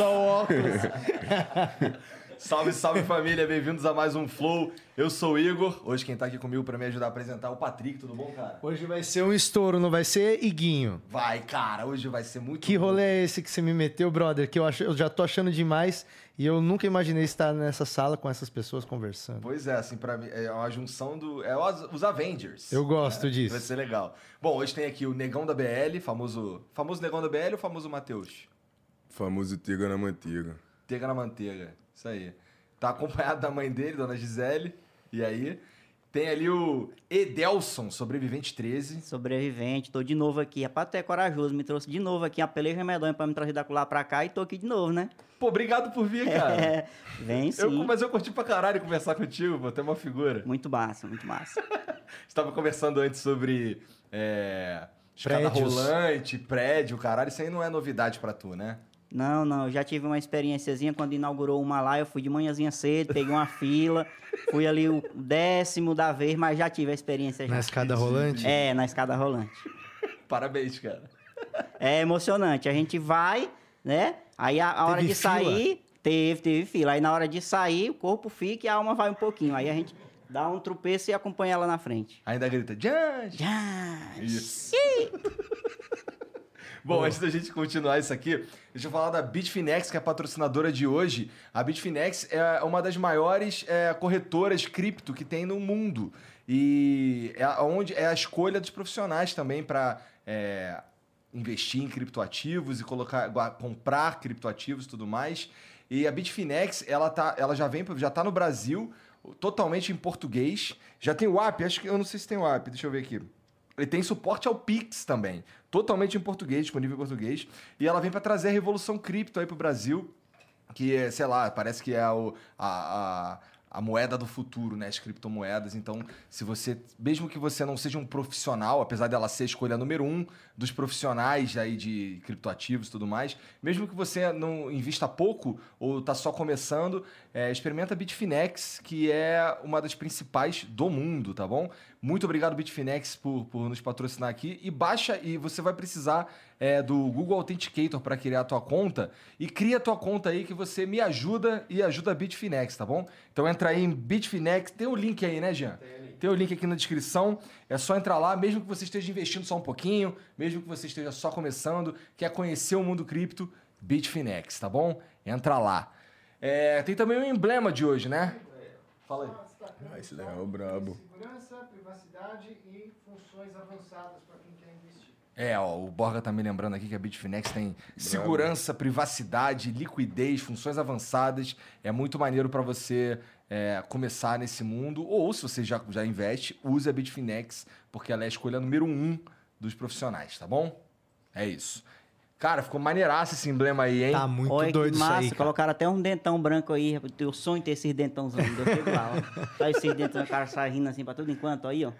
Só o óculos. Salve, salve família, bem-vindos a mais um Flow. Eu sou o Igor. Hoje quem tá aqui comigo pra me ajudar a apresentar é o Patrick, tudo bom, cara? Hoje vai ser um estouro, não vai ser Iguinho. Vai, cara, hoje vai ser muito Que bom. rolê é esse que você me meteu, brother? Que eu, acho, eu já tô achando demais e eu nunca imaginei estar nessa sala com essas pessoas conversando. Pois é, assim, pra mim, é uma junção do. É os, os Avengers. Eu gosto É, disso. Vai ser legal. Bom, hoje tem aqui o Negão da BL, famoso. Famoso Negão da BL ou famoso Matheus? Famoso Tiga na manteiga. Tega na manteiga. Isso aí. Tá acompanhado da mãe dele, dona Gisele. E aí? Tem ali o Edelson, sobrevivente 13. Sobrevivente, tô de novo aqui. Rapaz, tu é corajoso, me trouxe de novo aqui a peleja medonha pra me trazer da lá pra cá e tô aqui de novo, né? Pô, obrigado por vir, cara. É, vem sim. Eu, mas eu curti pra caralho conversar contigo, pô, tem uma figura. Muito massa, muito massa. Estava conversando antes sobre é, escada Prédios. rolante, prédio, caralho. Isso aí não é novidade pra tu, né? Não, não, eu já tive uma experiênciazinha quando inaugurou uma lá, eu fui de manhãzinha cedo, peguei uma fila, fui ali o décimo da vez, mas já tive a experiência já. Na escada rolante? É, na escada rolante. Parabéns, cara. É emocionante. A gente vai, né? Aí a, a hora de sair, teve, teve fila. Aí na hora de sair, o corpo fica e a alma vai um pouquinho. Aí a gente dá um tropeço e acompanha ela na frente. Ainda grita, Judge! Já. Isso. Bom, antes da gente continuar isso aqui, deixa eu falar da Bitfinex, que é a patrocinadora de hoje. A Bitfinex é uma das maiores é, corretoras cripto que tem no mundo. E é onde é a escolha dos profissionais também para investir em criptoativos e colocar, comprar criptoativos e tudo mais. E a Bitfinex, ela, tá, ela já vem, já tá no Brasil, totalmente em português. Já tem o app, acho que eu não sei se tem o app, deixa eu ver aqui. Ele tem suporte ao Pix também, totalmente em português, disponível em português. E ela vem para trazer a revolução cripto aí pro Brasil, que é, sei lá, parece que é o, a, a, a moeda do futuro, né? As criptomoedas. Então, se você, mesmo que você não seja um profissional, apesar dela ser a escolha número um dos profissionais aí de criptoativos e tudo mais, mesmo que você não invista pouco ou tá só começando, é, experimenta Bitfinex, que é uma das principais do mundo, tá bom? Muito obrigado, Bitfinex, por, por nos patrocinar aqui. E baixa, e você vai precisar é, do Google Authenticator para criar a tua conta. E cria a tua conta aí que você me ajuda e ajuda a Bitfinex, tá bom? Então entra aí em Bitfinex. Tem o link aí, né, Jean? Tem o link aqui na descrição. É só entrar lá, mesmo que você esteja investindo só um pouquinho, mesmo que você esteja só começando, quer conhecer o mundo cripto, Bitfinex, tá bom? Entra lá. É, tem também o emblema de hoje, né? Fala aí. Ah, esse daí é o brabo. Segurança, privacidade e funções avançadas para quem quer investir. É, ó, o Borga tá me lembrando aqui que a Bitfinex tem segurança, privacidade, liquidez, funções avançadas. É muito maneiro para você é, começar nesse mundo. Ou se você já, já investe, use a Bitfinex, porque ela é a escolha número um dos profissionais, tá bom? É isso. Cara, ficou maneiraço esse emblema aí, hein? Tá muito Olha doido que isso massa, aí, cara. colocaram até um dentão branco aí. O teu sonho é ter esses dentãozão. Eu lá, ó. Tá esses dentão, o cara sai rindo assim pra tudo enquanto, aí, ó.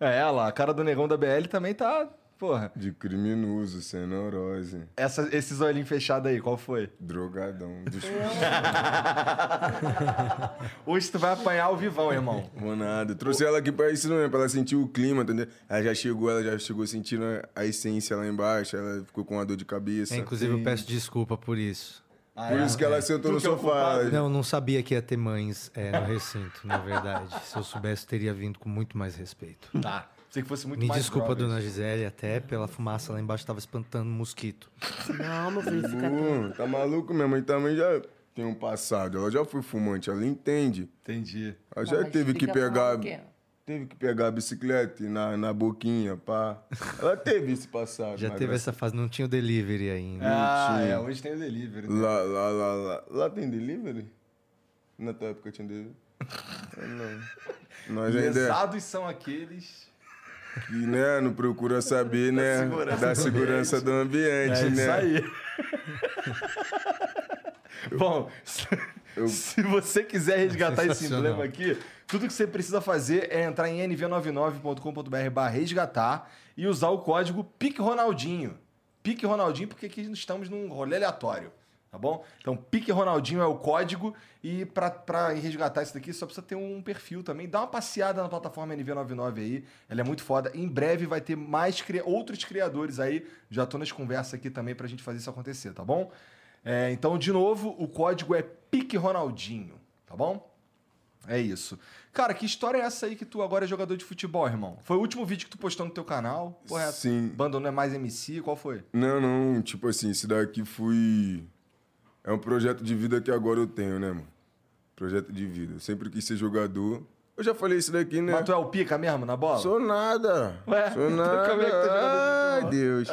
É, ela, a cara do negão da BL também tá. Porra. De criminoso, sem neurose. Essa, esses olhinhos fechados aí, qual foi? Drogadão. Hoje tu vai apanhar o vivão, irmão. Vou nada. Trouxe ela aqui pra isso mesmo, pra ela sentir o clima, entendeu? Ela já chegou, ela já chegou sentindo a essência lá embaixo, ela ficou com uma dor de cabeça. É, inclusive, eu peço desculpa por isso. Ah, Por é? isso que ela sentou Tu no é o sofá. Não, não sabia que ia ter mães é, no recinto, na verdade. Se eu soubesse, teria vindo com muito mais respeito. Tá. Sei que fosse muito Me mais desculpa, dona Gisele, até pela fumaça lá embaixo tava espantando mosquito. Não, meu filho, fica Pô, tá maluco? Minha mãe também já tem um passado. Ela já foi fumante, ela entende. Entendi. Ela já Mas teve que pegar. Teve que pegar a bicicleta na, na boquinha, pá. Ela teve esse passado. Já teve graças- essa fase, não tinha o delivery ainda. Ah, é. Hoje tem o delivery. né? Lá, lá, lá, lá. Lá tem delivery? Na tua época tinha delivery? Não. Nós ainda é Lesados são aqueles. Que, né, não procura saber, né, segurança da do segurança do ambiente, É né? isso aí. Bom, se, se você quiser resgatar esse emblema aqui, tudo que você precisa fazer é entrar em nv99.com.br barra resgatar e usar o código PIC Ronaldinho. PIC Ronaldinho, porque aqui estamos num rolê aleatório. Tá bom? Então, Pique Ronaldinho é o código. E pra, pra resgatar isso daqui, só precisa ter um perfil também. Dá uma passeada na plataforma NV99 aí. Ela é muito foda. Em breve vai ter mais cria- outros criadores aí. Já tô nas conversas aqui também pra gente fazer isso acontecer, tá bom? É, então, de novo, o código é Pique Ronaldinho, tá bom? É isso. Cara, que história é essa aí que tu agora é jogador de futebol, irmão? Foi o último vídeo que tu postou no teu canal? Porra, Sim. Banda não é mais MC? Qual foi? Não, não, tipo assim, isso daqui foi. É um projeto de vida que agora eu tenho, né, mano? Projeto de vida. Eu sempre quis ser jogador. Eu já falei isso daqui, né? Mas tu é o pica mesmo na bola? Sou nada. Ué, Sou nada. como é que é Ai, futebol? Deus.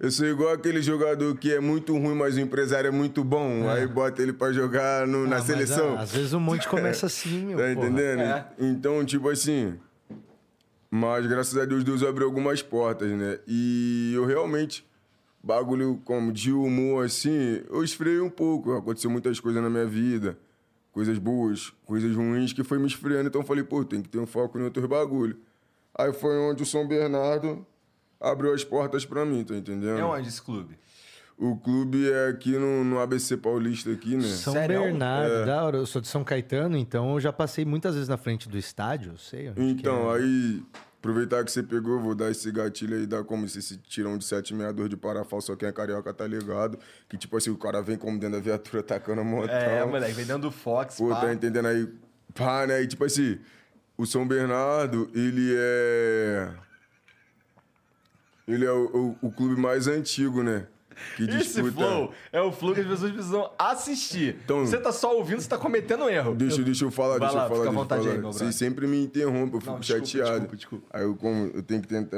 Eu sou igual aquele jogador que é muito ruim, mas o empresário é muito bom. Aí bota ele pra jogar no- na Ah, mas, seleção. ah, às vezes um monte começa assim, meu. Tá porra. entendendo? É. Então, tipo assim. Mas graças a Deus, Deus abriu algumas portas, né? E eu realmente, bagulho como de humor assim, eu esfriei um pouco. Aconteceu muitas coisas na minha vida. Coisas boas, coisas ruins que foi me esfriando. Então eu falei, pô, tem que ter um foco em outros bagulho. Aí foi onde o São Bernardo abriu as portas pra mim, tá entendendo? É onde esse clube? O clube é aqui no, no ABC Paulista aqui, né? São Sério? Bernardo, da hora. Eu sou de São Caetano, então eu já passei muitas vezes na frente do estádio, eu sei onde Então, que é. aí, aproveitar que você pegou, vou dar esse gatilho aí, dá como se esse tirão de 762 de parafal, só quem é carioca tá ligado. Que tipo assim, o cara vem como dentro da viatura tacando a montão. É, moleque, vem dentro do Fox, Pô, pá. tá entendendo aí? Pá, né? E tipo assim, o São Bernardo, ele é. Ele é o, o- o clube mais antigo, né? Que Esse flow é o flow que as pessoas precisam assistir. Então- você tá só ouvindo, você tá cometendo erro. Deixa, deixa eu falar, deixa lá, eu falar. fica eu vontade falar. aí, meu. Vocês sempre me interrompem, eu fico Não, desculpa, chateado. desculpa, desculpa. Aí eu, como, eu tenho que tentar.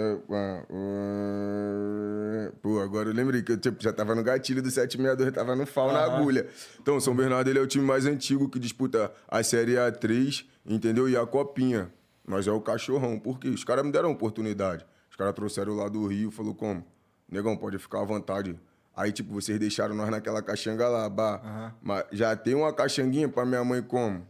Pô, agora eu lembrei que eu tipo, já tava no gatilho do 762, tava no FAO na agulha. Então, São Bernardo ele é o time mais antigo que disputa a Série A3, entendeu? E a Copinha. Mas é o cachorrão. Por quê? Os caras me deram oportunidade. Os caras trouxeram lá do Rio, falou como? Negão, pode ficar à vontade. Aí, tipo, vocês deixaram nós naquela caixanga lá, bah. Mas já tem uma caixanguinha pra minha mãe como?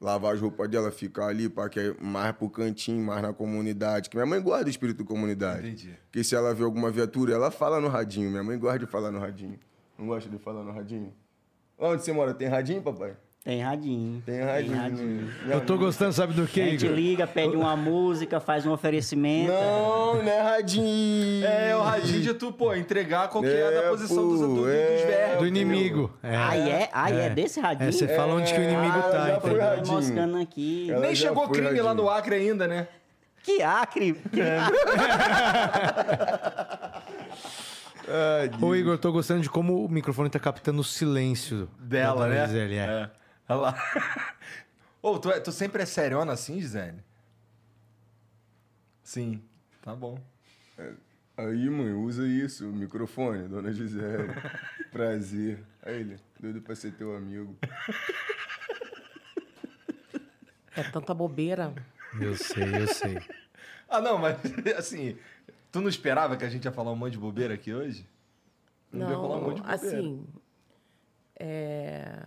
Lavar as roupas dela, ficar ali, pra que é mais pro cantinho, mais na comunidade. Que minha mãe guarda o espírito da comunidade. Entendi. Porque se ela vê alguma viatura, ela fala no radinho. Minha mãe gosta de falar no radinho. Não gosta de falar no radinho? Onde você mora? Tem radinho, papai? Tem radinho. Tem radinho. Minha Eu tô gostando, sabe do A que, gente liga, pede uma música, faz um oferecimento. Não, não é radinho. É, o radinho de tu, pô, entregar qual que é, É, da posição dos, pô, do- dos é. verbos. Do inimigo. É. Ah, é? Ah, é, desse radinho? É, você fala onde que o inimigo Ah, tá, já radinho. moscando aqui. Ela Nem já chegou crime lá radinho. no Acre ainda, né? Que acre! Que acre. Ai, Deus. Ô, Igor, eu tô gostando de como o microfone tá captando o silêncio Dela, né? Gisele, é. É. Olha lá. Ô, tu, é- tu sempre é seriona assim, Gisele? Sim. Tá bom. Aí, mãe, usa isso, o microfone, dona Gisele. Prazer. Aí ele, doido pra ser teu amigo. É tanta bobeira. Eu sei, eu sei. Ah, não, mas assim, tu não esperava que a gente ia falar um monte de bobeira aqui hoje? ia falar um Não, monte de bobeira. assim. É...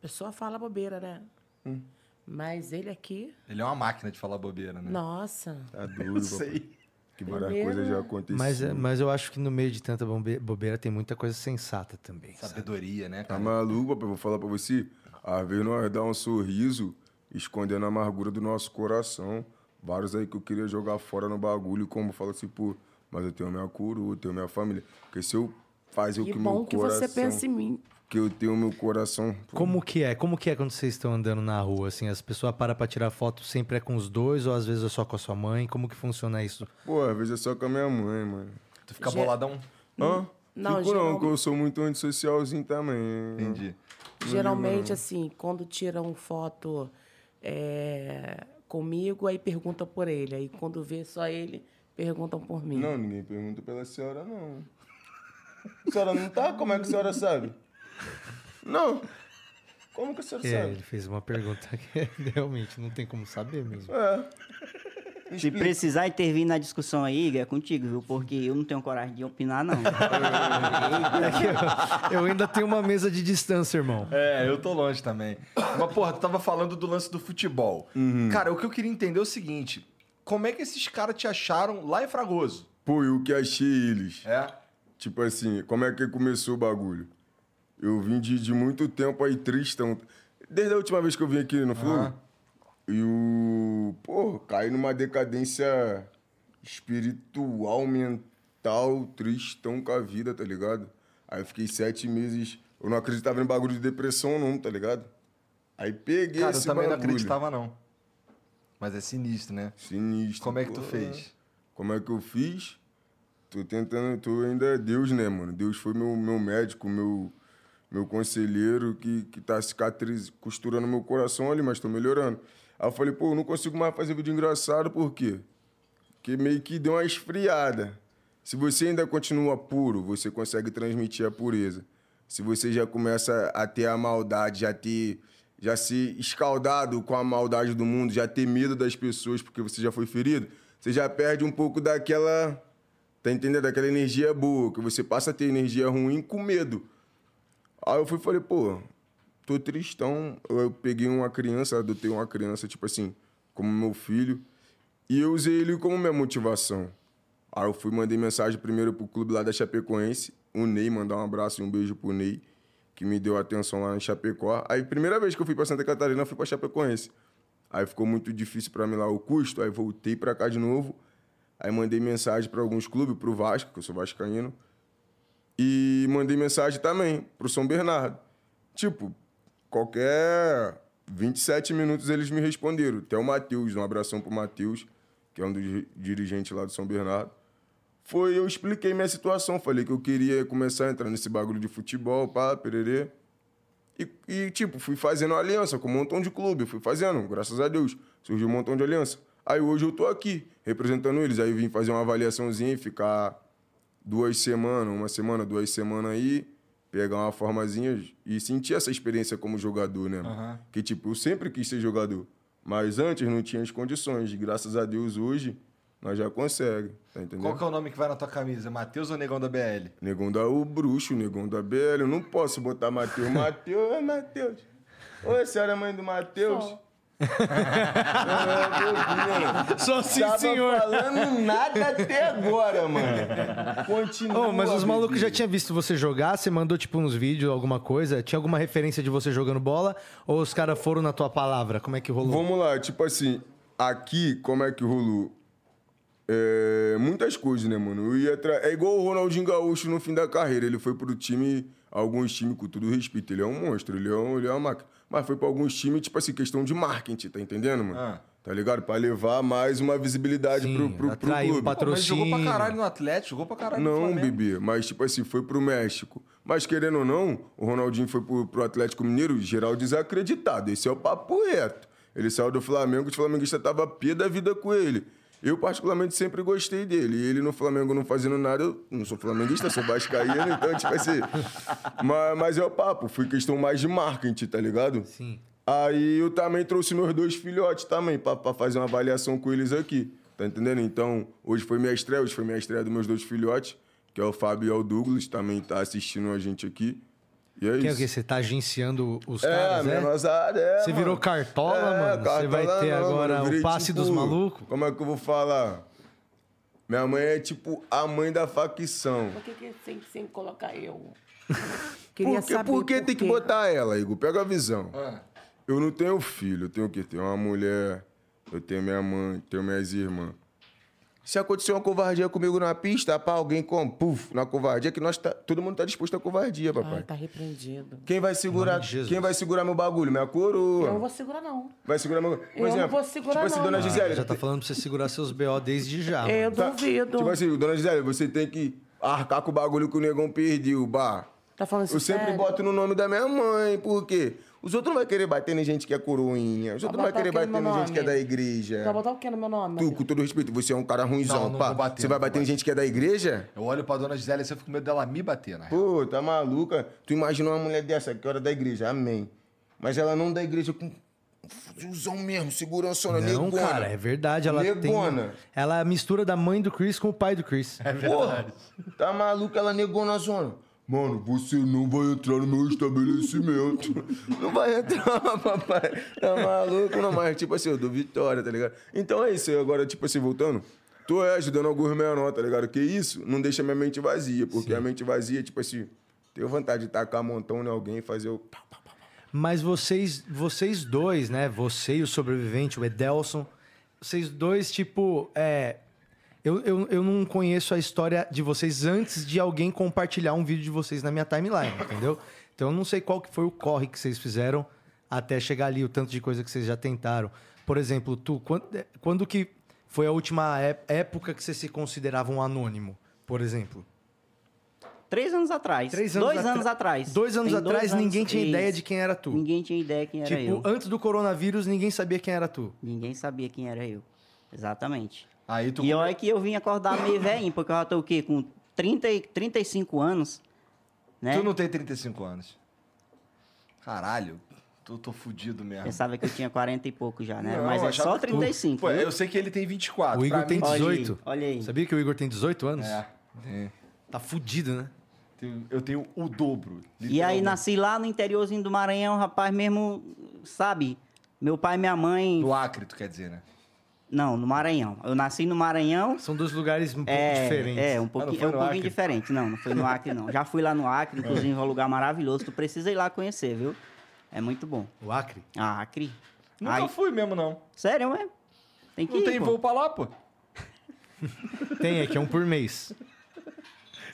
A pessoa fala bobeira, né? Hum. Mas ele aqui, Ele é uma máquina de falar bobeira, né? nossa. Tá duro, Eu sei. Que várias coisas já aconteceram. Mas, é, mas eu acho que no meio de tanta bobeira tem muita coisa sensata também. sabe? Sabedoria, né, Tá cara? maluco, papai? Vou falar pra você. Às vezes nós dá um sorriso escondendo a amargura do nosso coração. Vários aí que eu queria jogar fora no bagulho, como fala assim, pô, mas eu tenho minha coroa, eu tenho minha família. Porque se eu fazer o Que que bom meu que coração... você pensa em mim. Que eu tenho meu coração... Como que é? Como que é quando vocês estão andando na rua? Assim, as pessoas param pra tirar foto sempre é com os dois ou às vezes é só com a sua mãe? Como que funciona isso? Pô, às vezes é só com a minha mãe, mano. Tu fica Ge- boladão? Hã? Não, Fico não, geral- porque eu sou muito antissocialzinho também. Entendi. Geralmente, assim, quando tiram foto é, comigo, aí perguntam por ele. Aí quando vê só ele, perguntam por mim. Não, ninguém pergunta pela senhora, não. A senhora não tá? Como é que a senhora sabe? Não. Como que a senhora É, sabe? ele fez uma pergunta que realmente não tem como saber mesmo. É. Se precisar intervir na discussão aí, Igor, é contigo, viu? Porque eu não tenho coragem de opinar, não. É eu, eu ainda tenho uma mesa de distância, irmão. É, eu tô longe também. Mas, porra, tu tava falando do lance do futebol. Cara, o que eu queria entender é o seguinte: como é que esses caras te acharam lá em Fragoso? Pô, eu que achei eles. É? Tipo assim, como é que começou o bagulho? Eu vim de, de muito tempo aí tristão. Desde a última vez que eu vim aqui no Flow. Aham. E o. Pô, caí numa decadência espiritual, mental, tristão com a vida, tá ligado? Aí eu fiquei sete meses. Eu não acreditava em bagulho de depressão, não, tá ligado? Aí peguei Cara, eu esse também não bagulho. acreditava, não. Mas é sinistro, né? Sinistro. Como é que tu fez? Como é que eu fiz? Tô tentando, tô ainda é Deus, né, mano? Deus foi meu, meu médico, meu, meu conselheiro que, que tá cicatriz, costurando meu coração ali, mas tô melhorando. Aí eu falei, pô, eu não consigo mais fazer vídeo engraçado, por quê? Porque meio que deu uma esfriada. Se você ainda continua puro, você consegue transmitir a pureza. Se você já começa a ter a maldade, já ter já ser escaldado com a maldade do mundo, já ter medo das pessoas porque você já foi ferido, você já perde um pouco daquela, tá entendendo? Daquela energia boa, que você passa a ter energia ruim com medo. Aí eu fui e falei, pô, tô tristão. Eu peguei uma criança, adotei uma criança, tipo assim, como meu filho, e eu usei ele como minha motivação. Aí eu fui, mandei mensagem primeiro pro clube lá da Chapecoense, o Ney, mandar um abraço e um beijo pro Ney, que me deu atenção lá em Chapecó. Aí, primeira vez que eu fui pra Santa Catarina, eu fui pra Chapecoense. Aí ficou muito difícil pra mim lá o custo, aí voltei pra cá de novo. Aí mandei mensagem pra alguns clubes, pro Vasco, que eu sou vascaíno, e mandei mensagem também pro São Bernardo. Tipo, qualquer 27 minutos eles me responderam. Até o Matheus, um abração pro Matheus, que é um dos dirigentes lá do São Bernardo. Foi, eu expliquei minha situação, falei que eu queria começar a entrar nesse bagulho de futebol, pá, pererê. E, e, tipo, fui fazendo aliança com um montão de clube, fui fazendo, graças a Deus. Surgiu um montão de aliança. Aí hoje eu tô aqui, representando eles. Aí vim fazer uma avaliaçãozinha, ficar duas semanas, uma semana, duas semanas aí, pegar uma formazinha e sentir essa experiência como jogador, né? mano? Que, tipo, eu sempre quis ser jogador. Mas antes não tinha as condições. E graças a Deus hoje nós já conseguimos, tá entendendo? Qual que é o nome que vai na tua camisa? Matheus ou Negão da BL? Negão da o bruxo, negão da BL. Eu não posso botar Matheus. Matheus, é Matheus. Oi, a senhora é mãe do Matheus? Só sim, Tava senhor. falando nada até agora, mano. Continua. Ô, mas os malucos já tinham visto você jogar, você mandou tipo uns vídeos, alguma coisa? Tinha alguma referência de você jogando bola? Ou os caras foram na tua palavra? Como é que rolou? Vamos lá, tipo assim, aqui, como é que rolou? É, muitas coisas, né, mano? Eu ia tra... É igual o Ronaldinho Gaúcho no fim da carreira. Ele foi pro time, alguns times, com todo respeito. Ele é um monstro, ele é, um, ele é uma máquina. Mas foi pra alguns times, tipo assim, questão de marketing, tá entendendo, mano? Ah. Tá ligado? Pra levar mais uma visibilidade Sim, pro, pro, pro o clube. patro- Pô, mas jogou pra Patrocínio. caralho no Atlético, jogou pra caralho no Não, bebê, mas tipo assim, foi pro México. Mas querendo ou não, o Ronaldinho foi pro, pro Atlético Mineiro, geral desacreditado. Esse é o papo reto. Ele saiu do Flamengo, os flamenguistas tava pé da vida com ele. Eu, particularmente, sempre gostei dele. E ele no Flamengo não fazendo nada, eu não sou flamenguista, sou vascaíno, então, tipo assim. Mas, mas é o papo, foi questão mais de marketing, tá ligado? Sim. Aí eu também trouxe meus dois filhotes também, pra, pra fazer uma avaliação com eles aqui. Tá entendendo? Então, hoje foi minha estreia, hoje foi minha estreia dos meus dois filhotes, que é o Fábio e o Douglas, também tá assistindo a gente aqui. E é Que é o isso. quê? Você tá agenciando os É, caras, minha é? é. Você virou mano. cartola, mano? Você vai cartola ter não, agora mano. O passe dos malucos? Como é que eu vou falar? Minha mãe é tipo a mãe da facção. Por que, que tem que sempre colocar eu? Por Queria que, saber por que tem que botar ela, Igor? Pega a visão. Ah. Eu não tenho filho, eu tenho o quê? Tenho uma mulher, eu tenho minha mãe, tenho minhas irmãs. Se acontecer uma covardia comigo na pista, pá, alguém como, puf, na covardia, que nós tá, todo mundo tá disposto à covardia, papai. Ai, tá repreendido. Quem vai segurar, quem vai segurar meu bagulho? Minha Eu não coroa. vou segurar, não. Vai segurar meu. Por Eu não vou segurar, tipo assim, não. dona Ah, Gisele. Já tá falando pra você segurar seus BO desde já. Eu mano. duvido. Tipo assim, dona Gisele, você tem que arcar com o bagulho que o negão perdeu, bah. Tá falando isso Eu sempre sério? boto no nome da minha mãe, por quê? Os outros não vão querer bater em gente que é coroinha. Os outros não vão querer bater em gente que é da igreja. Vai botar o que no meu nome? Tu, com todo respeito, você é um cara ruimzão, Não, não pá. vou bater, você vai bater em gente que é da igreja? Eu olho pra dona Gisele e eu fico com medo dela me bater, real. Pô, tá maluca? Tu imagina uma mulher dessa que era da igreja, amém. Mas ela não da igreja com fuzão mesmo, segurança Não, negona. cara, é verdade. Ela tem. Negona. Ela é a mistura da mãe do Chris com o pai do Chris. É Porra, tá maluca? Ela negou na zona. Mano, você não vai entrar no meu estabelecimento. não vai entrar, papai. Tá maluco? Não, mas tipo assim, eu dou vitória, tá ligado? Então é isso aí. Agora, tipo assim, voltando. Tu é ajudando alguns menores, tá ligado? Que isso não deixa minha mente vazia. Porque a mente vazia, tipo assim, tenho vontade de tacar montão em alguém e fazer o... Mas vocês, vocês dois, né? Você e o sobrevivente, o Edelson, vocês dois, tipo, é. Eu, eu, eu não conheço a história de vocês antes de alguém compartilhar um vídeo de vocês na minha timeline, entendeu? Então eu não sei qual que foi o corre que vocês fizeram até chegar ali, o tanto de coisa que vocês já tentaram. Por exemplo, tu, quando, quando que foi a última ép- época que você se considerava um anônimo, por exemplo? Três anos atrás. Três anos dois anos atrás. Dois anos Tem atrás, anos- ninguém tinha ideia Isso. de quem era tu. Ninguém tinha ideia quem era tipo, eu. antes do coronavírus, ninguém sabia quem era tu. Ninguém sabia quem era eu. Exatamente. Aí tu. E olha que eu vim acordar meio velhinho, porque eu já tô o quê? Com 30, e- 35 anos, né? Tu não tem 35 anos. Caralho, tô, tô fudido mesmo. Pensava que eu tinha 40 e pouco já, né? Não, Mas é só que tu- 35. Pô, eu sei que ele tem 24. O Igor pra tem mim- Olha aí, 18. olha aí. Sabia que o Igor tem 18 anos? É. tem- Tá fudido, né? Eu tenho o dobro. E aí nasci lá no interiorzinho do Maranhão, rapaz, mesmo, sabe? Meu pai e minha mãe. No Acre, tu quer dizer, né? Não, no Maranhão. Eu nasci no Maranhão. São dois lugares um pouco É, diferentes. é, um não pouquinho, foi é um pouquinho diferente. Não, não foi no Acre, não. Já fui lá no Acre, inclusive é um lugar maravilhoso. Tu precisa ir lá conhecer, viu? É muito bom. O Acre? Ah, Acre. Nunca Aí- fui mesmo, não. Sério, é? Tem que Não ir, tem pô. voo pra lá, pô. Tem, é que é um por mês.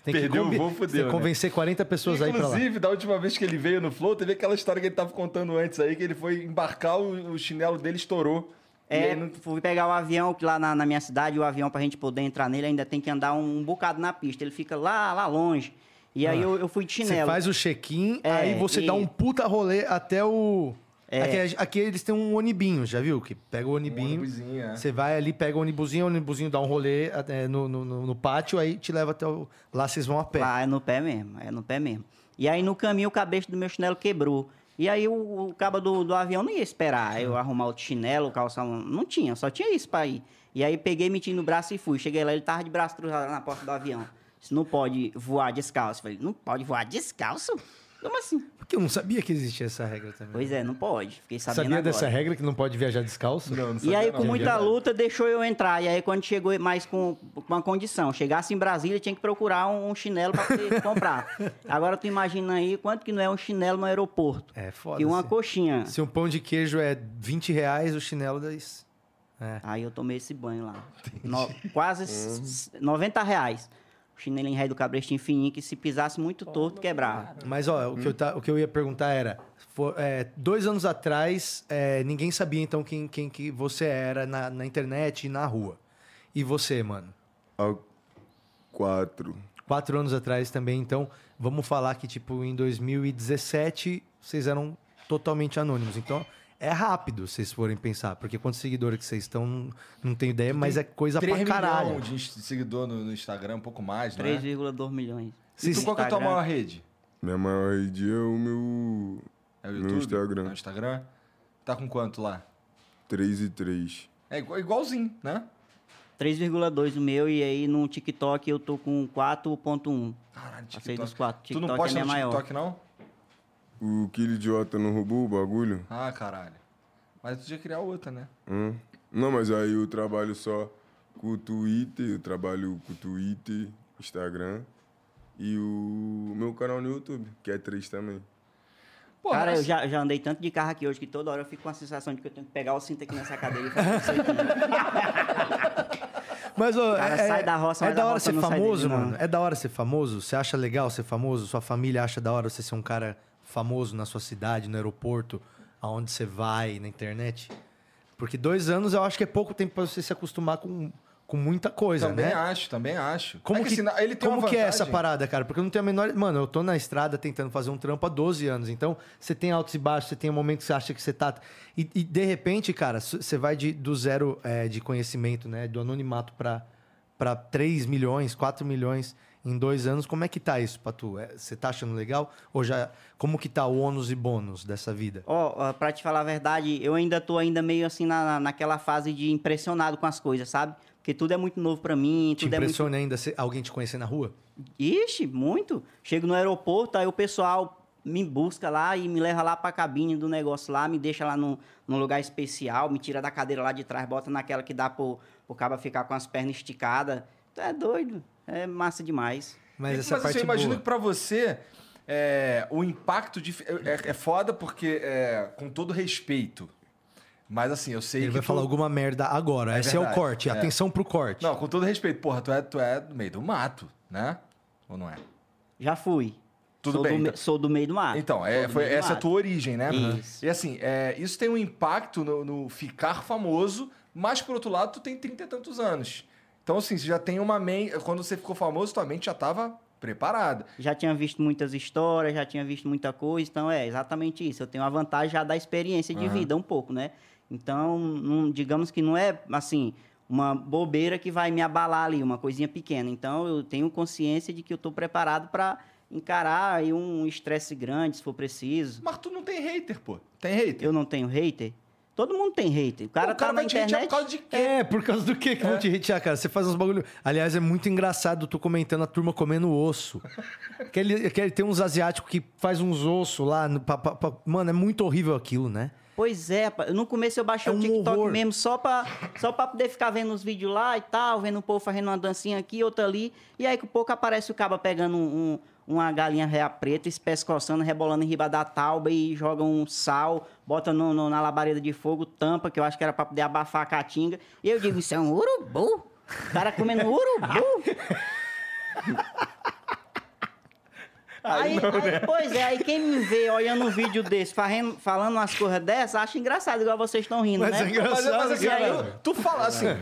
Tem Perdeu o conven- voo, fudeu, tem que né? convencer 40 pessoas aí pra lá. Inclusive, da última vez que ele veio no Flow, teve aquela história que ele tava contando antes aí, que ele foi embarcar, o, o chinelo dele estourou. É, fui pegar o avião, que lá na, na minha cidade, o avião, pra gente poder entrar nele, ainda tem que andar um, um bocado na pista. Ele fica lá, lá longe. E aí eu, eu fui de Você chinelo. faz o check-in, É, aí você dá e- um puta rolê até o. É. Aqui, aqui eles têm um onibinho, já viu? Que pega o onibinho. onibusinho, é. Você vai ali, pega o onibuzinho, o onibuzinho dá um rolê é, no, no, no- no pátio, aí te leva até o. Lá vocês vão a pé. Lá é no pé mesmo, é no pé mesmo. E aí no caminho o cabeço do meu chinelo quebrou. E aí o, o cabo do, do avião não ia esperar eu arrumar outro chinelo, calçar um... Não tinha, só tinha isso pra ir. E aí peguei, meti no braço e fui. Cheguei lá, ele tava de braço cruzado na porta do avião. Disse, não pode voar descalço. Falei, não pode voar descalço? Como assim? Porque eu não sabia que existia essa regra também. Pois é, não pode. Fiquei sabendo Sabia agora. dessa regra que não pode viajar descalço? Não, não E sabia aí, não. com muita luta, deixou eu entrar. E aí, quando chegou mais com, uma condição, chegasse em Brasília, tinha que procurar um, chinelo para poder comprar. Agora, tu imagina aí quanto que não é um chinelo no aeroporto. É foda. E uma se- coxinha. Se um pão de queijo é 20 reais, o chinelo dá isso. É. Aí eu tomei esse banho lá. No- quase s- 90 reais. O chinelinho rei do cabrestinho fininho, que se pisasse muito torto, quebrava. Mas, ó, o que, eu ta- o que eu ia perguntar era: for- é, dois anos atrás, é, ninguém sabia então quem, quem que você era na, na internet e na rua. E você, mano? Há quatro. Quatro anos atrás também, então, vamos falar que, tipo, em 2017, vocês eram totalmente anônimos. Então, é rápido, se vocês forem pensar. Porque quantos seguidores que vocês estão, não, tenho ideia, mas é coisa 3 pra caralho. milhões de seguidor no, no Instagram, um pouco mais, né? 3,2 milhões. E tu, qual que é a tua maior rede? Minha maior rede é o meu É o YouTube? Instagram. No Instagram? Tá com quanto lá? 3 e 3. É igual- igualzinho, né? 3,2 o meu, e aí no TikTok eu tô com 4,1. Caralho, Passei dos TikTok. quatro. Tu não TikTok posta é no minha maior. TikTok, não? O Kilo Idiota não roubou o bagulho? Ah, caralho. Mas tu podia criar outra, né? Hã? Não, mas aí eu trabalho só com o Twitter, eu trabalho com o Twitter, Instagram e o meu canal no YouTube, que é 3 também. Pô, Cara, eu mas- já, já andei tanto de carro aqui hoje que toda hora eu fico com a sensação de que eu tenho que pegar o cinto aqui nessa cadeira e fazer isso aqui. Mas, ó, cara é, sai da roça, é da da hora roça ser famoso, dele, mano. É da hora ser famoso. Você acha legal ser famoso? Sua família acha da hora você ser um cara famoso na sua cidade, no aeroporto, aonde você vai, na internet? Porque dois anos eu acho que é pouco tempo pra você se acostumar com, com muita coisa, Também né? acho, também acho. Como, É que, na- ele tem como uma que é essa parada, cara? Porque eu não tenho a menor. Mano, eu tô na estrada tentando fazer um trampo há 12 anos. Então, você tem altos e baixos, você tem um momento que você acha que você tá. E, e, de repente, cara, você vai de, do zero é, de conhecimento, né? Do anonimato pra 3 milhões, 4 milhões em dois anos. Como é que tá isso pra tu? É, Você tá achando legal? Ou já. Como que tá o ônus e bônus dessa vida? Ó, ó, pra te falar a verdade, eu ainda tô ainda meio assim na, na- naquela fase de impressionado com as coisas, sabe? Porque tudo é muito novo pra mim, Te tudo é muito impressiona ainda alguém te conhecer na rua? Ixi, muito. Chego no aeroporto, aí o pessoal me busca lá e me leva lá pra cabine do negócio lá, me deixa lá num, num lugar especial, me tira da cadeira lá de trás, bota naquela que dá pro, pro cara ficar com as pernas esticadas. Tu é doido. É massa demais. Mas E- essa mas parte assim, eu imagino boa. que pra você é, o impacto de, é, é foda porque é, com todo respeito. Mas assim, eu sei Ele que vai tu- falar alguma merda agora. É Esse é o verdade, corte. é. Atenção pro corte. Não, com todo respeito, porra, tu é, tu é do meio do mato, né? Ou não é? Já fui. Tudo sou bem, Do, me- então- sou do meio do mar. Então, é, foi, essa é a mato. tua origem, né? Isso. E assim, é, isso tem um impacto no, no ficar famoso, mas por outro lado, tu tem 30 e tantos anos. Então, assim, você já tem uma mente. Quando você ficou famoso, tua mente já tava preparada. Já tinha visto muitas histórias, já tinha visto muita coisa, então é exatamente isso. Eu tenho a vantagem já da experiência de vida um pouco, né? Então, não- digamos que não é assim uma bobeira que vai me abalar ali, uma coisinha pequena. Então, eu tenho consciência de que eu estou preparado para encarar aí um estresse grande, se for preciso. Mas tu não tem hater, pô. Tem hater. Eu não tenho hater. Todo mundo tem hater. O cara, o cara tá na vai te hatear internet. por causa de quê? É, por causa do quê que vão te hatear, cara? Você faz uns bagulho. Aliás, é muito engraçado tu comentando a turma comendo osso. aquele, aquele, tem uns asiáticos que faz uns ossos lá. no- pa- pa- Mano, é muito horrível aquilo, né? Pois é, rapaz. no começo eu baixei É o um TikTok horror. mesmo só pra, só pra poder ficar vendo os vídeos lá e tal, vendo o povo fazendo uma dancinha aqui, outra ali. E aí, com pouco aparece o caba pegando um- um- uma galinha réa preta, espescoçando, rebolando em riba da tauba e joga um sal, bota no- no- na labareda de fogo, tampa, que eu acho que era pra poder abafar a caatinga. E eu digo, isso é um urubu? O cara comendo urubu? Aí, aí, pois é, aí quem me vê olhando um vídeo desse, farrendo- falando umas coisas dessas, acha engraçado, igual vocês estão rindo, Mas né? é engraçado, Mas, mas assim, cara. tu, tu fala assim.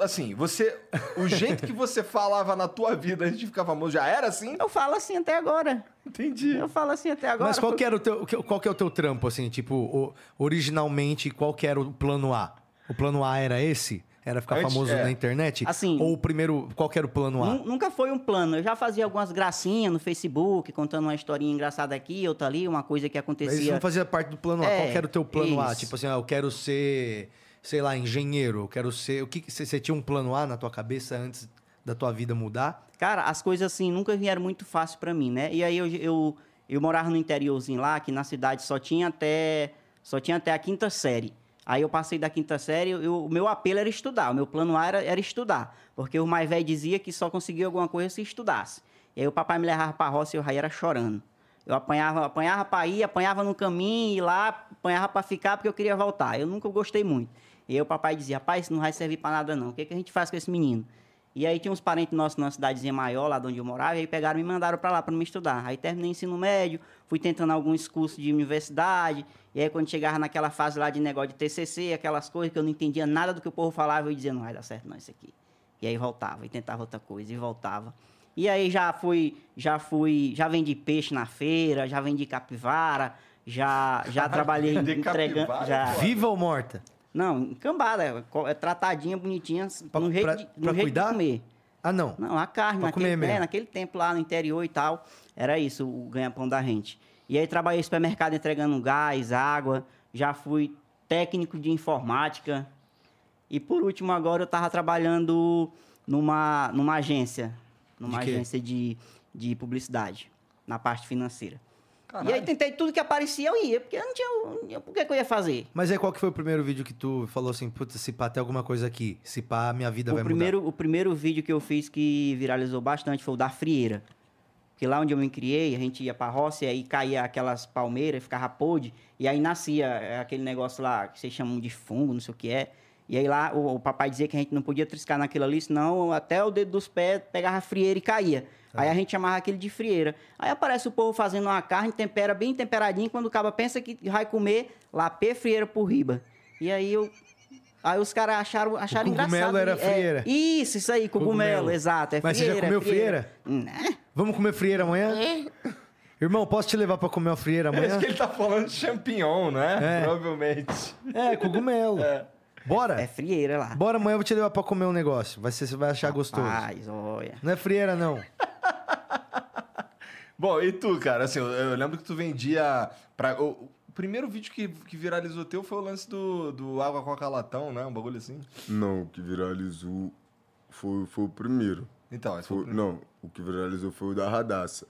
Assim, você. O jeito que você falava na tua vida antes de ficar famoso já era assim? Eu falo assim até agora. Entendi. Eu falo assim até agora. Mas qual que era o teu, qual que é o teu trampo, assim? Tipo, originalmente, qual que era o plano A? O plano A era esse? Era ficar Antes, famoso é. na internet? Assim- Ou o primeiro, qual que era o plano A? Nu- Nunca foi um plano. Eu já fazia algumas gracinhas no Facebook, contando uma historinha engraçada aqui, outra ali, uma coisa que Mas isso acontecia. não fazia parte do plano A. É, Qual que era o teu plano A? isso. Tipo assim, ah, eu quero ser, sei lá, engenheiro. Quero ser... O que você tinha um plano A na tua cabeça antes da tua vida mudar? Cara, as coisas assim nunca vieram muito fácil pra mim, né? E aí eu, eu, eu morava no interiorzinho lá, que na cidade só tinha até só tinha até a quinta série. Aí eu passei da quinta série, eu- o meu apelo era estudar, o meu plano A era, era estudar. Porque o mais velho dizia que só conseguia alguma coisa se estudasse. E aí o papai me levava pra roça e eu já era chorando. Eu apanhava, apanhava pra ir, apanhava no caminho, e lá, apanhava pra ficar porque eu queria voltar. Eu nunca gostei muito. E aí o papai dizia, rapaz, isso não vai servir pra nada não. O que, que a gente faz com esse menino? E aí tinha uns parentes nossos numa cidadezinha maior, lá de onde eu morava, e aí pegaram e me mandaram pra lá pra me estudar. Aí terminei o ensino médio, fui tentando alguns cursos de universidade, e aí quando chegava naquela fase lá de negócio de TCC, aquelas coisas que eu não entendia nada do que o povo falava, eu dizia, não vai dar certo não isso aqui. E aí voltava, e tentava outra coisa, e voltava. E aí já fui, já fui, já vendi peixe na feira, já vendi capivara, já, já trabalhei entregando... Já. Viva ou morta? Não, cambada, é é tratadinha, bonitinha, Pra- no jeito, pra- de, no pra jeito cuidar? de comer. Ah, não. Não, a carne, Pra naquele, comer mesmo. é, naquele tempo lá no interior e tal, era isso, o ganha-pão da gente. E aí trabalhei no supermercado entregando gás, água, já fui técnico de informática. E por último agora eu estava trabalhando numa, numa agência, numa De agência de, de publicidade, na parte financeira. Caralho. E aí tentei tudo que aparecia, eu ia, porque eu não tinha, o que, que eu ia fazer? Mas aí qual que foi o primeiro vídeo que tu falou assim, putz, se pá tem alguma coisa aqui, se pá minha vida vai O primeiro, o primeiro vídeo que eu fiz que viralizou bastante foi o da frieira. Porque lá onde eu me criei, a gente ia pra roça e aí caía aquelas palmeiras, ficava podre, e aí nascia é, aquele negócio lá que vocês chamam de fungo, não sei o que é. E aí lá o, o papai dizia que a gente não podia triscar naquilo ali, senão até o dedo dos pés pegava frieira e caía. Aí a gente chamava aquele de frieira. Aí aparece o povo fazendo uma carne, tempera bem temperadinho, quando o caba pensa que vai comer, lá pé frieira por riba. E aí eu Aí os caras acharam, acharam cogumelo engraçado. era É, frieira. isso, isso aí, cogumelo, exato. É Mas você já frieira, é comeu frieira? Né? Vamos comer frieira amanhã? Irmão, posso te levar pra comer uma frieira amanhã? que ele tá falando de champignon, né? É. Provavelmente. É, cogumelo. Bora? É frieira lá. Bora amanhã eu vou te levar pra comer um negócio. Vai ser, você vai achar gostoso. Rapaz, olha. Não é frieira, não. Bom, e tu, cara? Assim, eu, eu lembro que tu vendia. Pra, o, o primeiro vídeo que, que viralizou teu foi o lance do, do água com latão, né? Um bagulho assim. Não, o que viralizou foi, foi o primeiro. Então, esse foi, Foi- o primeiro. não, o que viralizou foi o da Radassa,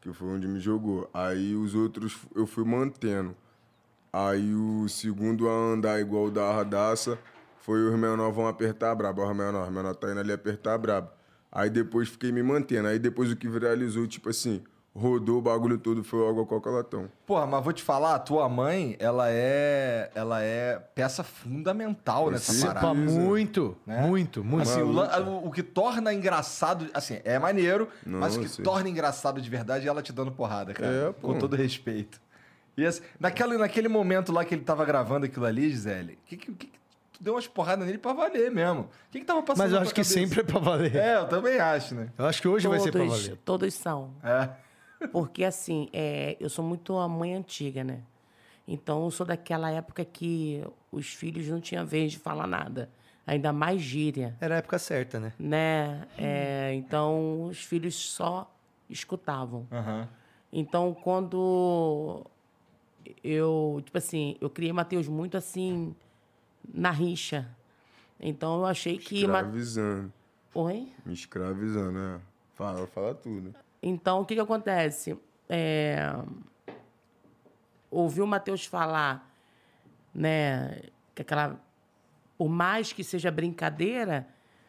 que foi onde me jogou. Aí os outros eu fui mantendo. Aí o segundo a andar igual o da Radassa foi os menor vão apertar brabo. Os menor, os menor tá indo ali apertar brabo. Aí depois fiquei me mantendo. Aí depois o que viralizou, tipo assim, rodou o bagulho todo, foi o água coca latão. Porra, mas vou te falar, a tua mãe, ela é. Ela é peça fundamental nessa Sim. parada. Muito, Né? muito, muito. Assim, o, o- o que torna engraçado, assim, é maneiro, Não, mas o que sei. torna engraçado de verdade é ela te dando porrada, cara. É, pô. com todo respeito. E assim, naquela, naquele momento lá que ele tava gravando aquilo ali, Gisele, que, que, que, tu deu umas porradas nele pra valer mesmo. O que, que tava passando Mas eu acho que cabeça? sempre é pra valer. É, eu também acho, né? Eu acho que hoje vai ser pra Todos, valer. todos são. É. Porque assim, é, eu sou muito a mãe antiga, né? Então eu sou daquela época que os filhos não tinham vez de falar nada. Ainda mais gíria, Era a época certa, né? né? É, então os filhos só escutavam. Aham. Então quando eu, tipo assim, eu criei Mateus muito assim, na rixa. Então eu achei que. Escravizando. Oi? Me escravizando, né? Fala, fala tudo. Então, o que, que acontece? É... Ouvir o Matheus falar, né? Que aquela. Por mais que seja brincadeira,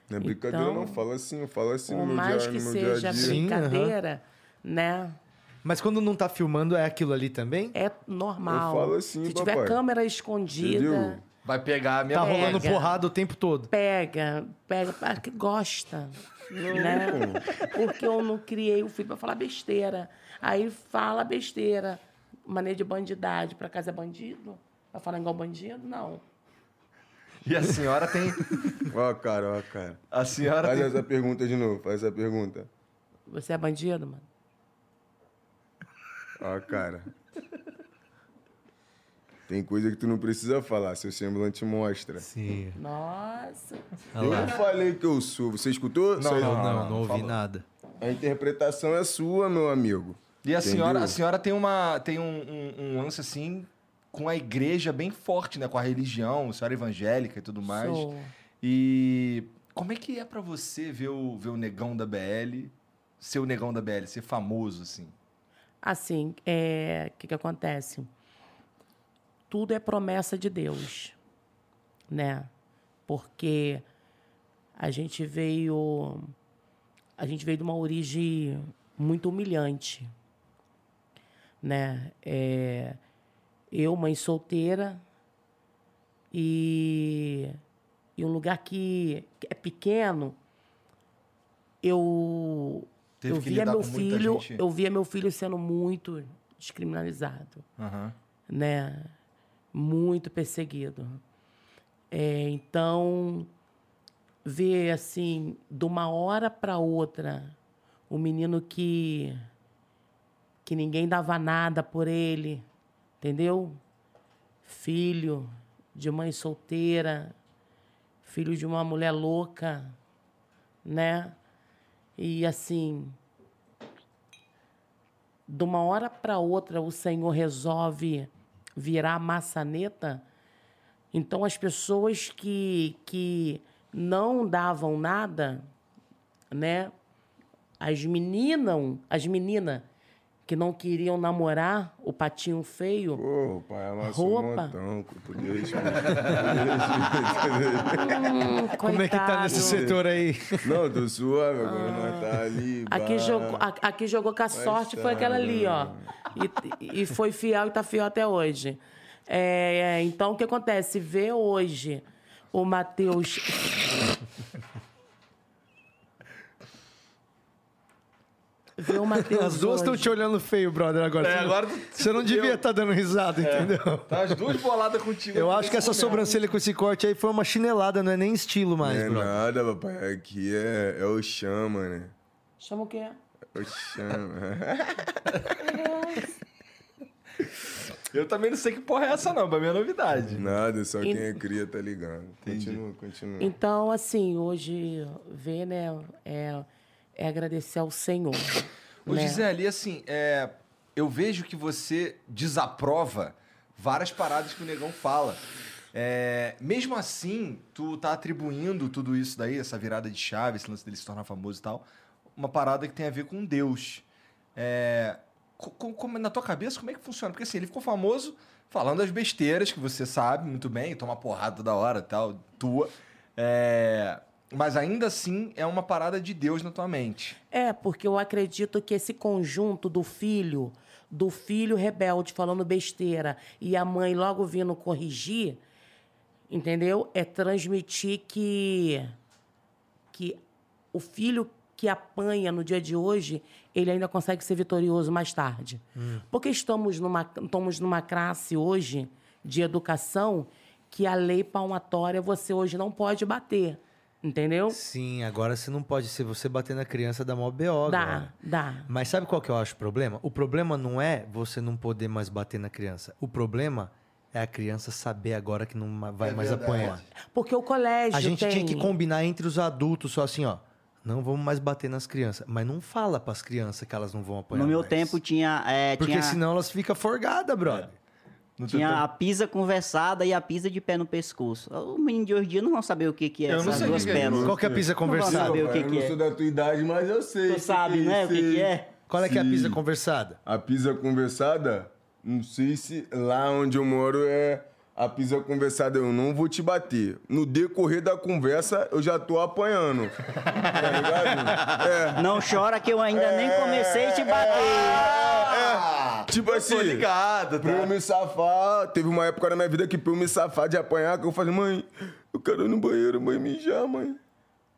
Não é brincadeira, Então, não. Fala assim, fala assim por no meu, mais dia, que no meu dia seja dia. Sim, brincadeira, né? Mas quando não tá filmando, é aquilo ali também? É normal. Eu falo assim, Se tiver papai. câmera escondida, Entendeu? Vai pegar a minha Tá mãe. rolando Pega. porrada o tempo todo. pega, pega, para que gosta. né? Porque eu não criei o filho para falar besteira. Aí fala besteira. Maneira de bandidade. Pra casa é bandido? Vai falar igual bandido? Não. E a senhora tem. Ó cara, ó cara. A senhora Faz tem. essa pergunta de novo, faz essa pergunta. Você é bandido, mano? Ó cara. Tem coisa que tu não precisa falar, seu semblante mostra. Sim. Nossa. Eu não falei que eu sou. Você escutou? Aí? Não, não, não ouvi falou. nada. A interpretação é sua, meu amigo. E a senhora, a senhora tem, uma, tem um, um, um lance assim com a igreja bem forte, né? Com a religião, a senhora é evangélica e tudo mais. Sou. E como é que é pra você ver o, ver o negão da BL, ser o negão da BL, ser famoso, assim? Assim, é, o que, que acontece? Tudo é promessa de Deus, né? Porque a gente veio, a gente veio de uma origem muito humilhante, né? É, eu, mãe solteira, e, e um lugar que, é pequeno, eu Teve eu via meu filho, eu via meu filho sendo muito descriminalizado, Aham. né? Muito perseguido. É, então, ver assim, de uma hora para outra, o menino que que ninguém dava nada por ele, entendeu? Filho de mãe solteira, filho de uma mulher louca, né? E assim, de uma hora para outra o Senhor resolve virar a maçaneta, então as pessoas que, que não davam nada, né? As meninas, as meninas que não queriam namorar o patinho feio, Pô, pai um Roupa. montão. Podia respeitar. hum, Como é que tá nesse setor aí? Não, tô suave, agora nós tá ali. Aqui jogou, aqui jogou com a sorte, foi aquela ali, ó. E, e foi fiel e tá fiel até hoje. É, então, o que acontece? Ver hoje o Matheus. Vê o Matheus. As duas estão hoje. te olhando feio, brother, agora. É, Você não- agora Você não devia estar dando risada, entendeu? Tá as duas boladas contigo. Eu acho que essa sobrancelha com esse corte aí foi uma chinelada, não é nem estilo mais, é brother. nada, papai. Aqui é, é o chama, né? Chama o quê? É o chama. Eu também não sei que porra é essa, não. Pra mim é novidade. nada, só quem é cria tá ligado. Continua, Hum. continua. Então, assim, hoje ver, né, é, é agradecer ao Senhor. Ô, né? Gisele, assim, é, eu vejo que você desaprova várias paradas que o negão fala. É, mesmo assim, tu tá atribuindo tudo isso daí, essa virada de chave, esse lance dele se tornar famoso e tal, uma parada que tem a ver com Deus. É, na tua cabeça, como é que funciona? Porque assim, ele ficou famoso falando as besteiras que você sabe muito bem, toma porrada toda hora tal, tua. É, mas ainda assim é uma parada de Deus na tua mente. É, porque eu acredito que esse conjunto do filho, do filho rebelde falando besteira e a mãe logo vindo corrigir, entendeu? É transmitir que que o filho que apanha no dia de hoje, ele ainda consegue ser vitorioso mais tarde. Porque estamos numa, estamos numa classe hoje de educação que a lei palmatória você hoje não pode bater. Entendeu? Sim, agora você não pode ser você bater na criança da mó BO Dá, agora. dá. Mas sabe qual que eu acho o problema? O problema não é você não poder mais bater na criança. O problema é a criança saber agora que não vai É mais verdade. apanhar. Porque o colégio A gente tem... tinha que combinar entre os adultos só assim, ó. Não vamos mais bater nas crianças. Mas não fala pras crianças que elas não vão apanhar No meu mais. tempo tinha. é, Porque tinha, senão elas ficam forgadas, brother. No teu tinha a pisa conversada e a pisa de pé no pescoço. O menino de hoje em dia não vão saber o que, que é Eu não essas duas que é. Qual que é a pisa conversada? saber o que eu que não é. sou da tua idade, mas eu sei. Tu sabe, né? O que, que é? Qual é que é a pisa conversada? A pisa conversada, não sei se lá onde eu moro é a pisa conversada, eu não vou te bater. No decorrer da conversa, eu já tô apanhando. tá ligado? É. Não chora que eu ainda nem comecei a te bater. Tipo assim, Tô ligado, pra eu tá? me safar, teve uma época na minha vida que pra eu me safar de apanhar, que eu falei, mãe, eu quero ir no banheiro, mãe, mijar, mãe.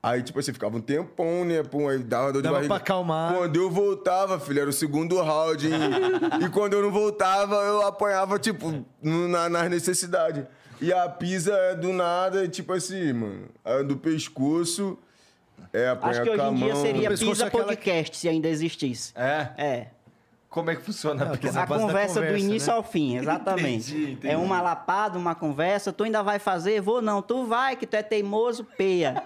Aí, tipo assim, ficava um tempão, né? Pum, aí dava dor de Dava barriga. pra acalmar. Quando eu voltava, filho, era o segundo round. hein? e quando eu não voltava, eu apanhava, tipo, no- na, nas necessidades. E a pisa é do nada, tipo assim, mano. A do pescoço é apanhar Acho que hoje em dia seria Pisa é aquela Podcast, se ainda existisse. É? É. Como é que funciona a Não, A conversa, conversa, do início né? ao fim, exatamente. Entendi, entendi. É uma lapada, uma conversa. Tu ainda vai fazer? Vou não. Tu vai, que tu é teimoso, peia.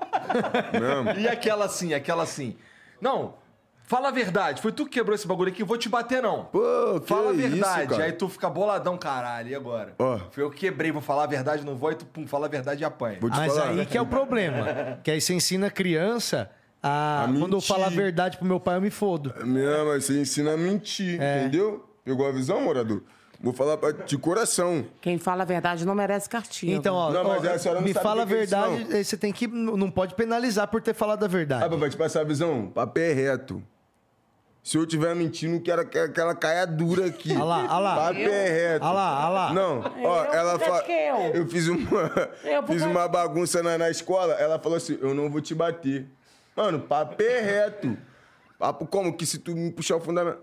E aquela assim, aquela assim. Não, fala a verdade. Foi tu que quebrou esse bagulho aqui, eu vou te bater, não. Pô, que Fala a isso, verdade. cara? aí tu fica boladão, caralho. E agora? Ó. Foi eu que quebrei, vou falar a verdade, não vou, aí tu pum, fala a verdade e apanha. Vou te Mas falar. aí que é o problema. Que aí você ensina a criança a. A quando eu falar a verdade pro meu pai, eu me fodo. Não, mas você ensina a mentir, É. entendeu? Pegou a visão, morador? Vou falar pra, de coração. Quem fala a verdade não merece castigo. Então, ó, Não, mas ó, a senhora não me sabe fala a é verdade, você tem que. Não pode penalizar por ter falado a verdade. Ah, papai, te passar a visão? Papel é reto. Se eu tiver mentindo, quero que que ela caia dura aqui. Olha lá, olha lá. Papel é reto. Olha lá, olha lá. Não, ó, Eu? ela fala. eu. Eu fiz uma. Eu, fiz uma bagunça na, na escola, ela falou assim: eu não vou te bater. Mano, papel é reto. Papo como que se tu me puxar o fundamento.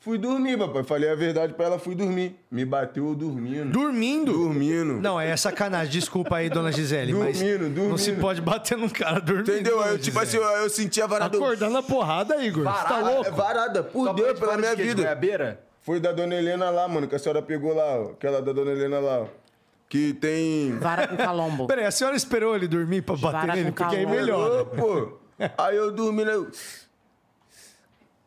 Fui dormir, papai. Falei a verdade pra ela, fui dormir. Me bateu dormindo. Dormindo? Dormindo. Não, é sacanagem. Desculpa aí, dona Gisele, mas Dormindo, dormindo. não se pode bater num cara dormindo. Entendeu? Eu, tipo assim, eu, eu senti a varada. Acordando a porrada, Igor. Tá Varada, louco? É varada, por mãe Deus, de pela minha? De vida. Foi da dona Helena lá, mano, que a senhora pegou lá, ó. Aquela da dona Helena lá, ó. Que tem. Vara com calombo. Peraí, a senhora esperou ele dormir pra bater Vara nele? com Porque aí. Ô, pô. Aí eu dormi, né? eu-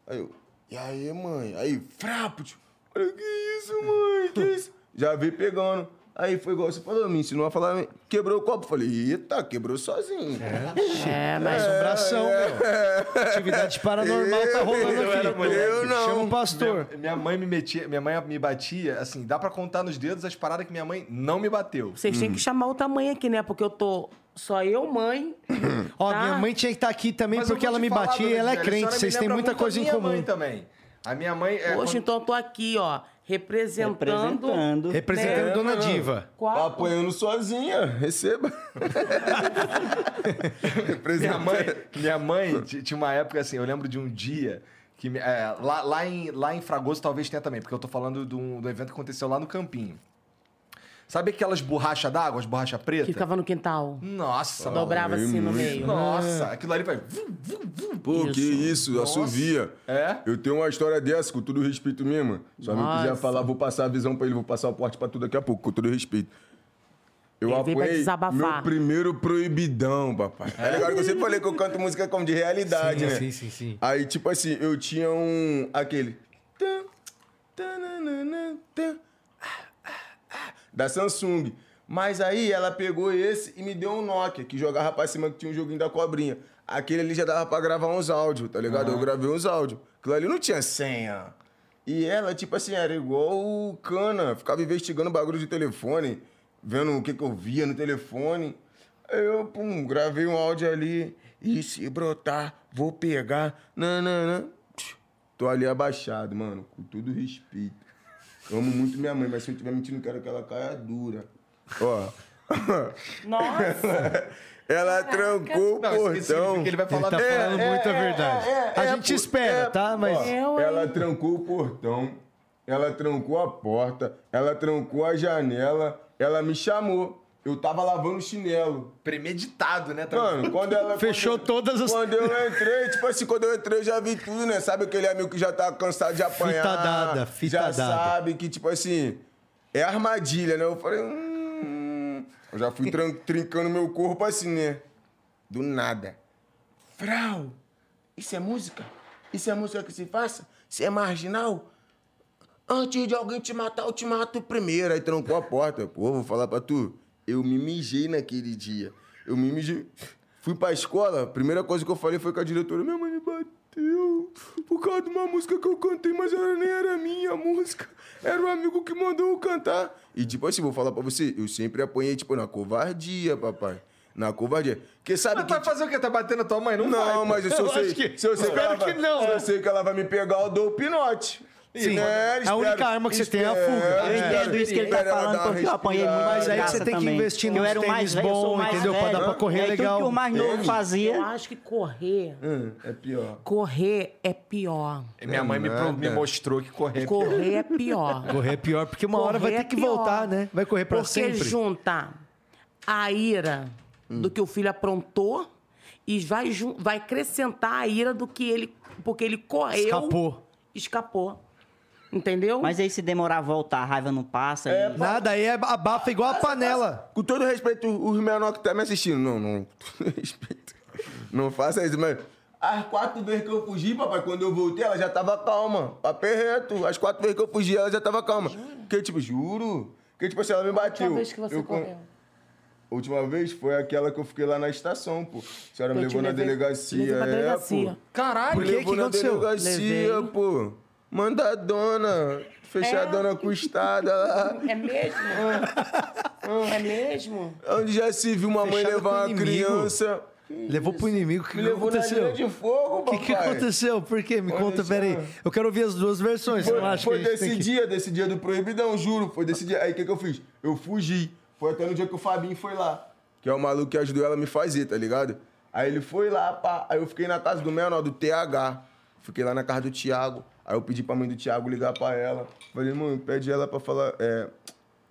Aí eu. E aí, mãe? Aí, frapo, tio. Olha, que isso, mãe? Que isso? Já veio pegando. Aí foi igual você falou, me ensinou a falar, quebrou o copo. Falei, eita, quebrou sozinho. É, mas Assombração, meu. Atividade paranormal tá rolando eu era aqui. moleque. Eu não. Chama o pastor. Minha, minha mãe me metia, minha mãe me batia, assim, dá pra contar nos dedos as paradas que minha mãe não me bateu. vocês têm que chamar outra mãe aqui, né? Porque eu tô só eu, mãe. Ó, Tá. minha mãe tinha que estar aqui também Mas eu porque ela me batia e ela é crente. Vocês têm muita coisa em minha comum. mãe também. A minha mãe é. Hoje, quando- então, eu tô aqui, ó. Representando. Representando. Representando Dona. Diva. Tá Qual? apanhando sozinha, receba. Minha Representa. mãe, minha mãe tinha uma época assim, eu lembro de um dia que é, lá, lá, em, lá em Fragoso talvez tenha também, porque eu tô falando de um- do evento que aconteceu lá no Campinho. Sabe aquelas borrachas d'água, as borrachas pretas? Que ficava no quintal. Nossa, mano. Dobrava assim no meio. Nossa, aquilo ali vai. vum, vum, vum. Pô, que isso, assovia. É? Eu tenho uma história dessa, com todo respeito mesmo. Se alguém quiser Nossa. falar, vou passar a visão pra ele, vou passar o porte pra tu daqui a pouco, com todo respeito. Eu Ele veio pra apoiei desabafar. meu primeiro proibidão, papai. Tá ligado? que Eu sempre falei que eu canto música como de realidade, Sim, né? sim, sim, sim. Aí, tipo assim, eu tinha um... Aquele... Tan, tananana, tan, ah, ah, ah, Da Samsung. Mas aí ela pegou esse e me deu um Nokia, que jogava pra cima que tinha um joguinho da cobrinha. Aquele ali já dava pra gravar uns áudios, tá ligado? Eu gravei uns áudios. Aquilo ali não tinha senha. E ela, tipo assim, era igual o Cana. Ficava investigando bagulho de telefone, vendo o que, que eu via no telefone. Aí eu, pum, gravei um áudio ali. E se brotar, vou pegar. Nanana. Tô ali abaixado, mano, com todo respeito. Amo muito minha mãe, mas se eu estiver mentindo, quero que ela caia dura. Ó. Nossa! ela trancou o Não, portão. que ele vai falar Ele tá É, falando é, muita é, verdade. é, a é, gente pô, espera, é, tá? Mas. Ó, ela trancou o portão, ela trancou a porta, ela trancou a janela, ela me chamou. Eu tava lavando chinelo. Premeditado, né? Tá- Mano, quando ela. Fechou quando, todas as- Quando eu entrei, tipo assim, quando eu entrei, eu já vi tudo, né? Sabe aquele amigo que já tá cansado de apanhar? Fita dada, fita já dada. sabe que, tipo assim, é armadilha, né? Eu falei, hum. Eu já fui tran- trincando meu corpo assim, né? Do nada. Frau, isso é música? Isso é música que se faça? Isso é marginal? Antes de alguém te matar, eu te mato primeiro. Aí trancou a porta. Pô, vou falar pra tu. Eu me mijei naquele dia. Eu me mijei. Fui pra escola, a primeira coisa que eu falei foi com a diretora: minha mãe me bateu por causa de uma música que eu cantei, mas ela nem era minha música. Era o amigo que mandou eu cantar. E tipo assim, vou falar pra você: eu sempre apanhei, tipo, na covardia, papai. Na covardia. Porque sabe Mas que. vai fazer o quê? Tá batendo a tua mãe? Não, vai, Não, pô. mas se eu, Eu sei, que- se eu sei espero ela vai- que não. Se eu sei que ela vai me pegar, eu dou o pinote. Sim. Né? A única arma que você tem é a fuga. Eu É, entendo isso que ele tá falando, porque eu apanhei muito. Mas aí você tem que investir Eu nos era o mais tênis eu bom, mais entendeu? Pra dar pra correr aí, legal. Tudo que o mais novo Eu fazia. acho que correr. Hum, é pior. Correr é pior. Minha mãe me, pro- Nada. me mostrou que correr. Correr é pior. Correr é pior, porque uma hora vai ter que é pior. voltar, né? Vai correr pra Porque sempre. junta a ira do que o filho aprontou e vai, vai acrescentar a ira do que ele. Porque ele correu. Escapou. Escapou. Entendeu? Mas aí se demorar a voltar, a raiva não passa. É, e- Nada, aí é abafa igual a panela. Com todo respeito, os menores que tá me assistindo. Não, não. Com todo respeito. Não faça isso, mas. As quatro vezes que eu fugi, papai, quando eu voltei, ela já tava calma. Papel reto. As quatro vezes que eu fugi, ela já tava calma. Porque, tipo, juro. Porque, tipo assim, ela me bateu. Última vez que você Eu correu. A última vez foi aquela que eu fiquei lá na estação, pô. A senhora me Eu te levou na levei- delegacia. levei pra é, delegacia. pô. Caralho! Me levou Que que na aconteceu? delegacia, Levei. pô. Mandadona. Fechadona É. custada lá. É mesmo? é mesmo? Onde já se viu uma mãe levar uma criança. Levou pro inimigo. O que, Me que levou na aconteceu? linha de fogo, O que, que aconteceu? Por quê? Me Pode conta, deixar. peraí. Eu quero ouvir as duas versões. Você Foi, não acha foi que desse que... dia, desse dia do proibidão, juro. Foi desse dia. Aí o que, que eu fiz? Eu fugi. Foi até no dia que o Fabinho foi lá. Que é o maluco que ajudou ela a me fazer, tá ligado? Aí ele foi lá, pá. Aí eu fiquei na casa do menor, do TH. Fiquei lá na casa do Thiago. Aí eu pedi pra mãe do Thiago ligar pra ela. Falei, mãe, pede ela pra falar. É,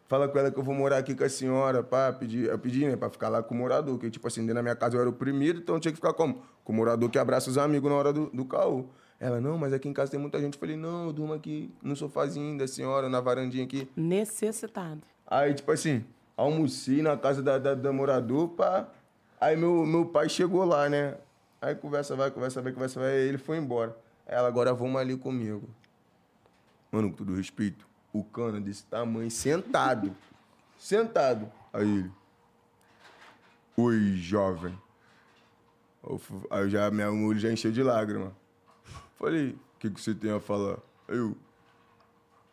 fala com ela que eu vou morar aqui com a senhora, pá. Pedi, eu pedi, né, pra ficar lá com o morador. Que, tipo assim, dentro da minha casa eu era o primeiro, então eu tinha que ficar como? Com o morador que abraça os amigos na hora do, do caô. Ela, não, mas aqui em casa tem muita gente. Eu falei, não, eu durmo aqui no sofazinho da senhora, na varandinha aqui. Necessitado. Aí, tipo assim, almocei na casa da, da, da morador, pá. Aí meu, meu pai chegou lá, né? Aí conversa vai, conversa vai, conversa vai. Aí ele foi embora. Ela, agora vamos ali comigo. Mano, com todo respeito, o cana desse tamanho, sentado. sentado. Aí ele. Oi, jovem. Aí já, meu olho já encheu de lágrima. Falei, o que, que você tem a falar? Aí eu,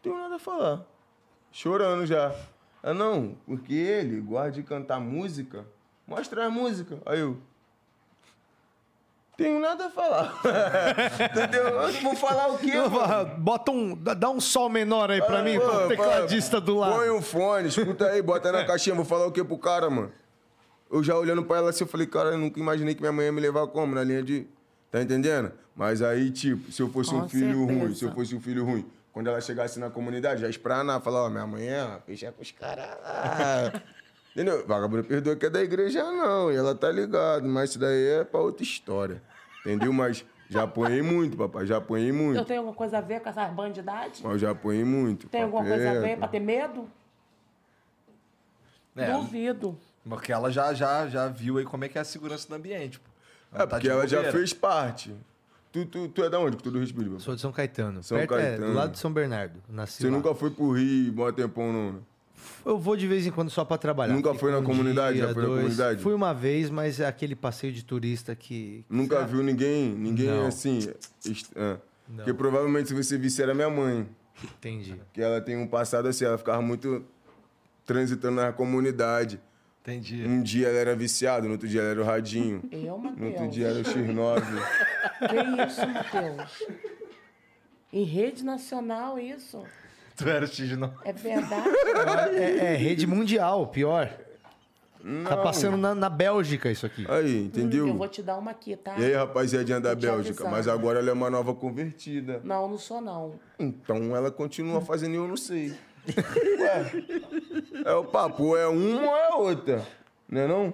tenho nada a falar. Chorando já. Ah, não, porque ele gosta de cantar música. Mostra a música. Aí eu. Tenho nada a falar. Entendeu? Eu vou falar o quê? Bota um. dá- um sol menor aí pra mim, Pô, pro pô, tecladista do lado. Põe o fone, escuta aí, bota na caixinha, vou falar o quê pro cara, mano? Eu já olhando pra ela assim, eu falei, cara, eu nunca imaginei que minha mãe ia me levar como? Na linha de. Tá entendendo? Mas aí, tipo, se eu fosse um Com filho certeza. ruim, se eu fosse um filho ruim, quando ela chegasse na comunidade, já espranar, falar, ó, minha mãe é, fechar com os caras lá. Entendeu? Vagabundo perdoa que é da igreja, não. E ela tá ligada, mas isso daí é pra outra história. Entendeu? Mas já apanhei muito, papai, já apanhei Eu muito. tenho alguma coisa a ver com essas bandidades? Mas já apanhei muito. Tem alguma coisa a ver pra ter medo? É, Duvido. Porque ela já, já, já viu aí como é que é a segurança do ambiente. Pô. É, tá porque ela já fez parte. Tu, tu, tu é da onde? Que tu do Rio Espírito? Sou de São Caetano. São Perto, É, Caetano. do lado de São Bernardo. Nasci Você lá. nunca foi pro Rio, bom tempão, não? Eu vou de vez em quando só pra trabalhar. Nunca foi na um comunidade? dia, Já foi na dois. comunidade? Fui uma vez, mas é aquele passeio de turista que. Nunca viu ninguém, ninguém Não. assim. est- é. Porque provavelmente se você visse era minha mãe. Entendi. Que ela tem um passado assim, ela ficava muito transitando na comunidade. Entendi. Um dia ela era viciada, no outro dia ela era o radinho. Eu, No outro Matheus. dia era o X9. Que isso, Matheus? Em rede nacional, isso? Tu era o X não. É verdade? É, é rede mundial, pior. Tá Não. passando na, na Bélgica isso aqui. Aí, entendeu? Eu vou te dar uma aqui, tá? E aí, rapaziadinha da Tô te Bélgica, mas agora ela é uma nova convertida. Não, não sou, não. Então ela continua fazendo e eu não sei. Ué, é o papo, é uma ou é outra. Não é não?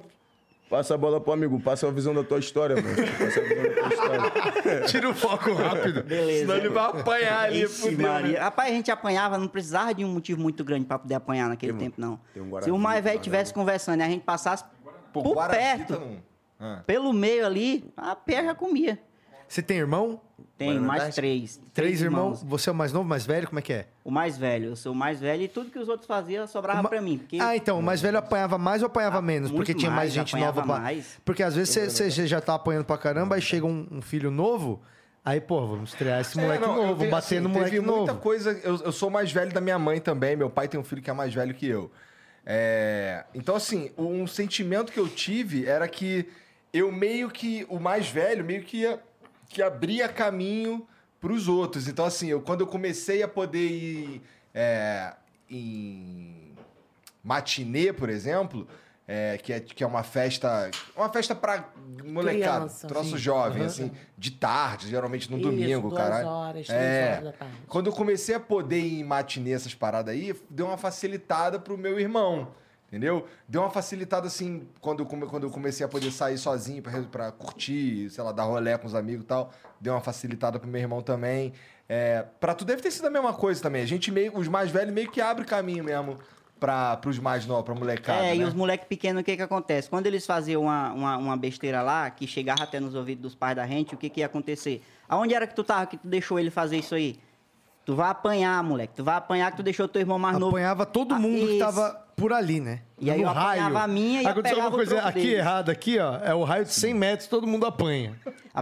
Passa a bola pro amigo, passa a visão da tua história, mano. Passa a visão da tua história. Tira o foco rápido. Beleza. Senão ele vai apanhar ali, Ixi, fudeu, Maria. né? Rapaz, a gente apanhava, não precisava de um motivo muito grande pra poder apanhar naquele Tem tempo, não. tem um Se o mais velho estivesse conversando e a gente passasse Pô, por perto, não. Ah. pelo meio ali, a pé já comia. Você tem irmão? Tem mais três. Três irmãos? Você é o mais novo, mais velho? Como é que é? O mais velho. Eu sou o mais velho e tudo que os outros faziam sobrava Uma- pra mim. Porque Ah, então, o mais velho apanhava mais ou apanhava Ah, menos? Porque tinha mais mais, gente nova pra... mais. Porque às vezes você- já tá apanhando pra caramba, aí chega um, um filho novo, aí, pô, vamos estrear esse moleque É, não, novo, vi- bater assim, no moleque teve novo. muita coisa. Eu, eu sou mais velho da minha mãe também. Meu pai tem um filho que é mais velho que eu. É, então, assim, um sentimento que eu tive era que eu meio que. O mais velho meio que ia, que abria caminho pros outros. Então, assim, eu, quando eu comecei a poder ir é, em matinê, por exemplo. é, que, é, que é uma festa. Uma festa pra molecada, Criança, troço sim. jovem, Aham. assim, de tarde, geralmente no Isso, domingo, duas caralho. horas, três É. horas da tarde. Quando eu comecei a poder ir em matinê, essas paradas aí, deu uma facilitada pro meu irmão. Entendeu? Deu uma facilitada assim, quando eu, come- quando eu comecei a poder sair sozinho pra, pra curtir, sei lá, dar rolé com os amigos e tal. Deu uma facilitada pro meu irmão também. É, pra tu deve ter sido a mesma coisa também. A gente meio, os mais velhos meio que abre caminho mesmo pra, pros mais novos, pra molecada. É, e né? os moleques pequenos, o que que acontece? Quando eles faziam uma, uma, uma besteira lá, que chegava até nos ouvidos dos pais da gente, o que que ia acontecer? Aonde era que tu tava que tu deixou ele fazer isso aí? Tu vai apanhar, moleque. Tu vai apanhar que tu deixou teu irmão mais novo. Apanhava todo Ah, mundo que isso. tava por ali, né? E aí no eu raio. apanhava a minha e eu Aconteceu pegava alguma coisa aqui deles. errada, aqui, ó. É o raio de 100 metros, todo mundo apanha.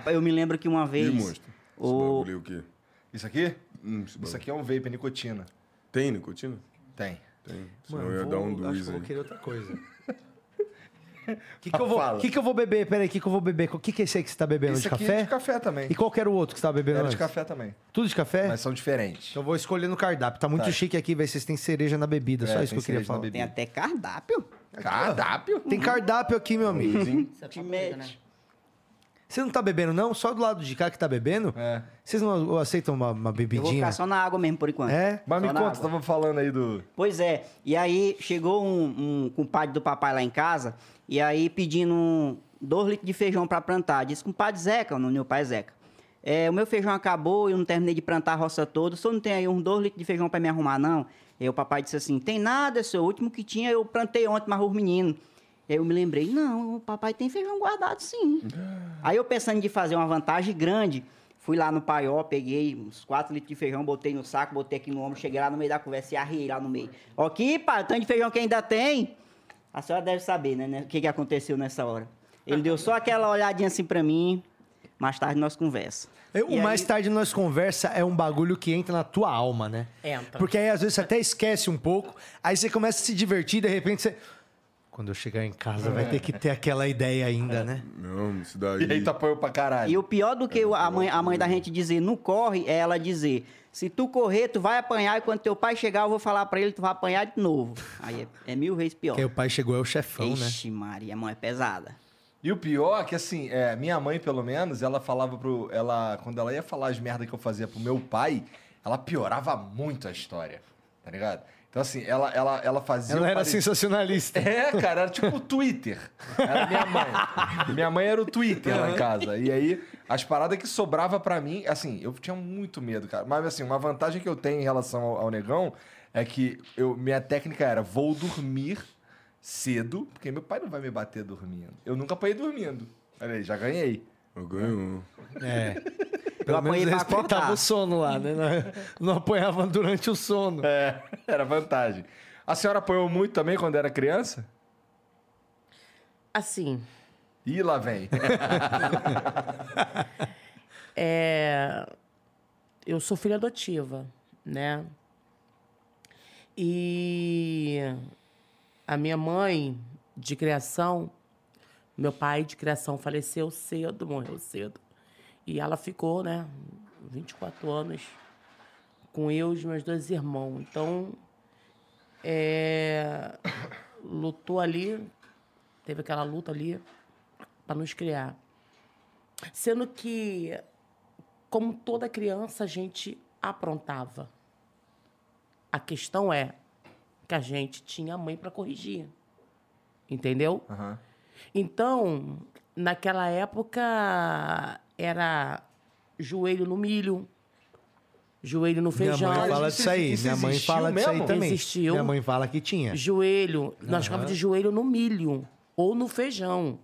Eu me lembro que uma vez. Monstro. Esse o... bagulho aí, o quê? Isso aqui? Hum, esse Isso aqui é um vape, é nicotina. Tem nicotina? Tem. Tem. Senão eu ia vou- dar um acho dois que eu aí. vou querer outra coisa. O que, que, eu vou, que, que eu vou beber? Peraí, o que, que eu vou beber? O que, que é esse aí que você tá bebendo? Esse de aqui café? é de café também. E qual que era o outro que você tava bebendo Era antes? de café também. Tudo de café? Mas são diferentes. Então eu vou escolher no cardápio. Tá muito Tá. chique aqui, vai. Vocês têm cereja na bebida. Só É, isso que tem eu queria cereja na falar. Tem até cardápio. Cardápio? Tem cardápio aqui, meu amigo. Você Te tá mete. né? Você não tá bebendo, não? Só do lado de cá que tá bebendo? É. Vocês não aceitam uma, uma Eu vou bebidinha? ficar só na água mesmo, por enquanto. É? Mas me Só na conta, você tava falando aí do. Pois é. E aí chegou um, um compadre do papai lá em casa, e aí pedindo um, dois litros de feijão pra plantar. Disse, compadre Zeca, no meu pai Zeca. É, o meu feijão acabou, eu não terminei de plantar a roça toda. O senhor não tem aí uns dois litros de feijão pra me arrumar, não? E aí o papai disse assim: tem nada, seu. O último que tinha eu plantei ontem, mas os meninos. E aí eu me lembrei, não, o papai tem feijão guardado sim. Aí eu pensando de fazer uma vantagem grande, fui lá no paió, peguei uns 4 litros de feijão, botei no saco, botei aqui no ombro, cheguei lá no meio da conversa e arriei lá no meio. Ó, aqui, pai, o tanto de feijão que ainda tem. A senhora deve saber, né, né, o que, que aconteceu nessa hora. Ele deu só aquela olhadinha assim pra mim, mais tarde nós conversa. Eu- E o mais aí- tarde nós conversa é um bagulho que entra na tua alma, né? Entra. Porque aí às vezes você até esquece um pouco, aí você começa a se divertir, de repente você. Quando eu chegar em casa, vai ter que ter aquela ideia ainda, né? Não, isso daí. E aí tu apanhou pra caralho. E o pior do que o- a mãe, a mãe da gente dizer não corre é ela dizer: se tu correr, tu vai apanhar e quando teu pai chegar, eu vou falar pra ele, tu vai apanhar de novo. Aí é, é mil vezes pior. Porque o pai chegou, é o chefão, né? Ixi, Maria, a mão é pesada. E o pior é que, assim, é, minha mãe, pelo menos, ela falava pro. Ela, quando ela ia falar as merdas que eu fazia pro meu pai, ela piorava muito a história. Tá ligado? Então, assim, ela, ela, ela fazia. Ela era pare- sensacionalista. É, cara, era tipo o Twitter. Era minha mãe. Minha mãe era o Twitter lá em casa. E aí, as paradas que sobrava pra mim, assim, eu tinha muito medo, cara. Mas, assim, uma vantagem que eu tenho em relação ao, ao negão é que eu, minha técnica era: vou dormir cedo, porque meu pai não vai me bater dormindo. Eu nunca apanhei dormindo. Olha aí, já ganhei. Eu ganho. É. Pelo apanhei menos respeitava acordar. o sono lá, né? Não, não apanhava durante o sono. É, era vantagem. A senhora apanhou muito também quando era criança? Assim, Ih, lá vem. é, eu sou filha adotiva, né? E a minha mãe de criação, meu pai de criação faleceu cedo, morreu cedo. E ela ficou, né, 24 anos com eu e os meus dois irmãos. Então, é, lutou ali, teve aquela luta ali para nos criar. Sendo que, como toda criança, a gente aprontava. A questão é que a gente tinha mãe para corrigir. Entendeu? Aham. Então, naquela época, era joelho no milho, joelho no Minha feijão. mãe fala Isso- disso aí. isso Minha mãe fala disso aí também. Existiu. Minha mãe fala que tinha. Joelho, nós chamamos de joelho no milho ou no feijão.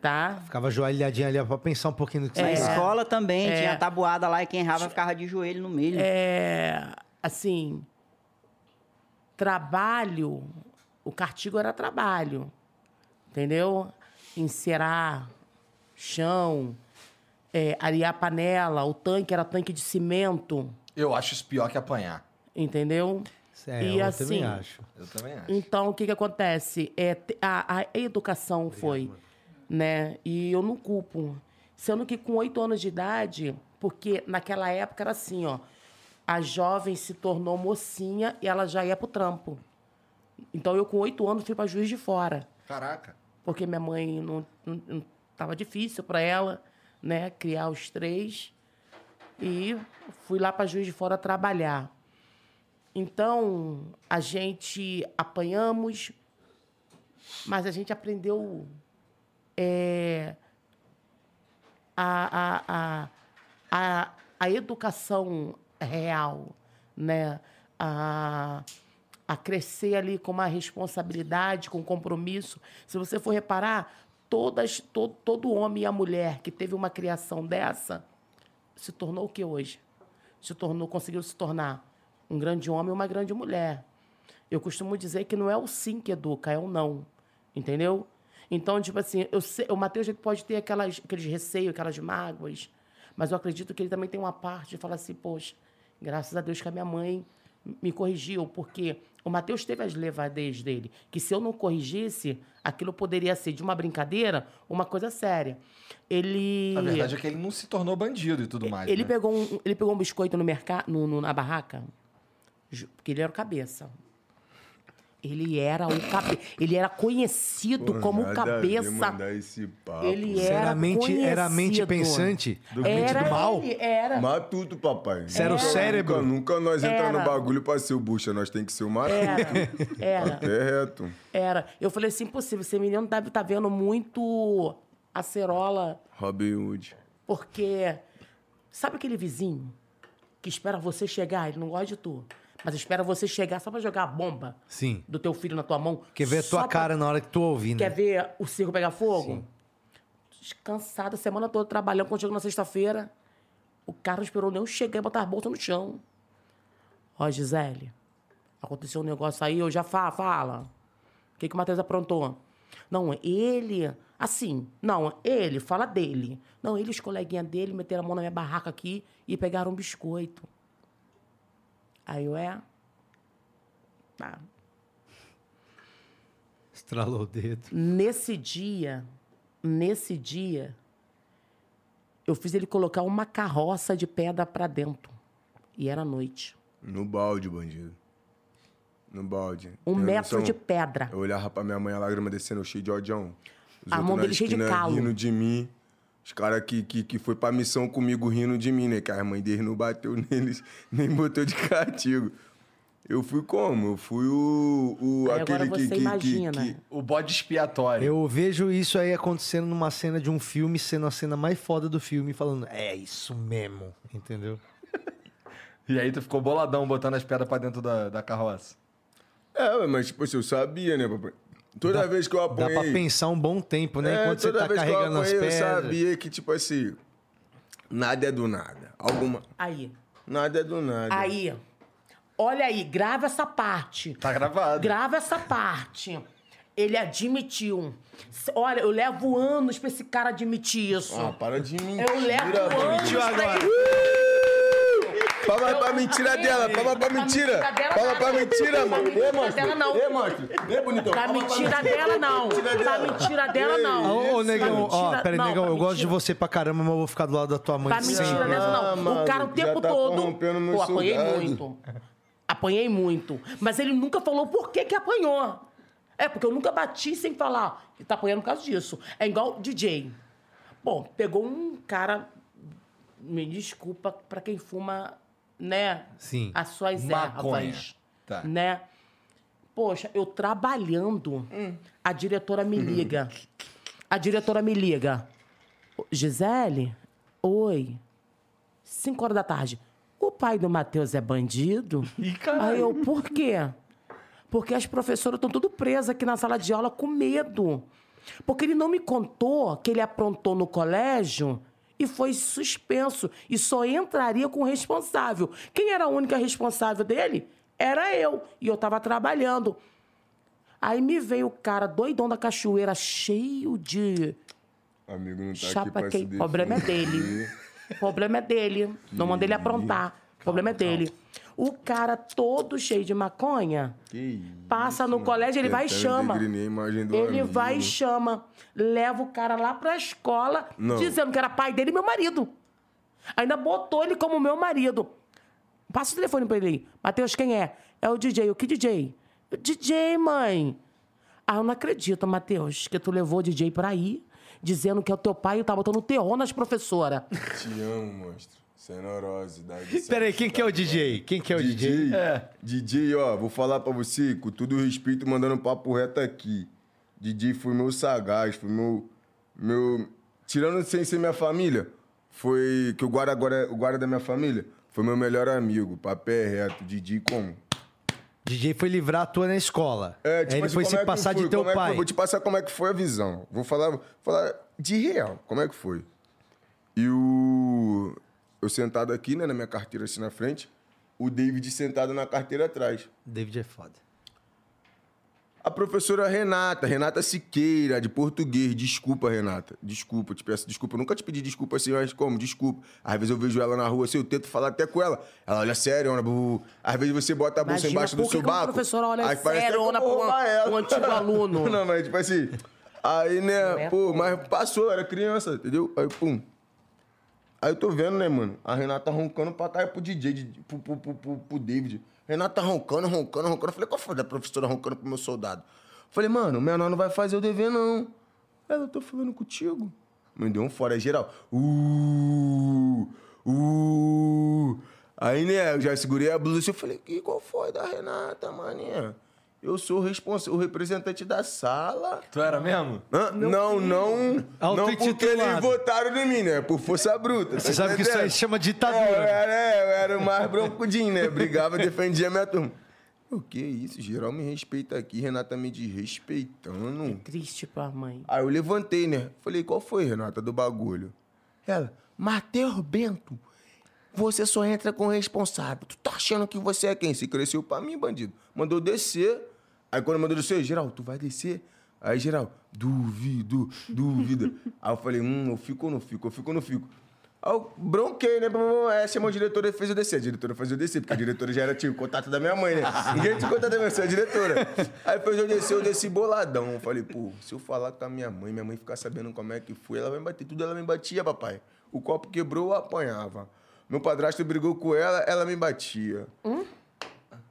Tá? Ficava ajoelhadinha ali ó, pra pensar um pouquinho no que Na você falava. escola também, É. tinha tabuada lá e quem errava ficava de joelho no milho. É, assim, trabalho, o cartigo era trabalho, entendeu? Encerar chão, é, arear panela, o tanque era tanque de cimento, Eu acho isso pior que apanhar. entendeu? É, E eu assim, também acho. Eu também acho. Então, o que que acontece? É, a, a educação foi, né? E eu não culpo. Sendo que com oito anos de idade, porque naquela época era assim, ó. A jovem se tornou mocinha e ela já ia pro trampo. Então, eu com oito anos fui para Juiz de Fora. Caraca. Porque minha mãe não, não, não- tava difícil para ela, né? Criar os três. E fui lá para Juiz de Fora trabalhar. Então, a gente apanhamos, mas a gente aprendeu é, a, a, a, a, a educação real, né? A, a crescer ali com uma responsabilidade, com compromisso. Se você for reparar, todas, to, todo homem e a mulher que teve uma criação dessa se tornou o que hoje? Se tornou, conseguiu se tornar um grande homem e uma grande mulher. Eu costumo dizer que não é o sim que educa, é o não. Entendeu? Então, tipo assim, eu sei, o Matheus pode ter aquelas, aqueles receios, aquelas mágoas, mas eu acredito que ele também tem uma parte de falar assim, poxa, graças a Deus que a minha mãe me corrigiu, porque o Matheus teve as levadez dele, que se eu não corrigisse, aquilo poderia ser de uma brincadeira uma coisa séria. Ele A verdade é que ele não se tornou bandido e tudo mais. ele, né? pegou um, ele pegou um biscoito no mercado, no, no- na barraca, porque ele era o cabeça. Ele era o cabeça. Ele era conhecido Pô, como cabeça. mandar esse papo. Ele era era mente, era mente conhecido. pensante? Do mente Era do mal? ele, era. Matuto, papai. Você era o cérebro? Nunca, nunca nós entra no bagulho pra ser o bucha, nós tem que ser o matuto. Era, era, Até reto. era. Eu falei assim, impossível, esse menino deve estar vendo muito acerola, Robin Hood. porque sabe aquele vizinho que espera você chegar, ele não gosta de tu, mas espera você chegar só pra jogar a bomba Sim. do teu filho na tua mão. Quer ver a tua pra- cara na hora que tu ouve, né? Quer ver o circo pegar fogo? Cansada, a semana toda trabalhando. Quando chegou na sexta-feira, o cara não esperou nem eu chegar e botar as bolsas no chão. Ó, Gisele, aconteceu um negócio aí, eu já fala, fala. O que, que o Matheus aprontou? Não, ele. Assim, não, ele, fala dele. Não, ele, os coleguinhas dele, meteram a mão na minha barraca aqui e pegaram um biscoito. Aí eu é. Tá. Estralou o dedo. Nesse dia, nesse dia, eu fiz ele colocar uma carroça de pedra pra dentro. E era noite. No balde, bandido. No balde. Um Tem metro noção? de pedra. Eu olhava pra minha mãe, a lágrima descendo, cheio de. Os A mão dele cheia de calo. rindo de mim. Os caras que, que, que foi pra missão comigo rindo de mim, né? Que a mãe deles não bateu neles, nem botou de castigo. Eu fui como? Eu fui o. o Aí aquele que, você que, imagina. que, que. O bode expiatório. Eu vejo isso aí acontecendo numa cena de um filme, sendo a cena mais foda do filme, falando, é isso mesmo, entendeu? E aí tu ficou boladão botando as pedras pra dentro da, da carroça. É, mas tipo assim, eu sabia, né, papai? Toda vez que eu Dá apanhei. pra pensar um bom tempo, né? É, Enquanto você toda tá vez que eu carregando as apanhei, pedras. Eu sabia que, tipo assim, nada é do nada. Alguma. Aí, Nada é do nada. aí. Olha aí, grava essa parte. Tá gravado. Grava essa parte. Ele admitiu. Olha, eu levo anos pra esse cara admitir isso. Ah, para de mentir. eu levo anos pra agora. ele... Palma pra mentira dela, palma pra mentira. Palma pra mentira, mano. Ei, monstro. dela, não. Ei, monstro. Ei, bonitão. Pra mentira dela, não. mentira Pra dela. mentira dela, não. Ô, Pra negão, ó, mentira- peraí, negão, pra eu gosto de mentira- você pra caramba, mas eu vou ficar do lado da tua mãe Pra mentira sempre. dessa, não. Ah, o cara o mano, tempo tá todo. Pô, apanhei muito. Apanhei muito. Mas ele nunca falou por que que apanhou. É, porque eu nunca bati sem falar. Ele tá apanhando por causa disso. É igual DJ. Bom, pegou um cara. Me desculpa pra quem fuma, né? Sim. As suas Maconha. ervas. Tá. Né? Poxa, eu trabalhando, a diretora me liga. A diretora me liga. "Ô, Gisele, oi. Cinco horas da tarde. O pai do Matheus é bandido? Ih, caralho. Aí eu, por quê? Porque as professoras estão tudo presas aqui na sala de aula com medo. Porque ele não me contou que ele aprontou no colégio e foi suspenso. E só entraria com o responsável. Quem era a única responsável dele? Era eu. E eu estava trabalhando. Aí me veio o cara doidão da cachoeira, cheio de Amigo não tá aqui chapa pra se quente. O problema é dele. problema é dele. Não mandei ele aprontar. O problema é dele. O cara todo cheio de maconha Que isso, passa no mano. colégio, ele vai e chama. Ele amigo. vai e chama. Leva o cara lá pra escola, Não. dizendo que era pai dele e meu marido. Ainda botou ele como meu marido. Passa o telefone pra ele aí. Matheus, quem é? É o DJ. O que DJ? O DJ, mãe. Ah, eu não acredito, Matheus, que tu levou o DJ pra aí, dizendo que é o teu pai e tá botando terror nas professoras. Te amo, monstro. Dá licença. Peraí, quem que é o DJ? Quem que é o DJ? DJ, DJ, ó, vou falar pra você, com todo respeito, mandando um papo reto aqui. DJ foi meu sagaz, foi meu. meu tirando sem ser minha família, foi. Que o guarda agora é o guarda da minha família, foi meu melhor amigo. Papé reto. DJ como? DJ foi livrar a tua na escola. É, Aí ele foi se é passar foi? de teu Como é pai. Vou te passar como é que foi a visão. Vou falar, vou falar de real, como é que foi. E o. Eu sentado aqui, né, na minha carteira assim na frente, o David sentado na carteira atrás. David é foda. A professora Renata, Renata Siqueira, de português. Desculpa, Renata. Desculpa, te peço desculpa. Eu nunca te pedi desculpa assim, mas como? Desculpa. Às vezes eu vejo ela na rua assim, eu tento falar até com ela. Ela olha sério, Ana. Às vezes você bota a bolsa Imagina embaixo do que uma sobaco. professora olha aí parece sério, Ana, vou pra um- um antigo aluno? Não, mas tipo assim. Aí, né, é, pô. mas passou, era criança, entendeu? Aí, pum. Aí eu tô vendo, né, mano? A Renata roncando pra cá e pro DJ, de- pro, pro, pro, pro, David. Renata roncando, roncando, roncando. Eu falei, qual foi da professora roncando pro meu soldado? Eu falei, mano, o menor não vai fazer o dever, não. Ela, eu tô falando contigo. Me deu um fora geral. Uh, uh. Aí, né, eu já segurei a blusa e eu falei, que qual foi da Renata, maninha? Eu sou o responsável, o representante da sala. Tu era mesmo? Hã? Não, não. Não porque eles votaram em mim, né? Por força bruta. Você tá sabe que isso aí entendendo? se chama É, eu, ditadura. era, é, eu era o mais broncudinho, né? Brigava, defendia minha turma. O que isso? Geral me respeita aqui, Renata me desrespeitando. Triste pra mãe. Aí eu levantei, né? Falei, qual foi, Renata, do bagulho? Ela, Matheus Bento, você só entra com o responsável. Tu tá achando que você é quem? Você cresceu pra mim, bandido. Mandou descer. Aí quando mandou descer, geral, tu vai descer? Aí, geral, duvido, dúvida. Aí eu falei, hum, eu fico ou não fico? Eu fico ou não fico? Aí eu bronquei, né? Aí chamou a diretora e fez eu descer. A diretora fez eu descer, porque a diretora já era, tinha o contato da minha mãe, né? Ninguém tinha contato da minha mãe, só a diretora. Aí fez eu descer, eu desci boladão. Eu falei, pô, se eu falar com a minha mãe, minha mãe ficar sabendo como é que foi, ela vai me bater. Tudo ela me batia, papai. O copo quebrou, eu apanhava. Meu padrasto brigou com ela, ela me batia.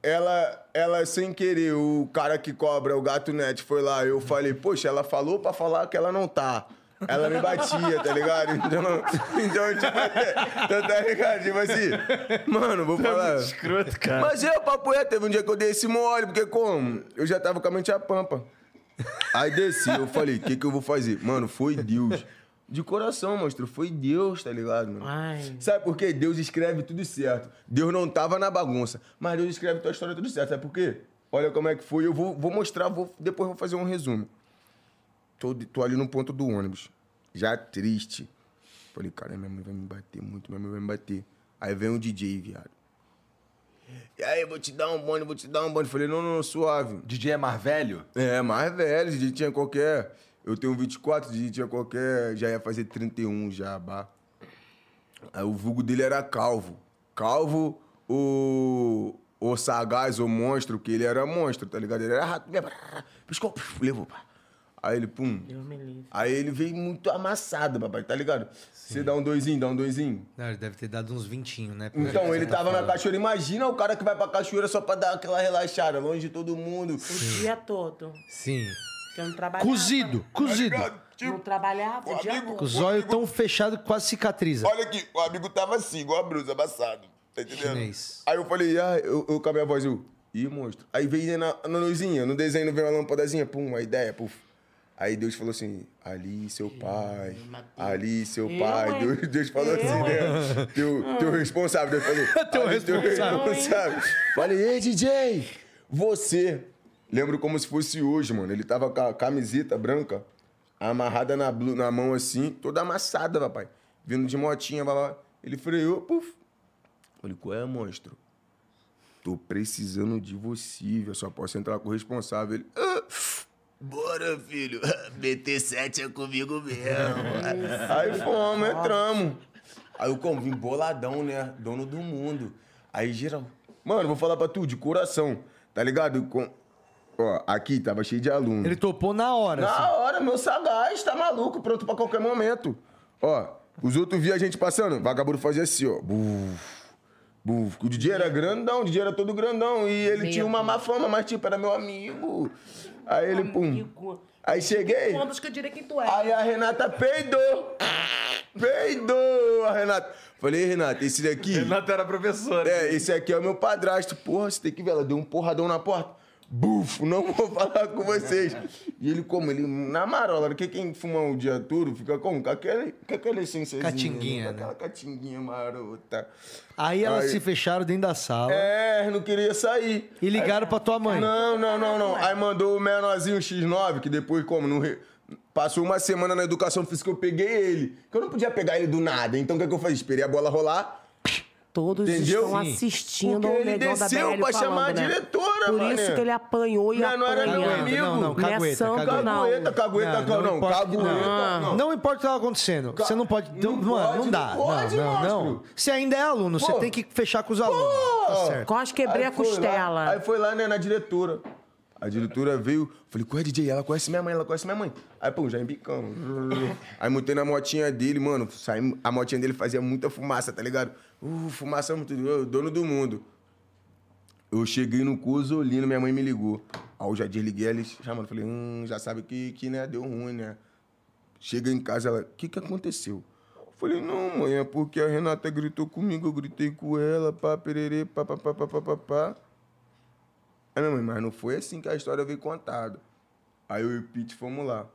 Ela, ela, sem querer, o cara que cobra, o gato net, foi lá. Eu falei, poxa, ela falou pra falar que ela não tá. Ela me batia, tá ligado? Então, então tipo, então, tá ligado? Tipo assim, mano, vou falar. Escroto, cara. Mas é, o papo é, teve um dia que eu dei esse mole, porque como? Eu já tava com a mente a pampa. Aí desci, eu falei, o que que eu vou fazer? Mano, foi Deus. De coração, monstro, foi Deus, tá ligado, mano? Ai. Sabe por quê? Deus escreve tudo certo. Deus não tava na bagunça, mas Deus escreve tua história tudo certo. Sabe por quê? Olha como é que foi. Eu vou, vou mostrar, vou, depois eu vou fazer um resumo. Tô, tô ali no ponto do ônibus, já triste. Falei, cara, minha mãe vai me bater muito, minha mãe vai me bater. Aí vem um DJ, viado. E aí, vou te dar um bonde, vou te dar um bonde. Falei, não, não, não, suave. DJ é mais velho? É, mais velho, DJ tinha qualquer. Eu tenho 24, DJ tinha qualquer. Já ia fazer 31 já, bah. Aí o vulgo dele era calvo. Calvo, o. O sagaz, o monstro, que ele era monstro, tá ligado? Ele era rato. Piscou, puf, levou, pá. Aí ele, pum. Deus me livre. Aí ele veio muito amassado, papai, tá ligado? Você dá um doisinho, dá um doisinho. Não, ele deve ter dado uns vintinhos, né? Então, ele tá tava na cachoeira. Imagina o cara que vai pra cachoeira só pra dar aquela relaxada, longe de todo mundo. O dia todo. Sim. Que eu não trabalhava. Cozido, cozido. Não trabalhava o amigo- todo. Com os olhos tão fechados que quase cicatriza. Olha aqui, o amigo tava assim, igual a brusa, amassado. Tá entendendo? Chinês. Aí eu falei, ah, eu, eu com a minha voz, eu, ih, monstro. Aí veio na, na luzinha, no desenho veio uma lâmpadazinha, pum, a ideia, puf. Aí Deus falou assim, ali seu pai, ali seu Eu, pai. hein? Deus, Deus falou assim, Eu, né? Teu, teu responsável, Deus falou. Teu ali, responsável. responsável. Falei, ei, DJ, você. Lembro como se fosse hoje, mano. Ele tava com a camiseta branca, amarrada na, blu- na mão assim, toda amassada, papai. Vindo de motinha, blá. Ele freou, puf. Falei, qual é, monstro? Tô precisando de você, velho. Só posso entrar com o responsável. Ele, "Ah, bora, filho. BT7 é comigo mesmo. Aí fomos, entramos. Aí eu como, vim boladão, né? Dono do mundo. Aí geral. Mano, vou falar pra tu, de coração. Tá ligado? Com... Ó, aqui tava cheio de aluno. Ele topou na hora. assim. Na hora, meu sagaz, tá maluco, pronto pra qualquer momento. Ó, os outros via a gente passando, vagabundo fazia assim, ó. Buf, buf. O DJ era grandão, o DJ era todo grandão. E ele Medo. tinha uma má fama, mas tipo, era meu amigo. Aí ele, pum. Aí cheguei. Quantos que eu diria quem tu é? Aí a Renata peidou. Peidou a Renata. Falei, Renata, esse daqui. Renata era professora. É, esse aqui é o meu padrasto. Porra, você tem que ver, ela deu um porradão na porta. Bufo, não vou falar com vocês. E ele como? Ele na marola, porque quem fuma o dia todo fica como? Com aquele, com aquela essência. Catinguinha, com né? Aquela catinguinha marota. Aí elas Aí- se fecharam dentro da sala É, não queria sair. e ligaram pra tua mãe. Não, não, não, não. Aí mandou o menorzinho X9, que depois, como, não re- passou uma semana na educação física, eu peguei ele. Que eu não podia pegar ele do nada. Então o que, é que eu fiz? Esperei a bola rolar. Todos Entendeu? estão Sim. assistindo Porque ao ele Negão da desceu pra falando, chamar a né? diretora, Por mané. isso que ele apanhou e Não, não era apanha. meu amigo. Não, não, é cagueta, cagueta. não. Cagueta, cagueta, Não, não, não não, importa- cagueta, não. não. Importa o que tá acontecendo. Você não pode. não Não, mano, pode, não dá. não Não, pode, não, não. monstro. Você ainda é aluno, você Pô. tem que fechar com os alunos. Tá certo. Quase quebrei a Aí foi lá- costela. aí foi lá, né, na diretora. A diretora veio, falei, qual é DJ? Ela conhece minha mãe, ela conhece minha mãe. Aí, pô, já embicamos. Aí montei na motinha dele, mano. Saí, a motinha dele fazia muita fumaça, tá ligado? Uh, fumaça muito. eu, dono do mundo. Eu cheguei no Cozolino, minha mãe me ligou. Aí eu já desliguei ela chamando. Falei, hum, já sabe que, que né, deu ruim, né? Cheguei em casa, ela, o que que aconteceu? Falei, não, mãe, é porque a Renata gritou comigo, eu gritei com ela, pá, pererê, pá, pá, pá, pá, pá, pá, pá. Aí minha mãe, mas não foi assim que a história veio contada. Aí eu e o Pete fomos lá.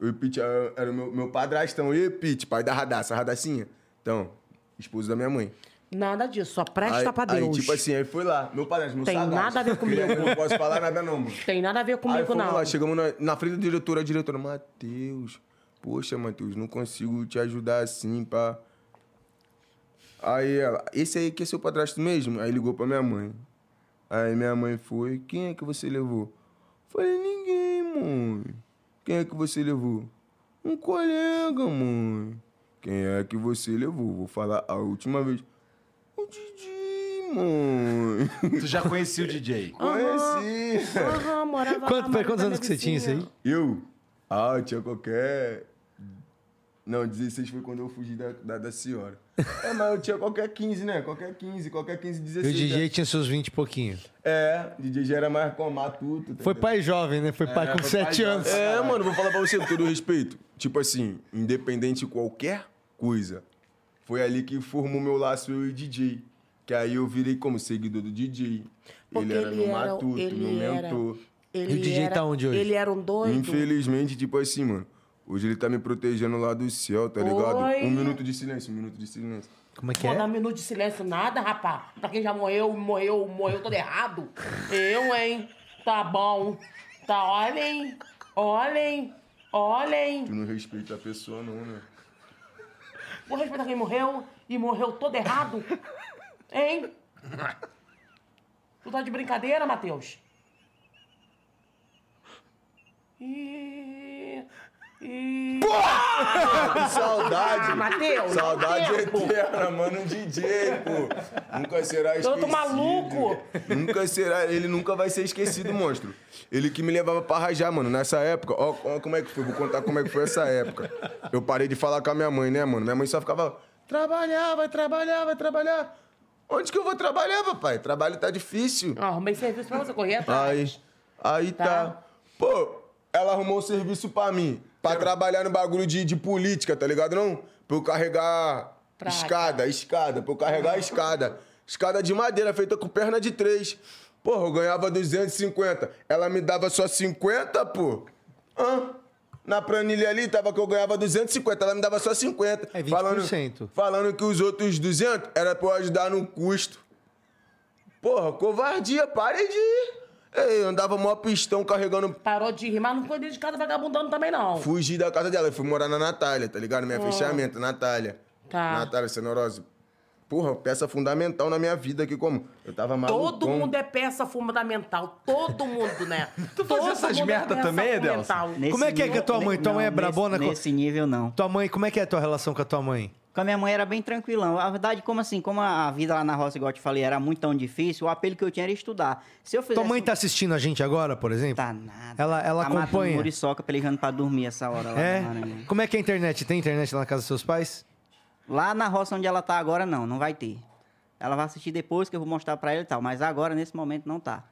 Eu e o Pete era, era o meu, meu padrastão, e o Pete, pai da Radassa, Radacinha. Então, esposo da minha mãe. Nada disso, só presta aí, pra Deus. Aí, tipo assim, aí foi lá, meu padrasto, meu Tem sagaz. nada a ver comigo. Eu não posso falar nada não, mano. Tem nada a ver Aí comigo, fomos não. lá, chegamos na, na frente da diretora, a diretora, Matheus, poxa, Matheus, não consigo te ajudar assim, pá. Aí ela, esse aí que é seu padrasto mesmo? Aí ligou pra minha mãe. Aí minha mãe foi, quem é que você levou? Falei, ninguém, mãe. Quem é que você levou? Um colega, mãe. quem é que você levou? Vou falar a última vez. O Didi, mano. Tu já conhecia o DJ? Conheci. Aham, morava lá, Quanto, morava quantos anos que você tinha isso aí? Eu? Ah, eu tinha qualquer. Não, 16 foi quando eu fugi da, da, da senhora. É, mas eu tinha qualquer 15, né? Qualquer 15, qualquer 15, E 16. o DJ né? tinha seus 20 e pouquinho. É, DJ já era mais com matuto. tá Foi entendendo? pai jovem, né? Foi pai com foi 7 pai anos. jovem. É, mano, vou falar pra você com todo respeito. Tipo assim, independente de qualquer coisa, foi ali que formou meu laço eu e o DJ. Que aí eu virei como seguidor do DJ. Porque ele era meu era- matuto, ele meu era- mentor. Ele E o DJ era, tá onde hoje? Ele era um doido. Infelizmente, tipo assim, mano. Hoje ele tá me protegendo lá do céu, tá ligado? Oi. Um minuto de silêncio, um minuto de silêncio. Como é que Pô, dá é? um minuto de silêncio nada, rapaz. Pra quem já morreu, morreu, morreu todo errado. Eu, hein? Tá bom. Tá, olhem, olhem, olhem. Tu não respeita a pessoa, não, né? Vou respeitar quem morreu e morreu todo errado. Hein? Tu tá de brincadeira, Matheus? Ih, ih. Que saudade! Ah, Matheus, Saudade eterna, mano, um DJ, pô. Nunca será esquecido. Tanto maluco. Nunca será, ele nunca vai ser esquecido, monstro. Ele que me levava pra rajar, mano, nessa época. Ó, ó como é que foi, vou contar como é que foi essa época. Eu parei de falar com a minha mãe, né, mano? Minha mãe só ficava, trabalhar, vai trabalhar, vai trabalhar. Onde que eu vou trabalhar, papai? Trabalho tá difícil. Ó, Arrumei serviço pra você correr Aí, atrás. aí tá. Tá. Pô, ela arrumou um serviço pra mim. Pra trabalhar no bagulho de, de política, tá ligado? Não? Pra eu carregar escada, escada. Pra eu carregar a escada. Escada de madeira, feita com perna de três. Porra, eu ganhava 250. Ela me dava só 50, pô. Hã? Na planilha ali tava que eu ganhava 250, ela me dava só 50. É 20%. Falando, falando que os outros 200 era pra eu ajudar no custo. Porra, covardia, pare de eu andava mó pistão carregando. Parou de rir, mas não ficou dentro de casa vagabundando também, não. Fugi da casa dela. Eu fui morar na Natália, tá ligado? Minha fechamento, Natália. Tá. Natália Senorose. Porra, peça fundamental na minha vida aqui, como? Eu tava maluco. Todo mundo é peça fundamental. Todo mundo, né? tu fazia essas merda também, Adelson? Nesse Como é que é que a tua mãe- tua mãe é não, brabona Nesse, com- nesse nível, não. Tua mãe, como é que é a tua relação com a tua mãe? Com a minha mãe era bem tranquilão. A verdade, como assim, como a vida lá na roça, igual eu te falei, era muito tão difícil, o apelo que eu tinha era estudar. Se eu fizesse... Tua mãe tá assistindo a gente agora, por exemplo? Tá nada. Ela, ela tá acompanha. muriçoca, pelejando pra dormir essa hora lá É? Como é que é a internet? Tem internet lá na casa dos seus pais? Lá na roça onde ela tá agora, não, não vai ter. Ela vai assistir depois que eu vou mostrar pra ela e tal, mas agora, nesse momento, não tá.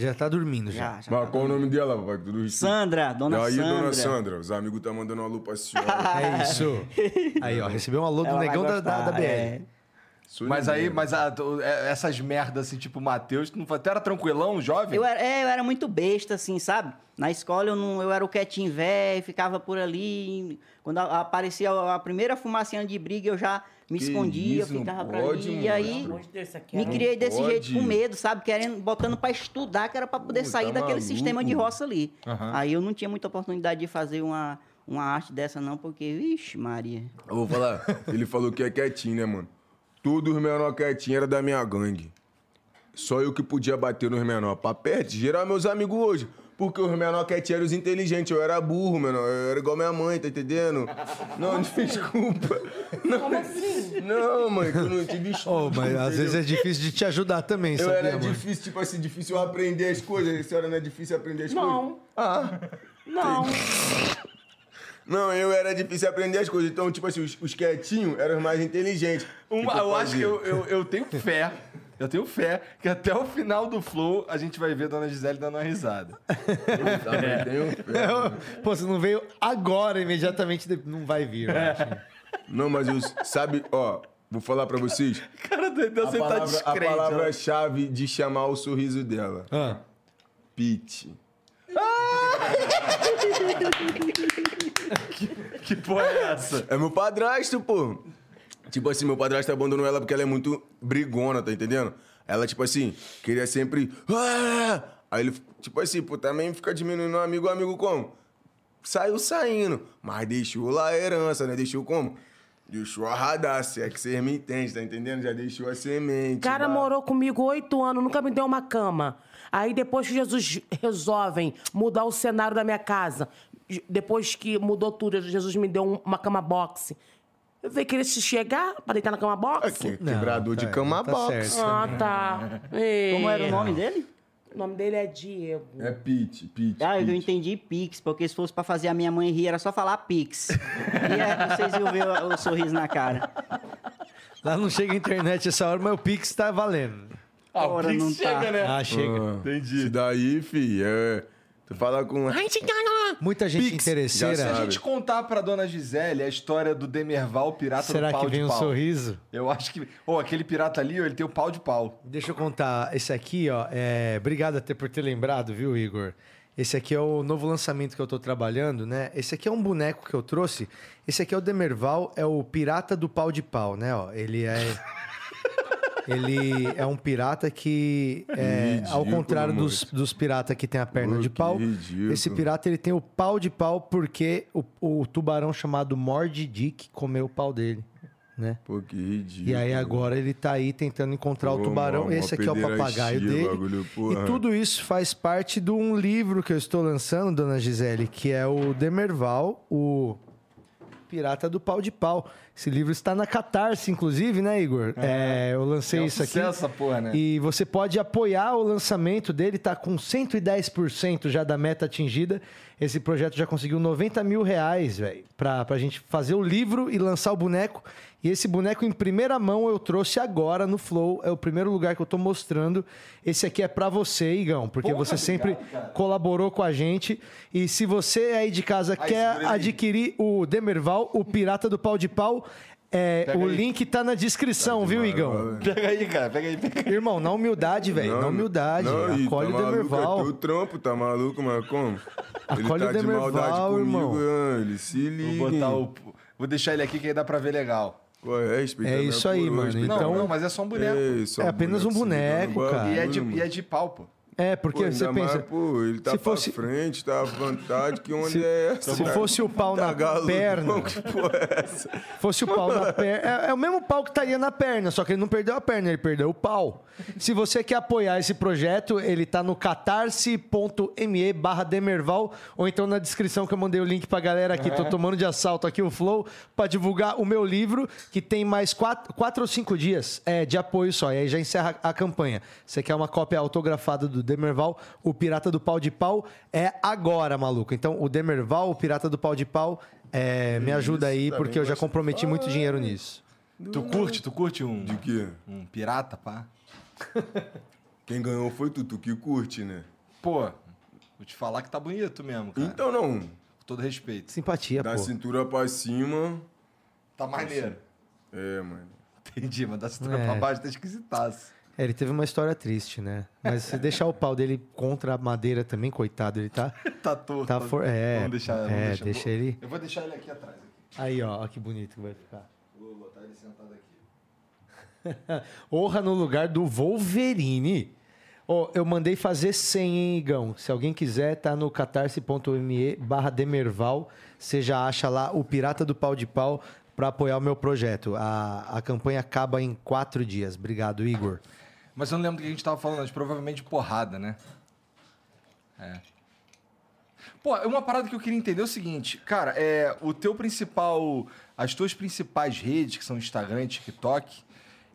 Já tá dormindo já. Já, já. Mas qual o nome dela, papai? Tudo. Sandra, dona e aí, Sandra. dona Sandra, os amigos tá mandando uma alô pra senhora. É isso. Aí, ó, recebeu um alô do negão da, da, da BR. é. Mas aí, mas a- é- essas merdas assim, tipo Matheus, tu, tu era tranquilão, jovem? Eu era, é, eu era muito besta, assim, sabe? Na escola eu, não, eu era o quietinho velho, ficava por ali. Quando aparecia a, a primeira fumacinha de briga, eu já me Que escondia, isso, ficava pra pode, ali. E aí aqui, me criei desse pode. jeito, com medo, sabe? Querendo, botando pra estudar, que era pra poder Pô, sair tá daquele maluco? sistema de roça ali. Aham. Aí eu não tinha muita oportunidade de fazer uma, uma arte dessa, não, porque, vixe, Maria. Eu vou falar, ele falou que é quietinho, né, mano? Todos os menores quietinhos eram da minha gangue. Só eu que podia bater nos menores. Pra perto, geral meus amigos hoje. Porque os menores quietinhos eram os inteligentes. Eu era burro, menor. Eu era igual minha mãe, tá entendendo? Não, desculpa. Não, Como assim? não mãe, que eu não tive estudo. Oh, mas às vezes é difícil de te ajudar também, Eu sabia, era mano? difícil, tipo assim, difícil eu aprender as coisas. A senhora não é difícil aprender as coisas? Não, Ah, não. não, eu era difícil aprender as coisas. Então, tipo assim, os, os quietinhos eram os mais inteligentes. Uma- Que eu acho que eu, eu, eu tenho fé. Eu tenho fé que até o final do Flow a gente vai ver a Dona Gisele dando uma risada. Eu também tenho fé. Eu- Pô, você não veio agora, imediatamente, não vai vir. É. eu acho. Não, mas eu, sabe, ó, vou falar pra vocês. Cara, Deus, A você tá palavra, a descrente. ó. palavra-chave de chamar o sorriso dela. Ah, Pete. Que porra é essa? É meu padrasto, pô. Tipo assim, meu padrasto abandonou ela porque ela é muito brigona, tá entendendo? Ela, tipo assim, queria sempre. "Ah!" Aí ele, tipo assim, pô, também fica diminuindo amigo, amigo como? Saiu saindo, mas deixou lá a herança, né? Deixou como? Deixou a radar, se é que vocês me entendem, tá entendendo? Já deixou a semente. O cara lá. morou comigo oito anos, nunca me deu uma cama. Aí depois que Jesus resolvem mudar o cenário da minha casa, depois que mudou tudo, Jesus me deu um- uma cama boxe. Eu veio querer se chegar pra deitar na cama box? Aqui, Não, quebrador tá- de cama tá box. certo. Ah, tá. Como era o É. nome dele? O nome dele é Diego. É Pete, Pete. Ah, eu Pete. entendi Pix, porque se fosse pra fazer a minha mãe rir, era só falar Pix. e é, vocês iam ver o, o sorriso na cara. Lá não chega a internet essa hora, mas o Pix tá valendo. Ah, o Pix não tá. chega, né? Ah, chega. Ah, Entendi. Isso daí, fi, é... Tu fala com... Muita gente Pix, interesseira. já Se a gente contar pra dona Gisele a história do Demerval, pirata Será do pau que vem de um pau. sorriso? Eu acho que... Ô, aquele pirata ali, ó, ele tem o pau de pau. Deixa eu contar. Esse aqui, ó, é... obrigado até por ter lembrado, viu, Igor? Esse aqui é o novo lançamento que eu tô trabalhando, né? Esse aqui é um boneco que eu trouxe. Esse aqui é o Demerval, é o pirata do pau de pau, né? Ó, ele é. Ele é um pirata que, é, ao Ridículo, contrário dos, dos piratas que tem a perna Pô, de pau, esse pirata ele tem o pau de pau porque o, o tubarão chamado Mord Dick comeu o pau dele, né? Pô, que ridículo. E aí agora ele tá aí tentando encontrar o Pô, tubarão. mó- mó Esse aqui é o papagaio dele. bagulho, e tudo isso faz parte de um livro que eu estou lançando, dona Gisele, que é o Demerval, o Pirata do Pau de Pau. Esse livro está na Catarse, inclusive, né, Igor? É, eu lancei É um isso aqui. essa porra, né? E você pode apoiar o lançamento dele, tá com 110% já da meta atingida. Esse projeto já conseguiu 90 mil reais, velho, pra, pra gente fazer o livro e lançar o boneco. E esse boneco em primeira mão eu trouxe agora no Flow. É o primeiro lugar que eu tô mostrando. Esse aqui é pra você, Igão, porque Porra, você sempre cara. colaborou com a gente. E se você aí de casa Aí, quer adquirir o Demerval, o Pirata do Pau de Pau, é, Pega o aí. link tá na descrição, viu, Igão? Pega aí, cara. Pega aí, pega aí. Irmão, na humildade, velho. Na humildade. Não, Acolhe tá o maluco, Demerval. É teu trampo, tá maluco, mas como? ele Acolhe tá o de Demerval, maldade comigo, irmão. ah, ele se liga. Vou botar o... Vou deixar ele aqui que aí dá pra ver legal. Pô, é, É isso aí, mano. Então- Não, não, mas é só um boneco. É, só É apenas um boneco, cara. E é, de, e é de pau, pô. É, Pô, porque você ainda mais, pensa. pô, ele tá se pra fosse- frente, tá à vontade, que onde Se- é essa? se cara? fosse o pau Tá na galudão, perna. Que porra é essa? Fosse o pau na perna. É, é o mesmo pau que estaria na perna, só que ele não perdeu a perna, ele perdeu o pau. Se você quer apoiar esse projeto, ele tá no catarse.me barra Demerval, ou então na descrição que eu mandei o link pra galera aqui. Tô tomando de assalto aqui o Flow pra divulgar o meu livro, que tem mais quatro, quatro ou cinco dias é, de apoio só. E aí já encerra a campanha. Você quer uma cópia autografada do Demerval, o Pirata do Pau de Pau, é agora, maluco. Então, o Demerval, o Pirata do Pau de Pau, é, me ajuda aí, porque eu já comprometi muito dinheiro nisso. Tu curte? Tu curte um, De quê? um pirata, pá? Quem ganhou foi tu, tu que curte, né? Pô, vou te falar que tá bonito mesmo, cara. Então não, Com todo respeito. Simpatia, da pô. cintura pra cima, Tá maneiro. é, mano. Entendi, mas da cintura É. pra baixo tá esquisitaço. É, ele teve uma história triste, né? Mas se deixar o pau dele contra a madeira também, coitado, ele tá. Tá torto. Tá for... É, Vamos deixar, vamos é, deixar. deixa ele. Eu vou deixar ele aqui atrás. Aqui. Aí, ó, ó que bonito que vai ficar. Vou botar ele sentado aqui. Honra no lugar do Wolverine. Ó, eu mandei fazer 100, hein, Igão? Se alguém quiser, tá no catarse.me barra Demerval. Você já acha lá o Pirata do Pau de Pau para apoiar o meu projeto. A, a campanha acaba em quatro dias. Obrigado, Igor. Mas eu não lembro do que a gente tava falando, mas provavelmente porrada, né? É. Pô, uma parada que eu queria entender é o seguinte, cara, é o teu principal, as tuas principais redes, que são Instagram e TikTok,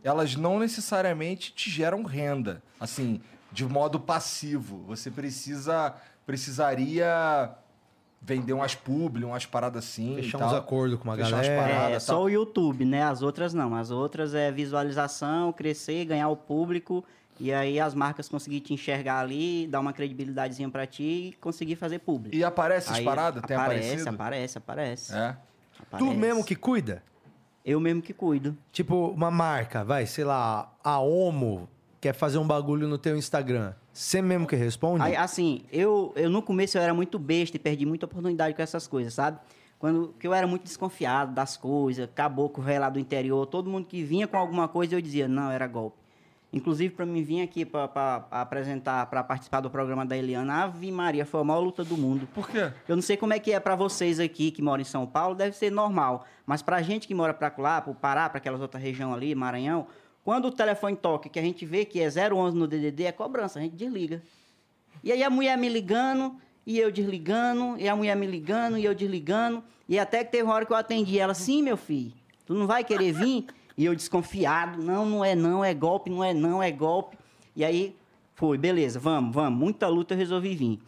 elas não necessariamente te geram renda, assim, de modo passivo. Você precisa, precisaria vender umas publi, umas paradas assim Fechar e tal. uns acordos com uma Fechar umas galera. paradas. É só o YouTube, né? As outras não. As outras é visualização, crescer, ganhar o público. E aí as marcas conseguir te enxergar ali, dar uma credibilidadezinha pra ti e conseguir fazer público. E aparece essas Aí paradas? Tem aparece, aparecido? aparece, aparece, É. Tu aparece. mesmo que cuida? Eu mesmo que cuido. Tipo, uma marca, vai, sei lá, a Omo quer fazer um bagulho no teu Instagram. Você mesmo que responde? Aí, assim, eu, eu no começo eu era muito besta e perdi muita oportunidade com essas coisas, sabe? Quando que eu era muito desconfiado das coisas, caboclo lá do interior, todo mundo que vinha com alguma coisa eu dizia, não, era golpe. Inclusive, para mim vir aqui para apresentar, para participar do programa da Eliana, Ave Maria, foi a maior luta do mundo. Por quê? Eu não sei como é que é para vocês aqui que moram em São Paulo, deve ser normal. Mas pra gente que mora pra lá, pro Pará, para aquelas outras regiões ali, Maranhão, quando o telefone toca, que a gente vê que é 011 no DDD, é cobrança, a gente desliga. E aí a mulher me ligando, e eu desligando, e a mulher me ligando, e eu desligando. E até que teve uma hora que eu atendi ela, sim, meu filho. Tu não vai querer vir? E eu desconfiado, não, não é não, é golpe, não é não, é golpe. E aí, foi, beleza, vamos, vamos. Muita luta eu resolvi vir.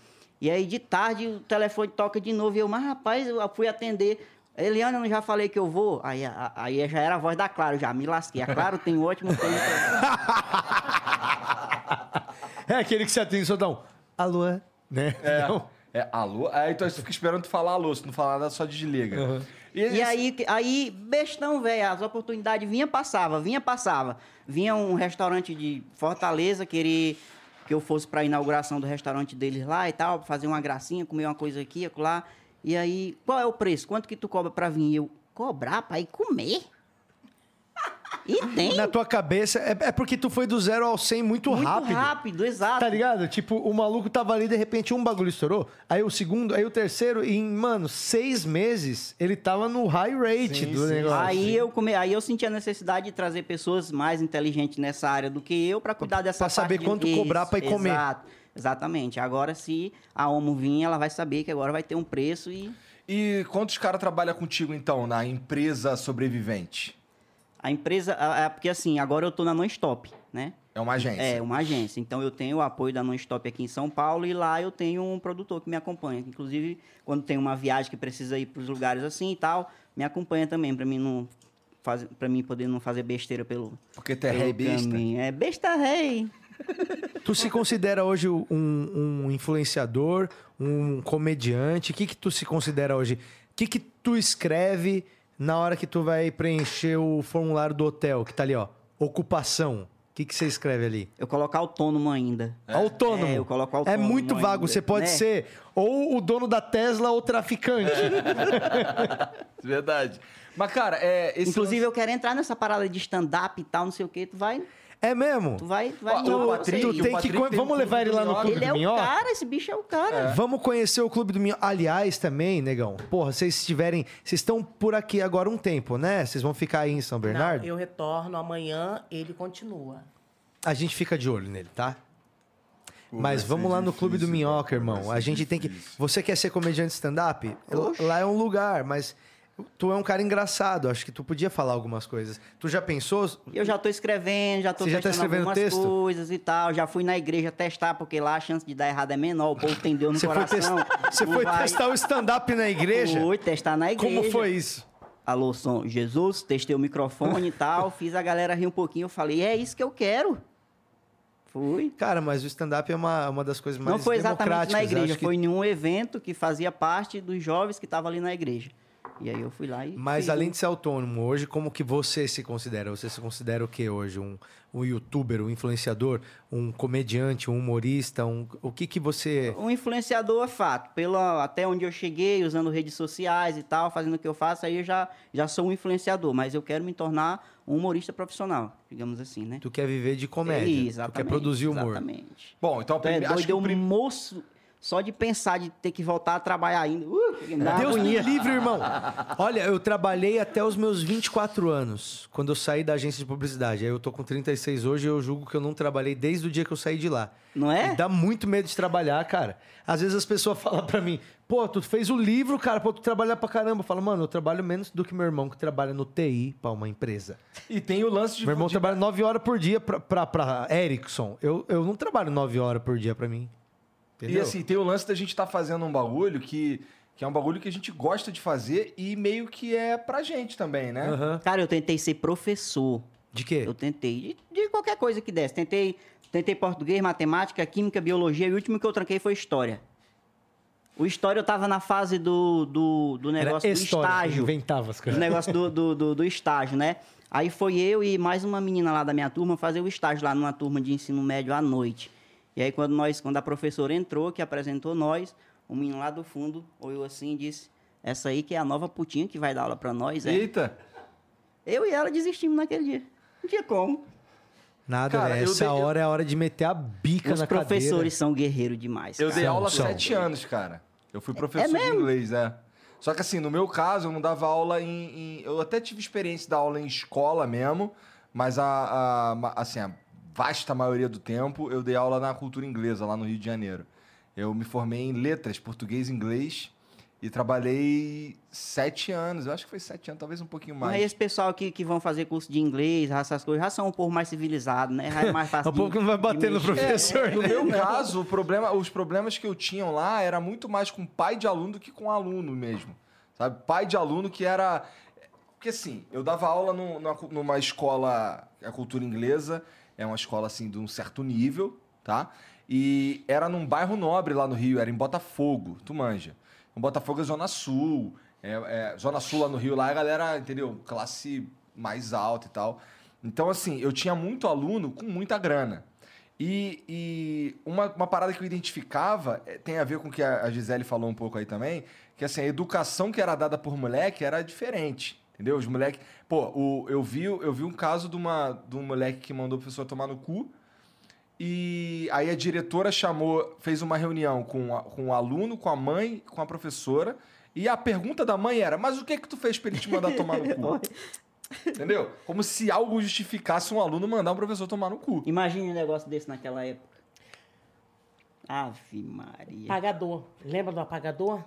E aí, de tarde, o telefone toca de novo. E eu, mas rapaz, eu fui atender. Eliana, eu não já falei que eu vou? Aí, a- aí já era a voz da Claro, já me lasquei. A Claro tem um ótimo pra- É aquele que você atende só dá um alô, é? né? É, Não. é alô? Aí então você fica esperando tu falar alô, se não falar nada, só desliga. E aí, aí bestão, velho, as oportunidades vinha passava, vinha passava. Vinha um restaurante de Fortaleza querer que eu fosse para inauguração do restaurante deles lá e tal, fazer uma gracinha, comer uma coisa aqui, acolá. E aí, qual é o preço? Quanto que tu cobra para vir? Eu, cobrar para ir comer? E tem. Na tua cabeça, é, é porque tu foi do zero ao 100 muito, muito rápido. rápido. exato. Tá ligado? Tipo, o maluco tava ali, de repente um bagulho estourou, aí o segundo, aí o terceiro, e em, mano, seis meses, ele tava no high rate Sim, do sim. negócio. Aí eu, come... aí eu senti a necessidade de trazer pessoas mais inteligentes nessa área do que eu para cuidar dessa pra saber parte de- quanto cobrar pra ir comer. Exato. Exatamente. Agora, se a Omo vir, ela vai saber que agora vai ter um preço e E quantos caras trabalham contigo, então, na empresa sobrevivente? a empresa... a- Porque assim, agora eu tô na Non-Stop, né? É uma agência. É, uma agência. Então eu tenho o apoio da Non-Stop aqui em São Paulo e lá eu tenho um produtor que me acompanha. Inclusive, quando tem uma viagem que precisa ir para os lugares assim e tal, me acompanha também para mim não fazer, para mim poder não fazer besteira pelo Porque tu é rei besta. É besta rei. Tu se considera hoje um, um influenciador, um comediante? O que que tu se considera hoje? O que que tu escreve na hora que tu vai preencher o formulário do hotel, que tá ali, ó, ocupação? O que que você escreve ali? Eu coloco autônomo ainda. Autônomo. É, eu coloco É autônomo muito ainda, vago. Você pode né? ser ou o dono da Tesla ou traficante. Verdade. Mas, cara, é. Esse Inclusive, eu quero entrar nessa parada de stand-up e tal, não sei o quê. Tu vai. É mesmo? Tu vai. Tu vai o Patrick-. Tu tem Patrick que. tem Vamos um levar ele lá no clube do Clube Ele é o Minhoca? cara, esse bicho é o cara. Vamos conhecer o Clube do Minhoca. Aliás, também, negão. Porra, vocês estiverem. Vocês estão por aqui agora um tempo, né? Vocês vão ficar aí em São Bernardo? Não, eu retorno amanhã, ele continua. A gente fica de olho nele, tá? Pô, Mas vamos lá no Clube do difícil, Minhoca, irmão. A gente tem que. difícil. Você quer ser comediante stand-up? Lá é um lugar, mas tu é um cara engraçado. Acho que tu podia falar algumas coisas. Tu já pensou? Eu já tô escrevendo, já tô Você já tá escrevendo algumas texto? coisas e tal. Já fui na igreja testar, porque lá a chance de dar errado é menor. O povo tem Deus no Você foi, coração. testar, você não foi vai- testar o stand-up na igreja? Fui testar na igreja. Como foi isso? Alô, som, Jesus, testei o microfone e tal. Fiz a galera rir um pouquinho. Eu falei, é isso que eu quero. Fui. Cara, mas o stand-up é uma, uma das coisas mais Não foi exatamente na igreja, que- foi em um evento que fazia parte dos jovens que estavam ali na igreja. E aí eu fui lá e. Mas fiz além de ser autônomo, hoje, como que você se considera? Você se considera o que hoje? Um, um youtuber, um influenciador, um comediante, um humorista? Um, o que que você... Um influenciador é fato. Pela, até onde eu cheguei, usando redes sociais e tal, fazendo o que eu faço, aí eu já, já sou um influenciador. Mas eu quero me tornar um humorista profissional, digamos assim, né? Tu quer viver de comédia. É, tu exatamente. quer produzir humor. Exatamente. Bom, então Tu é doido, que o eu prim- moço, só de pensar de ter que voltar a trabalhar ainda. Uh, me uma Deus me agonia. livre, irmão. Olha, eu trabalhei até os meus 24 anos, quando eu saí da agência de publicidade. Aí eu tô com 36 hoje e eu julgo que eu não trabalhei desde o dia que eu saí de lá. Não é? E dá muito medo de trabalhar, cara. Às vezes as pessoas falam pra mim, pô, tu fez o livro, cara, pô, tu trabalhar pra caramba. Eu falo, mano, eu trabalho menos do que meu irmão que trabalha no TI pra uma empresa. E tem o lance de. Meu irmão de- trabalha 9 horas por dia pra, pra, pra Ericsson. Eu, eu não trabalho 9 horas por dia pra mim. E Entendeu? assim, tem o lance da gente estar fazendo um bagulho que, que é um bagulho que a gente gosta de fazer e meio que é pra gente também, né? Aham. Cara, eu tentei ser professor. De quê? Eu tentei, de, de qualquer coisa que desse. Tentei, tentei português, matemática, química, biologia, e o último que eu tranquei foi história. O história eu tava na fase do, do, do Era negócio do história, estágio. inventava as Do coisas. negócio do, do, do, do estágio, né? Aí foi eu e mais uma menina lá da minha turma fazer o estágio lá numa turma de ensino médio à noite. E aí quando nós, quando a professora entrou, que apresentou nós, o menino lá do fundo olhou assim e disse: "Essa aí que é a nova putinha que vai dar aula pra nós, é?" Eita! Eu e ela desistimos naquele dia. Não tinha como. Nada, Cara, né? eu essa dei- eu- hora é a hora de meter a bica Os na professores cadeira. são guerreiros demais. Eu cara. dei São, aula há sete anos, cara. Eu fui professor de mesmo? inglês, é. Só que assim, no meu caso, eu não dava aula em. em- eu até tive experiência de dar aula em escola mesmo, mas a, a- assim, a vasta maioria do tempo eu dei aula na cultura inglesa, lá no Rio de Janeiro. Eu me formei em letras, português e inglês. E trabalhei sete anos. Eu acho que foi sete anos, talvez um pouquinho mais. Mas esse pessoal que, que vão fazer curso de inglês, essas coisas, já são um pouco mais civilizado, né? Já é mais fácil Um pouco de- não vai bater no professor, No né? meu caso, o problema, os problemas que eu tinha lá era muito mais com pai de aluno do que com aluno mesmo. Sabe? Pai de aluno que era. Porque assim, eu dava aula cu- numa escola, a cultura inglesa, é uma escola assim de um certo nível, tá? E era num bairro nobre lá no Rio, era em Botafogo, tu manja. Em Botafogo é Zona Sul. É, é, Zona Sul lá no Rio, lá a galera, entendeu? Classe mais alta e tal. Então, assim, eu tinha muito aluno com muita grana. E, e uma, uma parada que eu identificava eh, tem a ver com o que a Gisele falou um pouco aí também, que assim, a educação que era dada por moleque era diferente. Entendeu? Os moleques. Pô, o, eu, vi, eu vi um caso de, uma, de um moleque que mandou o professor tomar no cu. E aí a diretora chamou, fez uma reunião com, a- com o aluno, com a mãe, com a professora. E a pergunta da mãe era: Mas o que que tu fez pra ele te mandar tomar no cu? Entendeu? Como se algo justificasse um aluno mandar um professor tomar no cu. Imagine um negócio desse naquela época. Ave Maria. Apagador. Lembra do apagador?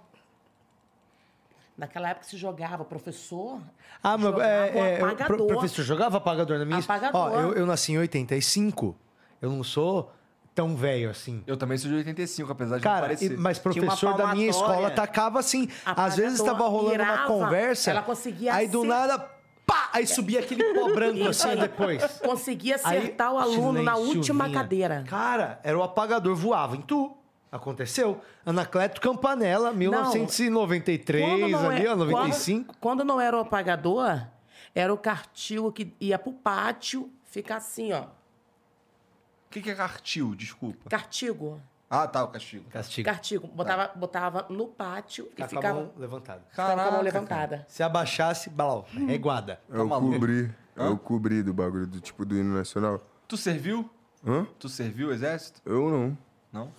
Naquela época se jogava professor. Ah, mas é, é, eu- pro- apagador. professor, jogava apagador na minha Apagador. Ó, eu, eu nasci em 85. Eu não sou tão velho assim. Eu também sou de 85, apesar de não Cara, parecer. e- mas uma professor da minha escola tacava assim. Apagador, Às vezes estava rolando uma mirava, conversa. ela conseguia Aí do nada, pá! Aí subia aquele pó branco assim depois. Conseguia Aí, acertar o aluno na última vinha. cadeira. Cara, era o apagador, voava em tu. Aconteceu. Anacleto Campanella, 1993, ali, ó, 95. Quando, quando não era o apagador, era o cartigo que ia pro pátio, ficar assim, ó. O que, que é cartil? Desculpa. Cartigo. Ah, tá, o castigo. Castigo. Cartigo. Botava, botava no pátio e com a ficava, mão levantada. ficava com a mão Caraca, levantada. Se abaixasse, balau, Hum. reguada. É o maluco? cobrir. É o cobrir do bagulho, do tipo do hino nacional. Tu serviu? Hã? Tu serviu o exército? Eu não. Não?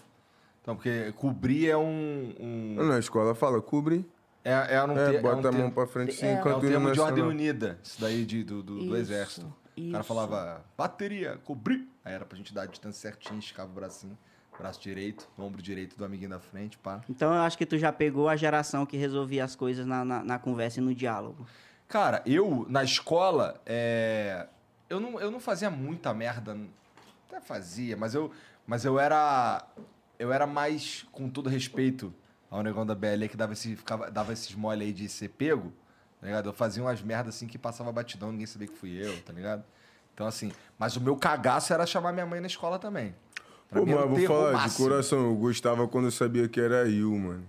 Então, porque cobrir é um. um- Na escola fala cobre. é, é, um É, ter- é bota um a mão pra frente sim, É. É um termo de ordem unida, isso daí de, do, do, do Isso, exército. O cara isso. falava bateria, cobrir. Aí era pra gente dar a distância certinha, esticava o bracinho, braço direito, ombro direito do amiguinho da frente, pá. Então eu acho que tu já pegou a geração que resolvia as coisas na, na, na conversa e no diálogo. Cara, eu, na escola, é, eu, não, eu não fazia muita merda. Até fazia, mas eu, mas eu era. Eu era mais, com todo respeito ao negócio da BL que dava, esse, ficava, dava esses mole aí de ser pego, tá ligado? Eu fazia umas merdas assim que passava batidão, ninguém sabia que fui eu, tá ligado? Então, assim, mas o meu cagaço era chamar minha mãe na escola também. Pra Pô, mim mas vou falar de coração, eu gostava quando eu sabia que era eu, mano.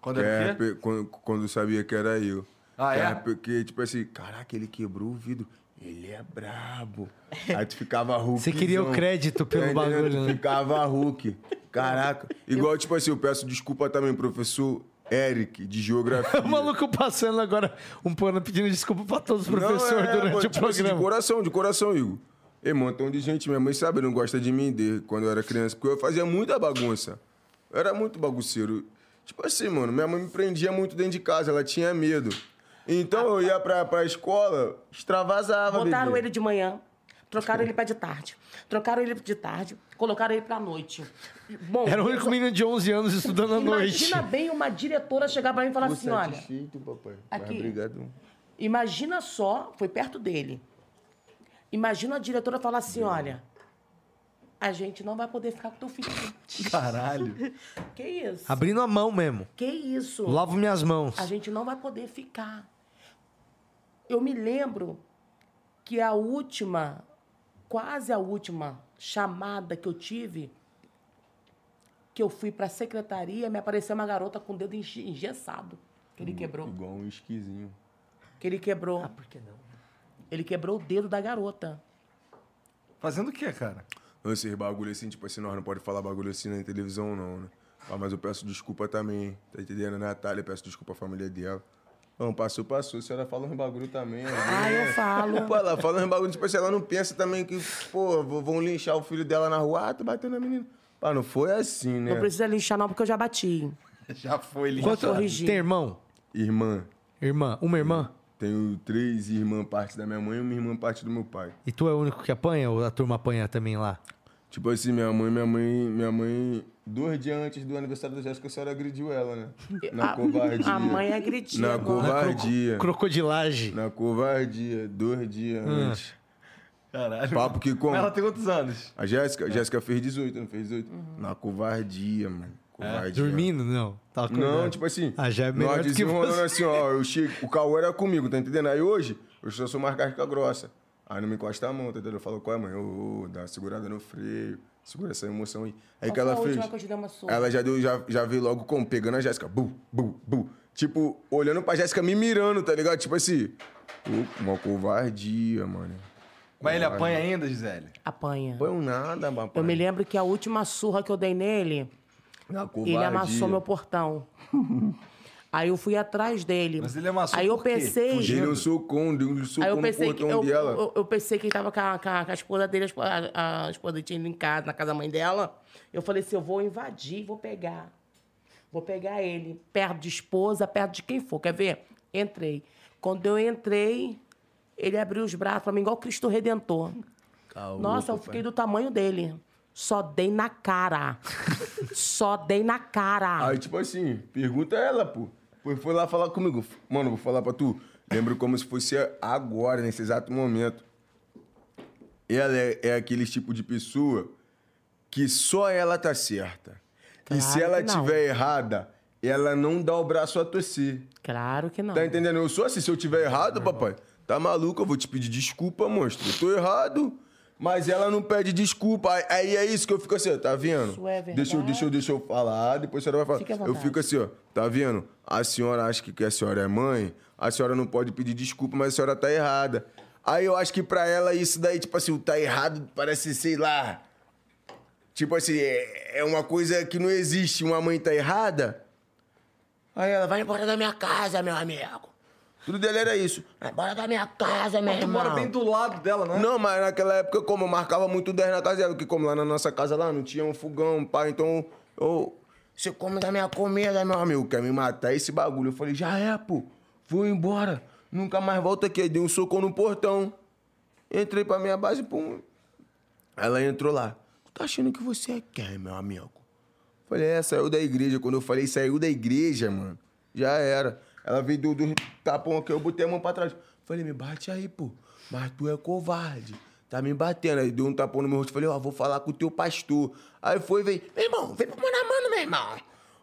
Quando era quê? Quando, quando eu sabia que era eu. Ah, é? Porque, tipo assim, caraca, ele quebrou o vidro. Ele é brabo. Aí tu ficava Hulk. Você queria o crédito pelo bagulho, né? Ficava Hulk. Caraca. Igual, tipo assim, eu peço desculpa também, professor Eric, de geografia. O maluco passando agora um pano pedindo desculpa pra todos os professores é, durante pô, o tipo assim, de programa. coração, de coração, Igor. Ei, um montão de gente, minha mãe sabe, não gosta de mim desde quando eu era criança, porque eu fazia muita bagunça. Eu era muito bagunceiro. Tipo assim, mano, minha mãe me prendia muito dentro de casa, ela tinha medo. Então eu ia pra, pra escola, extravasava, Botaram bebê. ele de manhã, trocaram ele pra de tarde. Trocaram ele de tarde, colocaram ele pra noite. Bom, Era o único menino de 11 anos estudando à noite. Imagina bem uma diretora chegar pra mim e falar Tô assim, olha, satisfeito, papai. Aqui. obrigado. imagina só, foi perto dele. Imagina a diretora falar assim, olha, a gente não vai poder ficar com teu filho. Caralho. Que isso? Abrindo a mão mesmo. Que isso? Lavo minhas mãos. A gente não vai poder ficar. Eu me lembro que a última, quase a última chamada que eu tive, que eu fui pra secretaria, me apareceu uma garota com o dedo enge- engessado. Que ele quebrou. Igual um esquisinho. Que ele quebrou. Ah, por que não? Ele quebrou o dedo da garota. Fazendo o quê, cara? Não, esses bagulho assim, tipo assim, nós não pode falar bagulho assim na televisão, não, né? Ah, mas eu peço desculpa também, tá entendendo? A Natália, peço desculpa à família dela. Não, passou, passou. Se ela fala uns bagulho também. Ah, eu falo. Pô, ela fala uns bagulho, tipo assim, ela não pensa também que, pô, vão linchar o filho dela na rua. Ah, tu bateu na menina. Pá, não foi assim, né? Não precisa linchar não, porque eu já bati. Já foi ele. Quanto corrigi. tem irmão? Irmã. Irmã? Uma irmã? Tenho três irmãs, parte da minha mãe e uma irmã, parte do meu pai. E tu é o único que apanha ou a turma apanha também lá? Tipo assim, minha mãe, minha mãe, minha mãe Dois dias antes do aniversário da Jéssica, a senhora agrediu ela, né? Na A- covardia. A mãe agredia. Na agora. covardia. Crocodilagem. Na covardia. Dois dias antes. Caralho. Papo que como? Ela tem quantos anos? A Jéssica, a Jéssica fez 18, não fez 18? Uhum. Na covardia, mano. Covardia. Dormindo? Não. Tava Não, acordado. tipo assim. Ah, já é melhor nós desenrolando você. assim, ó. Eu chego, o Cauê era comigo, tá entendendo? Aí hoje, eu só sou mais casca grossa. Aí não me encosta a mão, tá entendendo? Eu falo, qual é, mãe? Ô, ô, dá uma segurada no freio. Segura essa emoção aí. Aí Qual que ela fez. última que eu te dei uma surra? Ela já, deu, já, já veio logo como? Pegando a Jéssica. Bu, bu, bu. Tipo, olhando pra Jéssica me mirando, tá ligado? Tipo assim. Pô, uma covardia, mano. Mas ele apanha ainda, Gisele? Apanha. Foi um nada, papai. Eu me lembro que a última surra que eu dei nele, Na covardia. ele amassou meu portão. Aí eu fui atrás dele. Mas ele amassou Aí eu pensei. Fugindo? Deu um socão, deu um Aí socão eu no pensei que portão eu, dela. eu, eu pensei que ele tava com a, com a- com a esposa dele, a esposa, a, a esposa dele tinha ido em casa, na casa da mãe dela. Eu falei assim: eu vou invadir, vou pegar. Vou pegar ele, perto de esposa, perto de quem for. Quer ver? Entrei. Quando eu entrei, ele abriu os braços pra mim, igual Cristo Redentor. Caô, Nossa, eu fiquei do tamanho dele. Só dei na cara. Só dei na cara. Aí, tipo assim, pergunta ela, pô. Foi, foi lá falar comigo. Mano, vou falar pra tu. Lembro como se fosse agora, nesse exato momento. Ela é, é aquele tipo de pessoa que só ela tá certa. e se Claro ela tiver errada, ela não dá o braço a torcer. Claro que não. Tá entendendo? Eu sou assim, se eu tiver errado, papai, tá maluco, eu vou te pedir desculpa, monstro. Eu tô errado. Mas ela não pede desculpa. Aí- é isso que eu fico assim, ó, tá vendo? Isso é deixa, eu, deixa, eu, deixa eu falar, depois a senhora vai falar. Eu fico assim, ó, tá vendo? A senhora acha que a senhora é mãe, a senhora não pode pedir desculpa, mas a senhora tá errada. Aí eu acho que pra ela isso daí, tipo assim, o tá errado parece, sei lá. Tipo assim, é, é uma coisa que não existe. Uma mãe tá errada, Aí ela, vai embora da minha casa, meu amigo. Tudo dela era isso. Embora da minha casa, meu irmão. mora bem do lado dela, né? Não, mas naquela época, como eu marcava muito 10 na casa dela, porque como lá na nossa casa lá não tinha um fogão, pai, então eu. Você come da minha comida, meu amigo, quer me matar esse bagulho. Eu falei, já é, pô. Vou embora. Nunca mais volta aqui. Aí dei um socão no portão. Entrei pra minha base, pum. Ela entrou lá. Tu tá achando que você é quem, meu amigo? Falei, é, saiu da igreja. Quando eu falei saiu da igreja, mano, já era. Ela veio do, do tapão aqui, eu botei a mão pra trás. Falei, me bate aí, pô. Mas tu é covarde. Tá me batendo. Aí deu um tapão no meu rosto. Falei, ó, vou falar com o teu pastor. Aí foi, veio, meu irmão, vem pro mano a mano, meu irmão.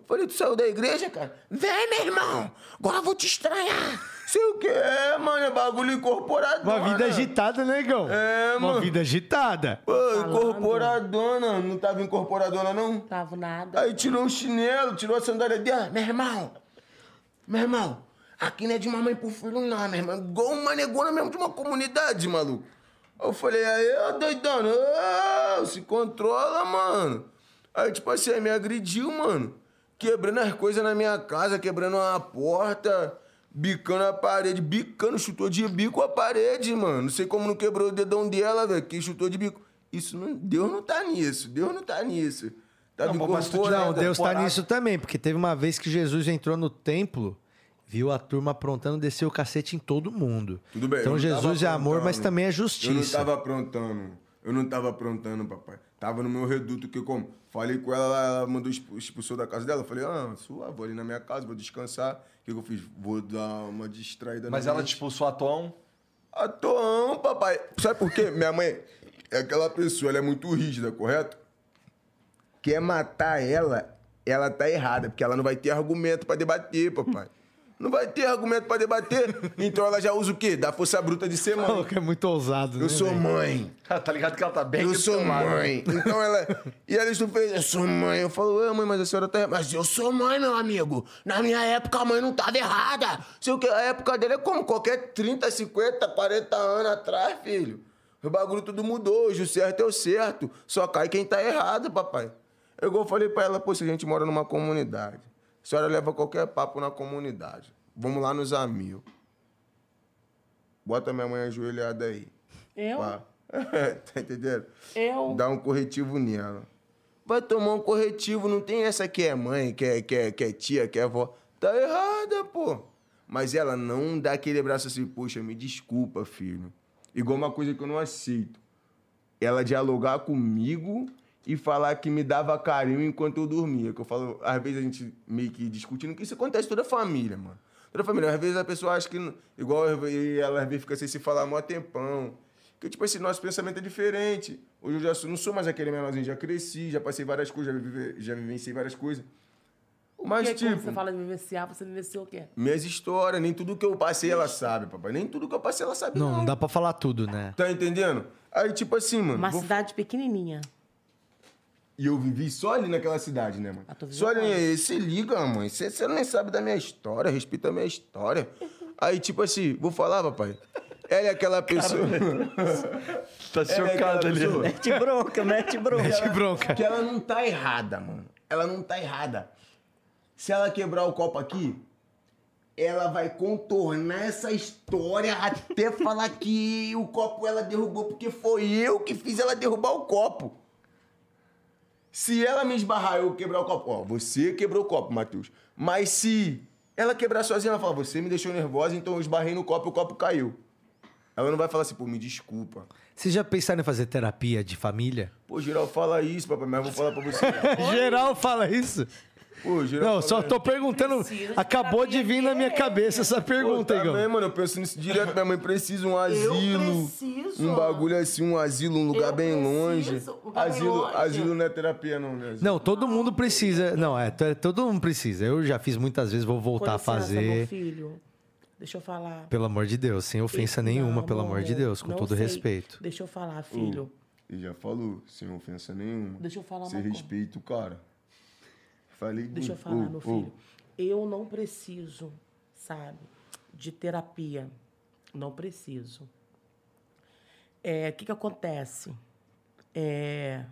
Falei, tu saiu da igreja, cara? Vem, meu irmão. Agora eu vou te estranhar. Sei o quê, mano, é bagulho incorporado. Uma vida agitada, né, Gão? É, Uma mano. vida agitada. Pô, incorporadona. Não tava incorporadona, não? Tava nada. Aí tirou o chinelo, tirou a sandália dela. Meu irmão, meu irmão, aqui não é de mamãe pro filho, não, meu irmão. Igual uma negona mesmo de uma comunidade, maluco. Eu falei, aí, ô doidão, ô, se controla, mano. Aí, tipo assim, aí me agrediu, mano. Quebrando as coisas na minha casa, quebrando uma porta, bicando a parede, bicando, chutou de bico a parede, mano. Não sei como não quebrou o dedão dela, velho, que chutou de bico. Isso não. Deus não tá nisso, Deus não tá nisso. Tá Não, mas tu. Não, Deus tá nisso também, porque teve uma vez que Jesus entrou no templo, viu a turma aprontando, desceu o cacete em todo mundo. Tudo bem. Então Jesus é amor, mas também é Eu não justiça. tava aprontando. Eu não tava aprontando, papai. Tava no meu reduto, que como? Falei com ela, ela mandou expu- expulsou da casa dela. Eu falei, ah, suave, vou ali na minha casa, vou descansar. O que, que eu fiz? Vou dar uma distraída Mas na ela mente. te expulsou a tom. Atoão, papai. Sabe por quê? Minha mãe é aquela pessoa, ela é muito rígida, correto? Quer matar ela, ela tá errada, porque ela não vai ter argumento pra debater, papai. Não vai ter argumento pra debater. Então ela já usa o quê? Da força bruta de ser mãe. que é muito ousado, né, Eu sou velho? mãe. tá ligado que ela tá bem Eu do sou teu lado. mãe. Então ela. E ela fez, eu sou mãe. Eu falo, "Ué, mãe, mas a senhora tá. Mas eu sou mãe, meu amigo. Na minha época a mãe não tava errada. Sei o que? A época dele é como qualquer 30, 50, 40 anos atrás, filho. O bagulho tudo mudou. Hoje o certo é o certo. Só cai quem tá errado, papai. Eu igual eu falei pra ela, pô, se a gente mora numa comunidade, a senhora leva qualquer papo na comunidade. Vamos lá nos amigos. Bota minha mãe ajoelhada aí. Eu? Pá. tá entendendo? Eu? Dá um corretivo nela. Vai tomar um corretivo, não tem essa que é mãe, que é, que é, que é tia, que é avó. Tá errada, pô. Mas ela não dá aquele braço assim, poxa, me desculpa, filho. Igual uma coisa que eu não aceito. Ela dialogar comigo e falar que me dava carinho enquanto eu dormia. Que eu falo, às vezes a gente meio que discutindo, que isso acontece toda a família, mano. Toda a família. Às vezes a pessoa acha que, igual eu- e ela às vezes fica sem se falar mó tempão. Que, tipo assim, nosso pensamento é diferente. Hoje eu já sou- não sou mais aquele menorzinho, já cresci, já passei várias coisas, já, vive, já vivenciei várias coisas. Mas, quando tipo, você fala de vivenciar, você vivenciou o quê? minhas histórias, nem tudo que eu passei ela sabe, papai. Nem tudo que eu passei ela sabe, Não, não. não dá pra falar tudo, né? Tá entendendo? Aí, tipo assim, mano. Uma vou- cidade pequenininha. E eu vivi só ali naquela cidade, né, mano? Ah, Só ali, aí, se liga, mãe. Você nem sabe da minha história, respeita a minha história. Aí, tipo assim, vou falar, papai. Ela é aquela pessoa. Tá Ela é chocado ali. pessoa Mete bronca, mete bronca. Que bronca. Que ela não tá errada, mano. Ela não tá errada. Se ela quebrar o copo aqui, ela vai contornar essa história até falar que o copo ela derrubou porque foi eu que fiz ela derrubar o copo. Se ela me esbarrar eu quebrar o copo, ó, você quebrou o copo, Matheus. Mas se ela quebrar sozinha, ela fala, você me deixou nervosa, então eu esbarrei no copo e o copo caiu. Ela não vai falar assim, pô, me desculpa. Vocês já pensaram em fazer terapia de família? Pô, geral fala isso, papai, mas eu vou falar pra você. Geral fala isso. Pô, geral Não, só tô perguntando. Preciso Acabou de vir na minha cabeça essa pergunta, Pô, Igor. também, mano, eu penso nisso direto. Minha mãe precisa um asilo. preciso. Um bagulho assim, um asilo, um lugar Eu bem longe. preciso, lugar bem asilo, longe. asilo não é terapia, não, né? Não, todo mundo precisa. Não, é, to- todo mundo precisa. Eu já fiz muitas vezes, vou Com voltar a licença, Meu fazer. filho, deixa eu falar. Pelo amor de Deus, sem ofensa nenhuma, pelo amor de Deus, com todo sei. respeito. Deixa eu falar, filho. Ele já falou, sem ofensa nenhuma. Deixa eu falar Você uma coisa. respeita o cara. Falei Deixa eu muito. falar, Ô, meu ô, filho. Eu não preciso, sabe, de terapia. Não preciso. É, O que, que acontece? É,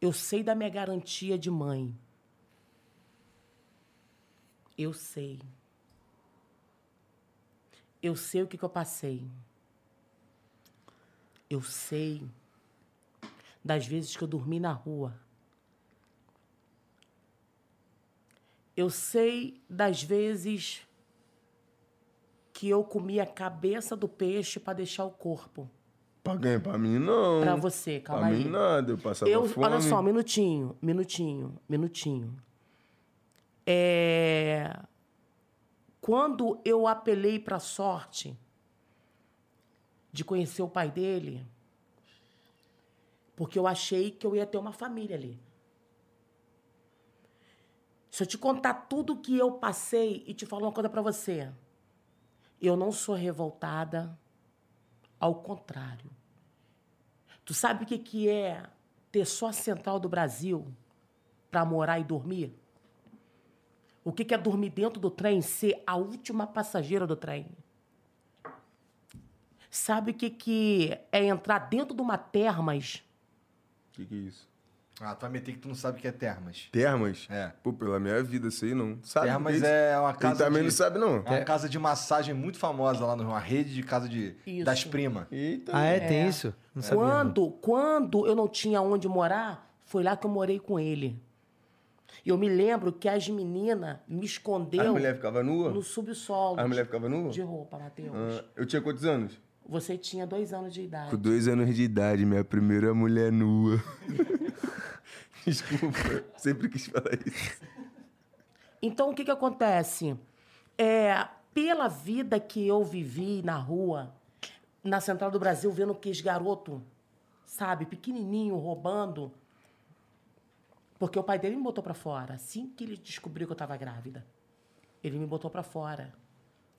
eu sei da minha garantia de mãe. Eu sei. Eu sei o que, que eu passei. Eu sei das vezes que eu dormi na rua. Eu sei das vezes que eu comi a cabeça do peixe para deixar o corpo. Pra ganhar pra mim, não. Pra você, calma pra aí. mim, nada. Eu passava Eu, fome. olha só, minutinho, minutinho, minutinho. É... Quando eu apelei para a sorte de conhecer o pai dele, porque eu achei que eu ia ter uma família ali. Se eu te contar tudo que eu passei e te falar uma coisa para você, eu não sou revoltada, ao contrário. Tu sabe o que, que é ter só a central do Brasil para morar e dormir? O que, que é dormir dentro do trem, ser a última passageira do trem? Sabe o que, que é entrar dentro de uma termas? O que, que é isso? Ah, tu vai meter que tu não sabe o que é termas. Termas? É. Pô, pela minha vida, sei não. Sabe termas é uma Ele casa também de... não sabe, não. É uma casa de massagem muito famosa lá no Rio. Uma rede de casa de... Isso. das primas. Eita. Ah, é? Tem isso? Não sabia. não. Quando, quando eu não tinha onde morar, foi lá que eu morei com ele. Eu me lembro que as meninas me escondeu A mulher ficava nua? no subsolo. A mulher ficava nua? De roupa, Matheus. Ah, eu tinha quantos anos? Você tinha dois anos de idade. Com dois anos de idade, minha primeira mulher nua. Desculpa, sempre quis falar isso. Então, o que, que acontece? É, pela vida que eu vivi na rua, na Central do Brasil, vendo que esse garoto, sabe, pequenininho, roubando. Porque o pai dele me botou pra fora. Assim que ele descobriu que eu tava grávida, ele me botou pra fora.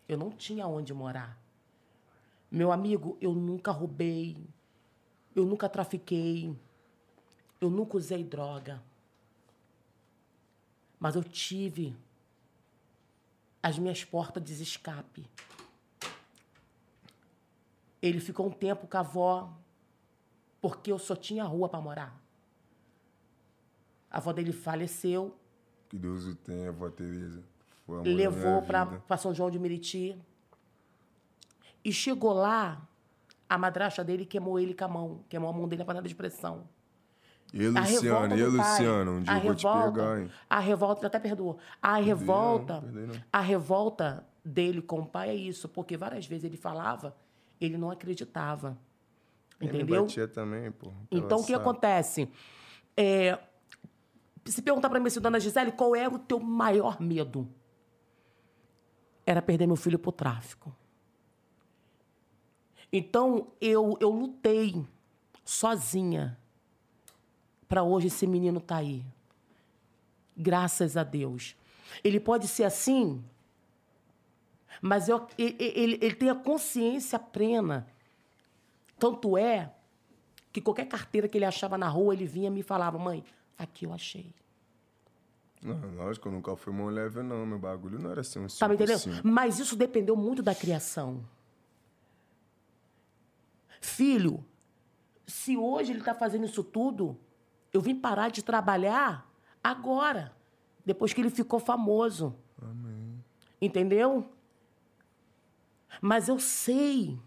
Eu não tinha onde morar. Meu amigo, eu nunca roubei, eu nunca trafiquei, eu nunca usei droga. Mas eu tive as minhas portas de escape. Ele ficou um tempo com a avó, porque eu só tinha rua para morar. A avó dele faleceu, Que Deus o tenha, vó Tereza. Levou para. São João de Meriti. E chegou lá, a madrasta dele queimou ele com a mão, queimou a mão dele na panela de pressão. E A Luciano, revolta e. Luciano, um dia a eu vou te revolta, pegar, hein? A revolta, até perdoa. A revolta, perdoei não. a revolta dele com o pai é isso, porque várias vezes ele falava, ele não acreditava. Ele Entendeu? batia também, pô. Então, o que acontece? É, se perguntar pra mim assim, dona Gisele, qual era o teu maior medo? Era perder meu filho pro tráfico. Então, eu, eu lutei sozinha para hoje esse menino tá aí. Graças a Deus. Ele pode ser assim, mas eu, ele, ele, ele tem a consciência plena. Tanto é que qualquer carteira que ele achava na rua, ele vinha e me falava, mãe, aqui eu achei. Não, lógico, eu nunca fui mão leve, não. Meu bagulho não era assim, um Tá me entendendo? 5-5. Mas isso dependeu muito da criação. Filho, se hoje ele está fazendo isso tudo, eu vim parar de trabalhar agora, depois que ele ficou famoso. Entendeu? Mas eu sei.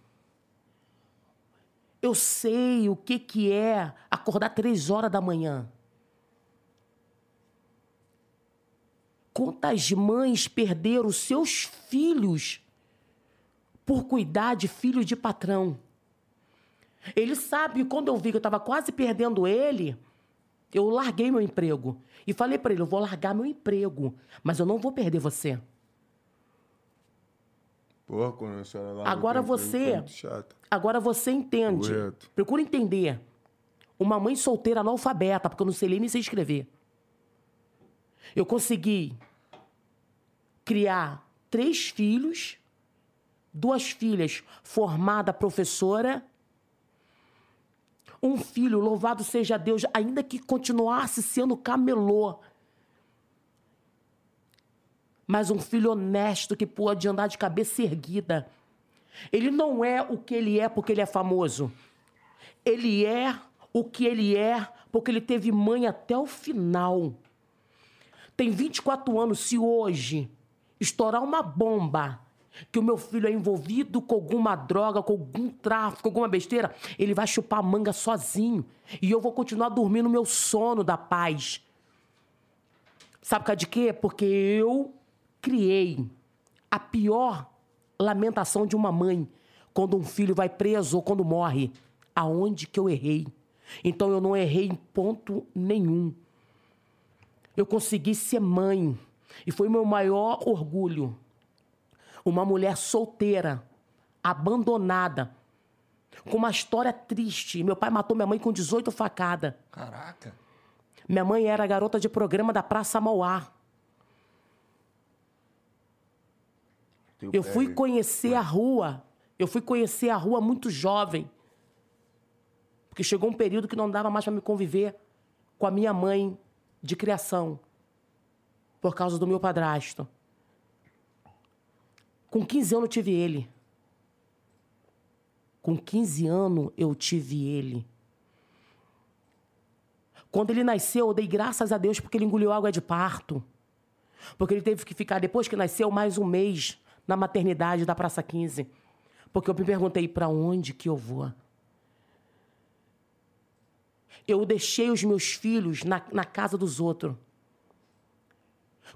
Eu sei o que, que é acordar três horas da manhã. Quantas mães perderam seus filhos por cuidar de filho de patrão? Ele sabe, quando eu vi que eu estava quase perdendo ele, eu larguei meu emprego. E falei para ele: eu vou largar meu emprego, mas eu não vou perder você. Porra, quando a senhora larga o Agora tempo, você- chato. Agora você entende. Correto. Procura entender. Uma mãe solteira analfabeta, porque eu não sei ler nem sei escrever. Eu consegui criar três filhos, duas filhas formada professora, um filho, louvado seja Deus, ainda que continuasse sendo camelô, mas um filho honesto que pôde andar de cabeça erguida. Ele não é o que ele é porque ele é famoso. Ele é o que ele é porque ele teve mãe até o final. Tem 24 anos. Se hoje estourar uma bomba que o meu filho é envolvido com alguma droga, com algum tráfico, alguma besteira, ele vai chupar a manga sozinho. E eu vou continuar dormindo meu sono da paz. Sabe por causa de quê? Porque eu criei a pior lamentação de uma mãe quando um filho vai preso ou quando morre. Aonde que eu errei? Então eu não errei em ponto nenhum. Eu consegui ser mãe. E foi meu maior orgulho. Uma mulher solteira, abandonada, com uma história triste. Meu pai matou minha mãe com 18 facadas. Caraca. Minha mãe era garota de programa da Praça Mauá. Eu fui conhecer a rua. Eu fui conhecer a rua muito jovem. Porque chegou um período que não dava mais para me conviver com a minha mãe de criação. Por causa do meu padrasto. Com 15 anos eu tive ele. Com 15 anos eu tive ele. Quando ele nasceu, eu dei graças a Deus porque ele engoliu água de parto. Porque ele teve que ficar, depois que nasceu, mais um mês na maternidade da Praça 15. Porque eu me perguntei para onde que eu vou. Eu deixei os meus filhos na, na casa dos outros.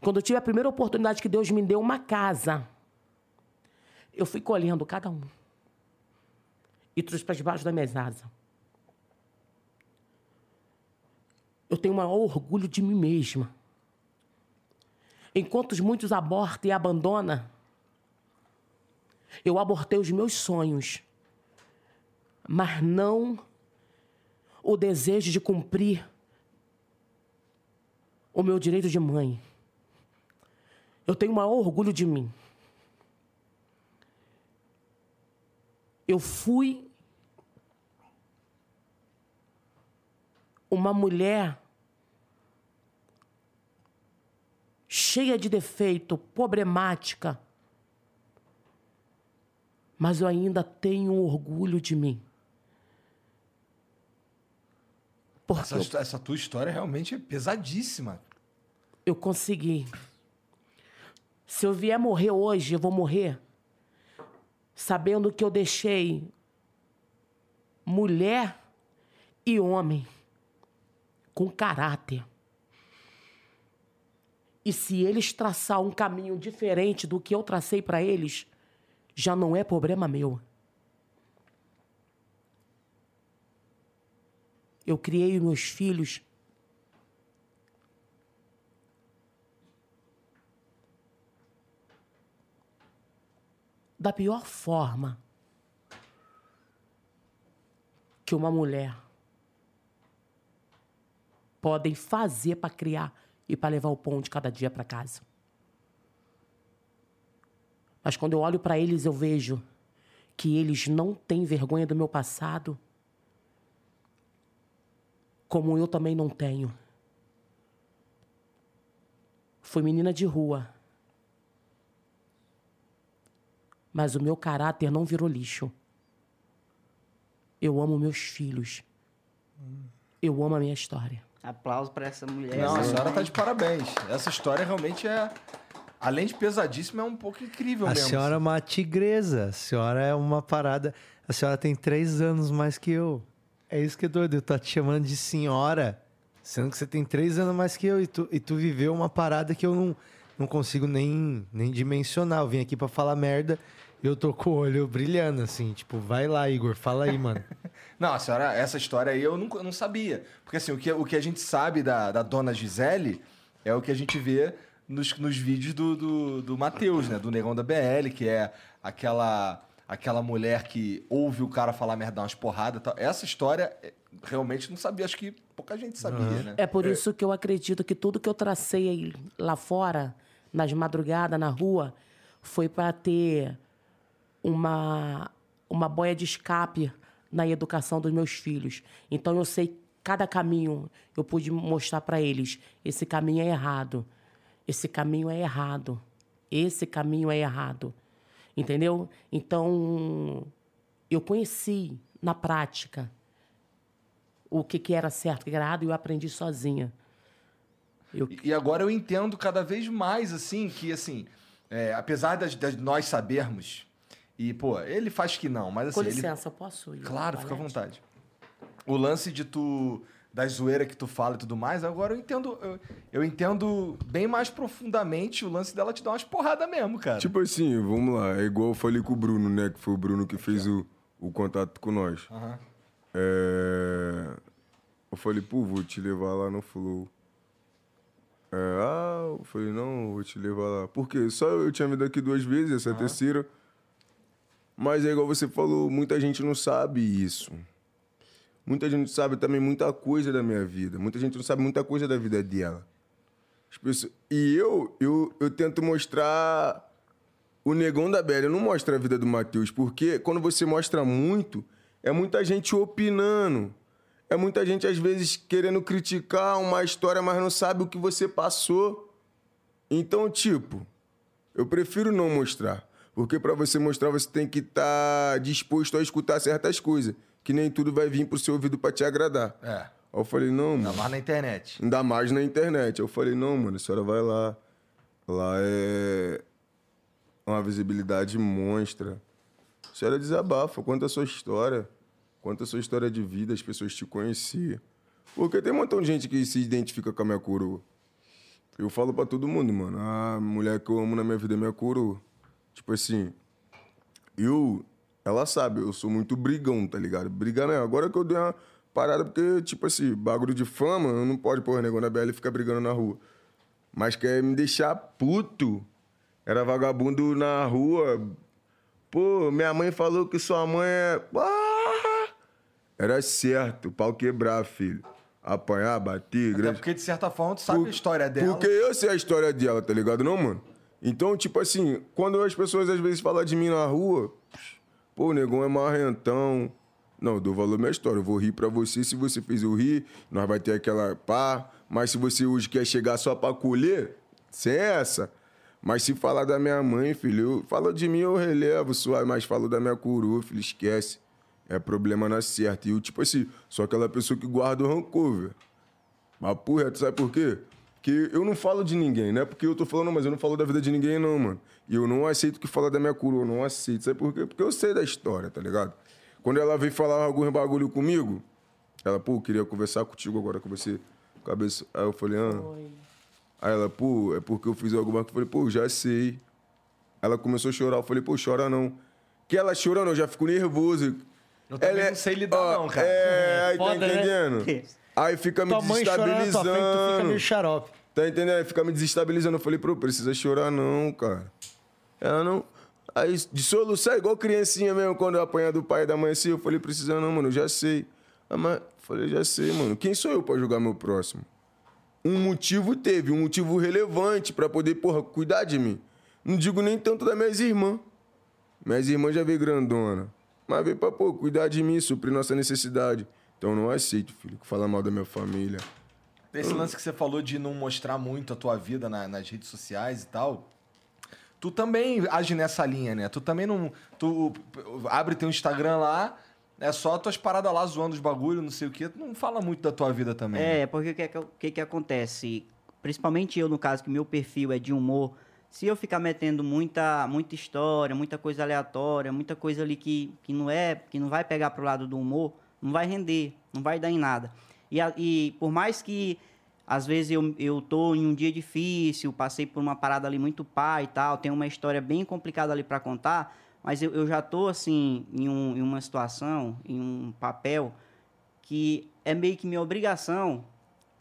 Quando eu tive a primeira oportunidade que Deus me deu uma casa, eu fui colhendo cada um. E trouxe para debaixo minhas asas. Eu tenho o maior orgulho de mim mesma. Enquanto muitos abortam e abandonam, eu abortei os meus sonhos, mas não o desejo de cumprir o meu direito de mãe. Eu tenho o maior orgulho de mim. Eu fui uma mulher cheia de defeito, problemática, mas eu ainda tenho orgulho de mim. Porque Essa, essa tua história realmente é pesadíssima. eu consegui. Se eu vier morrer hoje, eu vou morrer sabendo que eu deixei mulher e homem com caráter. E se eles traçar um caminho diferente do que eu tracei para eles, já não é problema meu. Eu criei meus filhos da pior forma que uma mulher podem fazer para criar e para levar o pão de cada dia para casa. Mas quando eu olho para eles, eu vejo que eles não têm vergonha do meu passado, como eu também não tenho. Fui menina de rua. Mas o meu caráter não virou lixo. Eu amo meus filhos. Eu amo a minha história. Aplauso pra essa mulher. Não, a senhora tá de parabéns. Essa história realmente é. Além de pesadíssima, é um pouco incrível A mesmo. senhora é uma tigresa. A senhora é uma parada. A senhora tem três anos mais que eu. É isso que é doido. Eu tô te chamando de senhora. Sendo que você tem três anos mais que eu. E tu, e tu viveu uma parada que eu não, não consigo nem, nem dimensionar. Eu vim aqui pra falar merda. Eu tô com o olho brilhando, assim. Tipo, vai lá, Igor. Fala aí, mano. Não, a senhora, essa história aí eu não, eu não sabia. Porque assim, o que, o que a gente sabe da, da dona Gisele é o que a gente vê nos, nos vídeos do, do, do Matheus, né? Do Negão da BL, que é aquela aquela mulher que ouve o cara falar merda, umas porradas e tal. Essa história, é, realmente não sabia. Acho que pouca gente sabia, né? É por isso que eu acredito que tudo que eu tracei aí lá fora, nas madrugadas, na rua, foi para ter uma, uma boia de escape na educação dos meus filhos. Então eu sei cada caminho, eu pude mostrar para eles: esse caminho é errado, esse caminho é errado, esse caminho é errado. Entendeu? Então eu conheci na prática o que, que era certo, o que era errado, e eu aprendi sozinha. Eu, E agora eu entendo cada vez mais, assim, que, assim, é, apesar das nós sabermos, e, pô, ele faz que não, mas assim. com ele- licença, eu posso ir? Claro, fica à vontade. O lance de tu. Das zoeiras que tu fala e tudo mais, agora eu entendo. Eu, eu entendo bem mais profundamente o lance dela te dar umas porradas mesmo, cara. Tipo assim, vamos lá. É igual eu falei com o Bruno, né? Que foi o Bruno que fez o, o contato com nós. Aham. É... Eu falei, pô, vou te levar lá no Flow. É, ah, eu falei, não, vou te levar lá. Por quê? Só eu tinha vindo aqui duas vezes, essa é a terceira. Mas é igual você falou, muita gente não sabe isso. Muita gente sabe também muita coisa da minha vida. Muita gente não sabe muita coisa da vida dela. As pessoas- E eu, eu, eu tento mostrar o negão da Bela. Eu não mostro a vida do Matheus, porque quando você mostra muito, é muita gente opinando. É muita gente, às vezes, querendo criticar uma história, mas não sabe o que você passou. Então, tipo, eu prefiro não mostrar. Porque para você mostrar, você tem que estar disposto a escutar certas coisas. Que nem tudo vai vir pro seu ouvido para te agradar. É. Aí eu falei, não, Ainda mano. mais na internet. Ainda mais na internet. Eu falei, não, mano, a senhora vai lá. Lá é uma visibilidade monstra. A senhora desabafa, conta a sua história. Conta a sua história de vida, as pessoas te conhecer. Porque tem um montão de gente que se identifica com a minha coroa. Eu falo pra todo mundo, mano. A mulher que eu amo na minha vida é minha coroa. Tipo assim, eu. Ela sabe, eu sou muito brigão, tá ligado? Brigar mesmo. Agora que eu dei uma parada, porque, tipo assim, bagulho de fama, não pode pôr negócio na BL e ficar brigando na rua. Mas quer me deixar puto. Era vagabundo na rua. Pô, minha mãe falou que sua mãe é. Ah! Era certo, pau quebrar, filho. Apanhar, bater, Até grande. porque, de certa forma, tu sabe Por- a história dela. Porque eu sei a história dela, tá ligado, não, mano? Então, tipo assim, quando as pessoas às vezes falam de mim na rua, pô, o negão é marrentão. Não, eu dou valor à minha história. Eu vou rir pra você. Se você fez eu rir, nós vai ter aquela pá. Mas se você hoje quer chegar só pra colher, sem essa. Mas se falar da minha mãe, filho, fala de mim, eu relevo, suave, mas falou da minha coroa, filho, esquece. É problema na certa. E eu, tipo assim, sou aquela pessoa que guarda o rancor, velho. Mas, porra, tu sabe por quê? Porque eu não falo de ninguém, não é porque eu tô falando, mas eu não falo da vida de ninguém, não, mano. E eu não aceito que fala da minha coroa, eu não aceito. Sabe por quê? Porque eu sei da história, tá ligado? Quando ela veio falar algum bagulho comigo, ela, pô, queria conversar contigo agora com você. Cabeça. Aí eu falei, ah. Aí ela, pô, é porque eu fiz alguma coisa. Eu falei, pô, já sei. Ela começou a chorar. Eu falei, pô, chora não. Que ela chorando, eu já fico nervoso. Eu também Ela é- não sei lidar, ó, não, cara. É, aí tá Foda, né? Aí fica me Tua mãe chora na tua frente, tu fica desestabilizando. meio xarope. Tá entendendo? Aí fica me desestabilizando. Eu falei, pô, precisa chorar não, cara. Ela não. Aí, de soluçar, igual criancinha mesmo, quando eu apanhar do pai e da mãe assim, eu falei, precisa não, mano, eu já sei. Ah, mas, falei, já sei, mano. Quem sou eu pra julgar meu próximo? Um motivo teve, um motivo relevante pra poder, porra, cuidar de mim. Não digo nem tanto das minhas irmãs. Minhas irmãs já veio grandona. Mas veio pra, pô, cuidar de mim, suprir nossa necessidade. Então eu não aceito, filho, que fala mal da minha família. Esse lance que você falou de não mostrar muito a tua vida na- nas redes sociais e tal. Tu também age nessa linha, né? Tu também não. Tu abre teu Instagram lá, é só tuas paradas lá zoando os bagulho, não sei o quê. Tu não fala muito da tua vida também. né? É, porque o que, é que, o que que acontece? Principalmente eu, no caso, que meu perfil é de humor. Se eu ficar metendo muita, muita história, muita coisa aleatória, muita coisa ali que, que não é, que não vai pegar pro lado do humor, não vai render, não vai dar em nada. E, a- e por mais que às vezes eu, eu tô em um dia difícil, passei por uma parada ali muito pá e tal, tenho uma história bem complicada ali para contar, mas eu, eu já tô assim em, um, em uma situação, em um papel que é meio que minha obrigação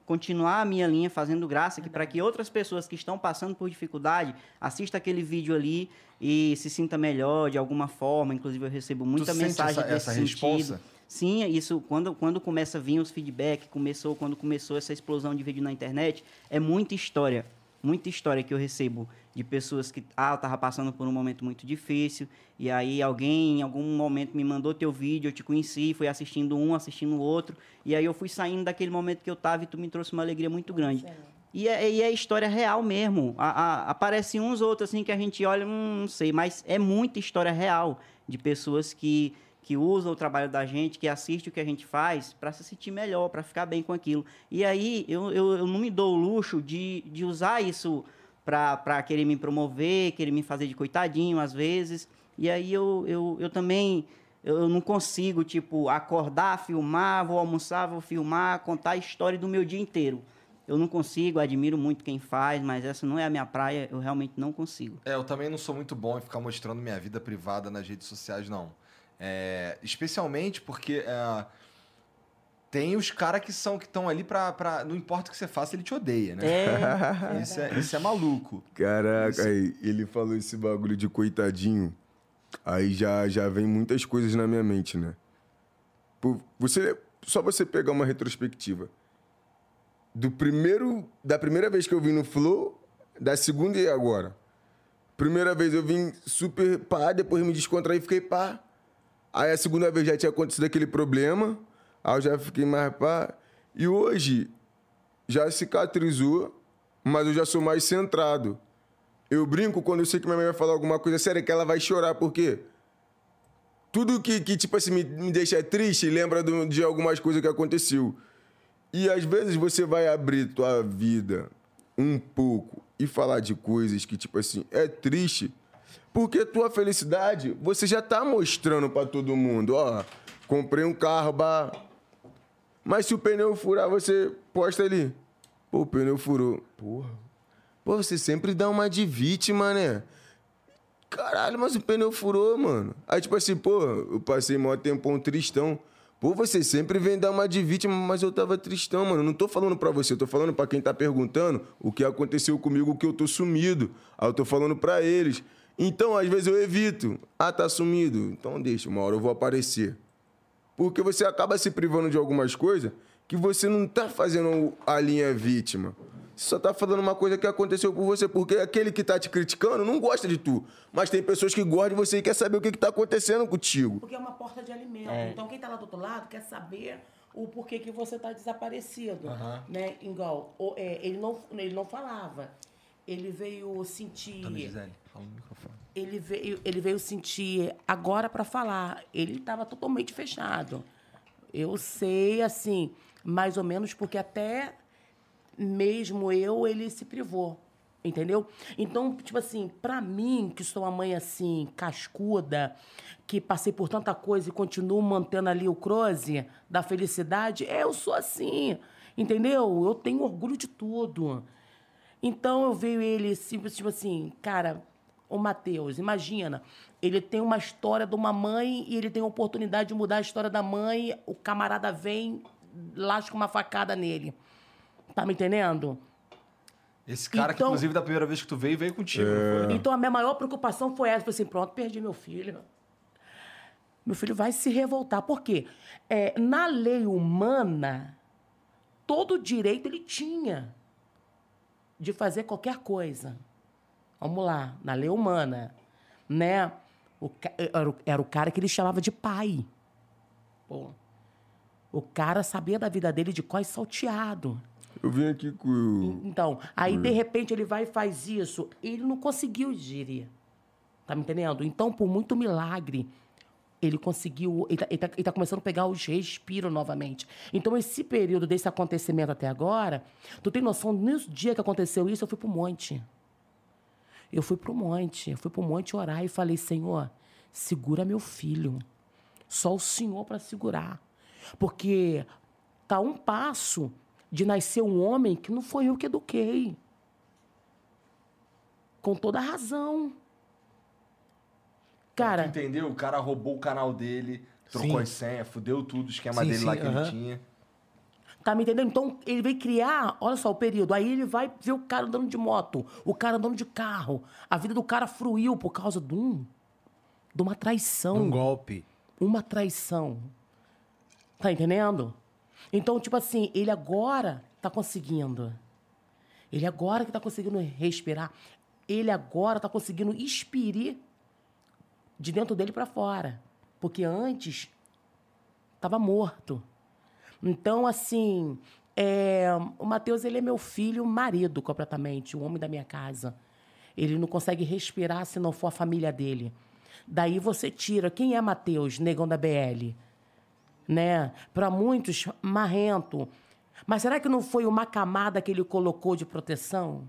continuar a minha linha fazendo graça que para que outras pessoas que estão passando por dificuldade assistam aquele vídeo ali e se sinta melhor de alguma forma. Inclusive eu recebo muita sente mensagem essa- desse essa sentido. responsa? Sim, isso quando quando começa a vir os feedback, começou quando começou essa explosão de vídeo na internet, é muita história, muita história que eu recebo de pessoas que ah, eu tava passando por um momento muito difícil e aí alguém em algum momento me mandou teu vídeo, eu te conheci, fui assistindo um, assistindo o outro e aí eu fui saindo daquele momento que eu tava e tu me trouxe uma alegria muito grande. E é, e é história real mesmo. A, a, aparece uns outros assim que a gente olha, hum, não sei, mas é muita história real de pessoas que, que usam o trabalho da gente, que assistem o que a gente faz para se sentir melhor, para ficar bem com aquilo. E aí eu, eu, eu não me dou o luxo de, de usar isso para querer me promover, querer me fazer de coitadinho às vezes. E aí eu, eu, eu também eu não consigo, tipo, acordar, filmar, vou almoçar, vou filmar, contar a história do meu dia inteiro. Eu não consigo, admiro muito quem faz, mas essa não é a minha praia, eu realmente não consigo. É, eu também não sou muito bom em ficar mostrando minha vida privada nas redes sociais, não. É, especialmente porque é, tem os caras que são que estão ali pra, pra. Não importa o que você faça, ele te odeia, né? É, Isso é, isso é maluco. Caraca, aí, ele falou esse bagulho de coitadinho. Aí já, já vem muitas coisas na minha mente, né? Pô, Você, só você pegar uma retrospectiva. Do primeiro, da primeira vez que eu vim no Flow, da segunda e agora. Primeira vez eu vim super pá, depois me descontraí e fiquei pá. Aí a segunda vez já tinha acontecido aquele problema, aí eu já fiquei mais pá. E hoje já cicatrizou, mas eu já sou mais centrado. Eu brinco quando eu sei que minha mãe vai falar alguma coisa séria, que ela vai chorar, por quê? Tudo que, que tipo assim, me, me deixa triste lembra do- de algumas coisas que aconteceu. E às vezes você vai abrir tua vida um pouco e falar de coisas que, tipo assim, é triste, porque tua felicidade você já tá mostrando pra todo mundo. Ó, comprei um carro, bah. Mas se o pneu furar, você posta ali. Pô, o pneu furou. Porra. Pô, você sempre dá uma de vítima, né? Caralho, mas o pneu furou, mano. Aí, tipo assim, pô, eu passei maior tempão tristão. Pô, você sempre vem dar uma de vítima, mas eu tava tristão, mano. Não tô falando pra você, eu tô falando pra quem tá perguntando o que aconteceu comigo, que eu tô sumido. Aí eu tô falando pra eles. Então, às vezes eu evito. Ah, tá sumido. Então deixa, uma hora eu vou aparecer. Porque você acaba se privando de algumas coisas que você não tá fazendo a linha vítima. Você só tá falando uma coisa que aconteceu por você, porque aquele que tá te criticando não gosta de tu. Mas tem pessoas que gostam de você e quer saber o que, que tá acontecendo contigo. Porque é uma porta de alimento. Então, quem tá lá do outro lado quer saber o porquê que você tá desaparecido. Né? Igual, é, ele, não, ele não falava. Ele veio sentir. Gisele, fala no microfone. ele veio, ele veio sentir agora para falar. Ele estava totalmente fechado. Eu sei, assim, mais ou menos, porque até mesmo eu, ele se privou. Entendeu? Então, tipo assim, pra mim, que sou uma mãe assim, cascuda, que passei por tanta coisa e continuo mantendo ali o croze da felicidade, eu sou assim. Entendeu? Eu tenho orgulho de tudo. Então eu vejo ele, assim, tipo assim, cara, o Matheus, imagina, ele tem uma história de uma mãe e ele tem a oportunidade de mudar a história da mãe, o camarada vem, lasca uma facada nele. Tá me entendendo? Esse cara que, Então- inclusive, da primeira vez que tu veio, veio contigo. foi? Então a minha maior preocupação foi essa. Falei assim, pronto, perdi meu filho. Meu filho vai se revoltar. Por quê? É, na lei humana, todo direito ele tinha de fazer qualquer coisa. Vamos lá, na lei humana, né? O era, o- cara que ele chamava de pai. Pô. O cara sabia da vida dele de quais salteado. Eu vim aqui com. o- Então, aí de repente ele vai e faz isso. Ele não conseguiu digerir. Tá me entendendo? Então, por muito milagre, ele conseguiu. Ele tá, ele tá- ele tá começando a pegar os respiros novamente. Então, esse período desse acontecimento até agora, tu tem noção, nesse dia que aconteceu isso, eu fui pro monte. Eu fui pro monte. Eu fui pro monte orar e falei, Senhor, segura meu filho. Só o Senhor para segurar. Porque tá um passo de nascer um homem que não foi eu que eduquei. Com toda a razão. Tu Cara, entendeu? O cara roubou o canal dele, trocou Sim. as senhas, fudeu tudo, o esquema Sim, dele lá sim, que aham. ele tinha. tá me entendendo? Então, ele veio criar, olha só o período. Aí ele vai ver o cara andando de moto, o cara andando de carro. A vida do cara fruiu por causa de um. De uma traição. Um golpe. uma traição. Tá entendendo? Então, tipo assim, ele agora tá conseguindo. Ele agora que tá conseguindo respirar. Ele agora tá conseguindo expirir de dentro dele para fora. Porque antes tava morto. Então, assim, é, o Matheus, ele é meu filho marido completamente, o homem da minha casa. Ele não consegue respirar se não for a família dele. Daí você tira, quem é Matheus, negão da BL? Né? Para muitos, marrento. Mas será que não foi uma camada que ele colocou de proteção?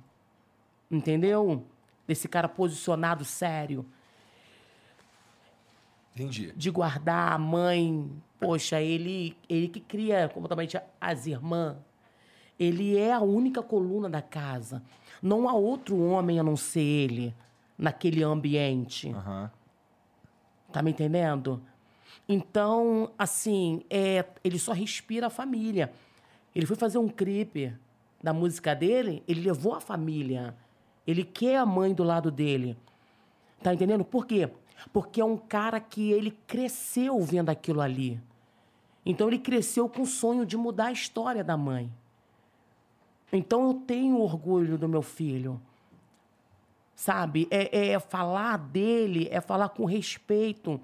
Entendeu? Desse cara posicionado sério Entendi. de guardar a mãe. Poxa, ele, ele que cria completamente as irmãs. Ele é a única coluna da casa. Não há outro homem a não ser ele naquele ambiente. Aham. Tá me entendendo? Então, assim, é, ele só respira a família. Ele foi fazer um clipe da música dele, ele levou a família. Ele quer a mãe do lado dele. Tá entendendo? Por quê? Porque é um cara que ele cresceu vendo aquilo ali. Então ele cresceu com o sonho de mudar a história da mãe. Então eu tenho orgulho do meu filho. Sabe? É, é falar dele, é falar com respeito.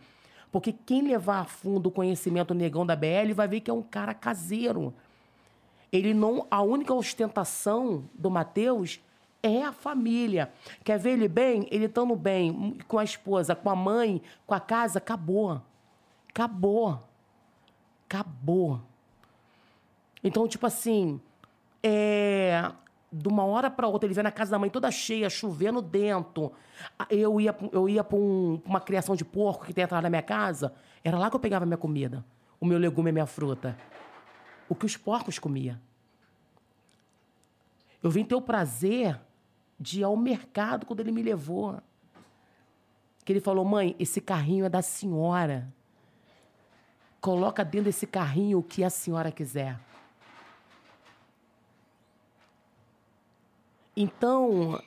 Porque quem levar a fundo o conhecimento negão da BL vai ver que é um cara caseiro. Ele não. A única ostentação do Mateus é a família. Quer ver ele bem? Ele estando bem com a esposa, com a mãe, com a casa, acabou. Acabou. Acabou. Então, tipo assim, é, de uma hora para outra, ele vê na casa da mãe toda cheia, chovendo dentro. Ah, Eu ia, eu ia para uma criação de porco que tem atrás da minha casa, era lá que eu pegava minha comida, o meu legume e a minha fruta. O que os porcos comiam. Eu vim ter o prazer de ir ao mercado quando ele me levou. Que ele falou, mãe, esse carrinho é da senhora. Coloca dentro desse carrinho o que a senhora quiser. Então,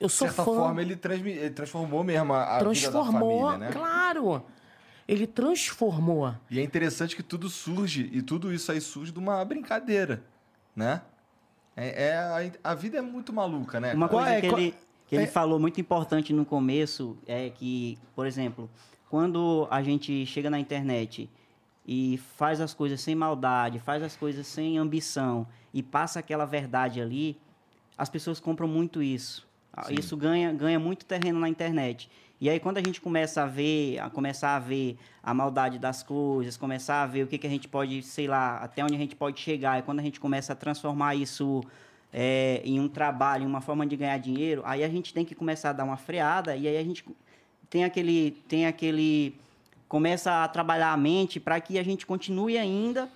eu De sou certa fã. forma, ele, ele transformou mesmo a, a transformou, vida da família, né? claro. Ele transformou. E é interessante que tudo surge, e tudo isso aí surge de uma brincadeira, né? É, é- a, a vida é muito maluca, né? Uma coisa é- que, qual- ele, que ele é- falou muito importante no começo é que, por exemplo, quando a gente chega na internet e faz as coisas sem maldade, faz as coisas sem ambição e passa aquela verdade ali, as pessoas compram muito isso. Ah, Isso ganha, ganha muito terreno na internet. E aí quando a gente começa a ver, a começar a ver a maldade das coisas, começar a ver o que, que a gente pode, sei lá, até onde a gente pode chegar, e quando a gente começa a transformar isso é, em um trabalho, em uma forma de ganhar dinheiro, aí a gente tem que começar a dar uma freada e aí a gente tem aquele, tem aquele começa a trabalhar a mente para que a gente continue ainda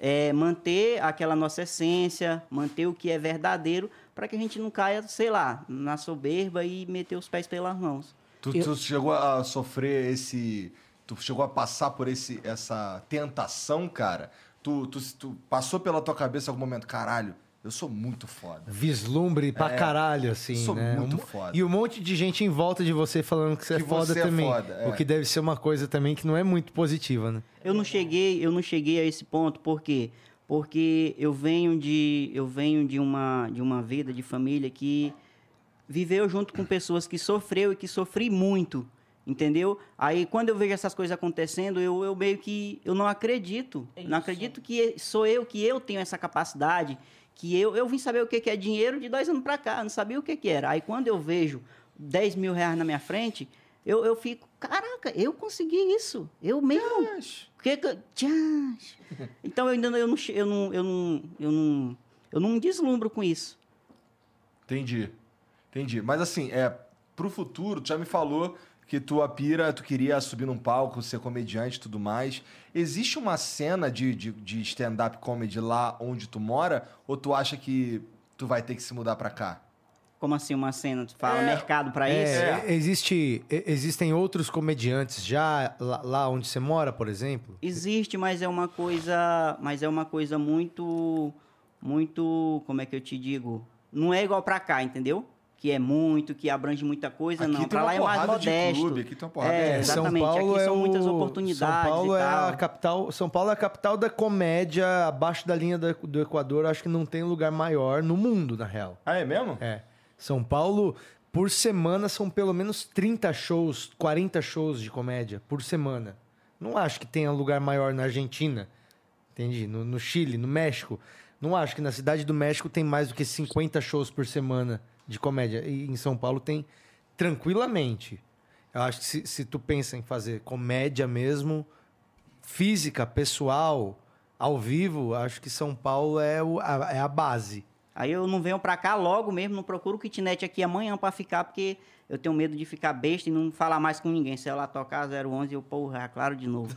é, manter aquela nossa essência, manter o que é verdadeiro, para que a gente não caia, sei lá, na soberba e meter os pés pelas mãos. Tu, tu chegou a sofrer esse. Tu chegou a passar por esse, essa tentação, cara? Tu, tu, tu passou pela tua cabeça em algum momento, caralho, eu sou muito foda. Vislumbre pra É, caralho, assim, sou né? muito Um- foda. E um monte de gente em volta de você falando que você Que é foda você é também. foda, é. O que deve ser uma coisa também que não é muito positiva, né? Eu não cheguei, eu não cheguei a esse ponto, por quê? Porque eu venho de, eu venho de uma, de uma vida de família que viveu junto com pessoas que sofreu e que sofri muito, entendeu? Aí quando eu vejo essas coisas acontecendo, eu, eu meio que eu não acredito, não acredito que sou eu que eu tenho essa capacidade, que eu eu vim saber o que que é dinheiro de dois anos pra cá, não sabia o que que era. Aí quando eu vejo 10 mil reais na minha frente, eu, eu fico, caraca, eu consegui isso, eu mesmo. Que que-. Então eu ainda não, eu não, eu não, eu não, eu não, eu não me deslumbro com isso. Entendi. Entendi. Mas assim, é, pro futuro, tu já me falou que tua pira, tu queria subir num palco, ser comediante e tudo mais. Existe uma cena de, de, de stand-up comedy lá onde tu mora? Ou tu acha que tu vai ter que se mudar pra cá? Como assim uma cena? Tu fala É. mercado pra isso? É, existe, existem outros comediantes já lá, lá onde você mora, por exemplo? Existe, mas é uma coisa, mas é uma coisa muito, muito, como é que eu te digo? Não é igual pra cá, entendeu? Que é muito, que abrange muita coisa, Aqui não. uma lá é mais modesto. clube, aqui tem uma porrada é, de- São exatamente. Paulo aqui é são o- muitas oportunidades São Paulo e é a capital. São Paulo é a capital da comédia abaixo da linha do, do Equador. Acho que não tem lugar maior no mundo, na real. Ah, é mesmo? É. São Paulo, por semana, são pelo menos 30 shows, 40 shows de comédia por semana. Não acho que tenha lugar maior na Argentina. Entendi? No, no Chile, no México. Não acho que na cidade do México tem mais do que 50 shows por semana de comédia. E em São Paulo tem tranquilamente. Eu acho que se, se tu pensa em fazer comédia mesmo, física, pessoal, ao vivo, acho que São Paulo é, o- a, é a base. Aí eu não venho pra cá logo mesmo, não procuro kitnet aqui amanhã pra ficar, porque eu tenho medo de ficar besta e não falar mais com ninguém. Se ela tocar 011, eu, porra, é claro de novo.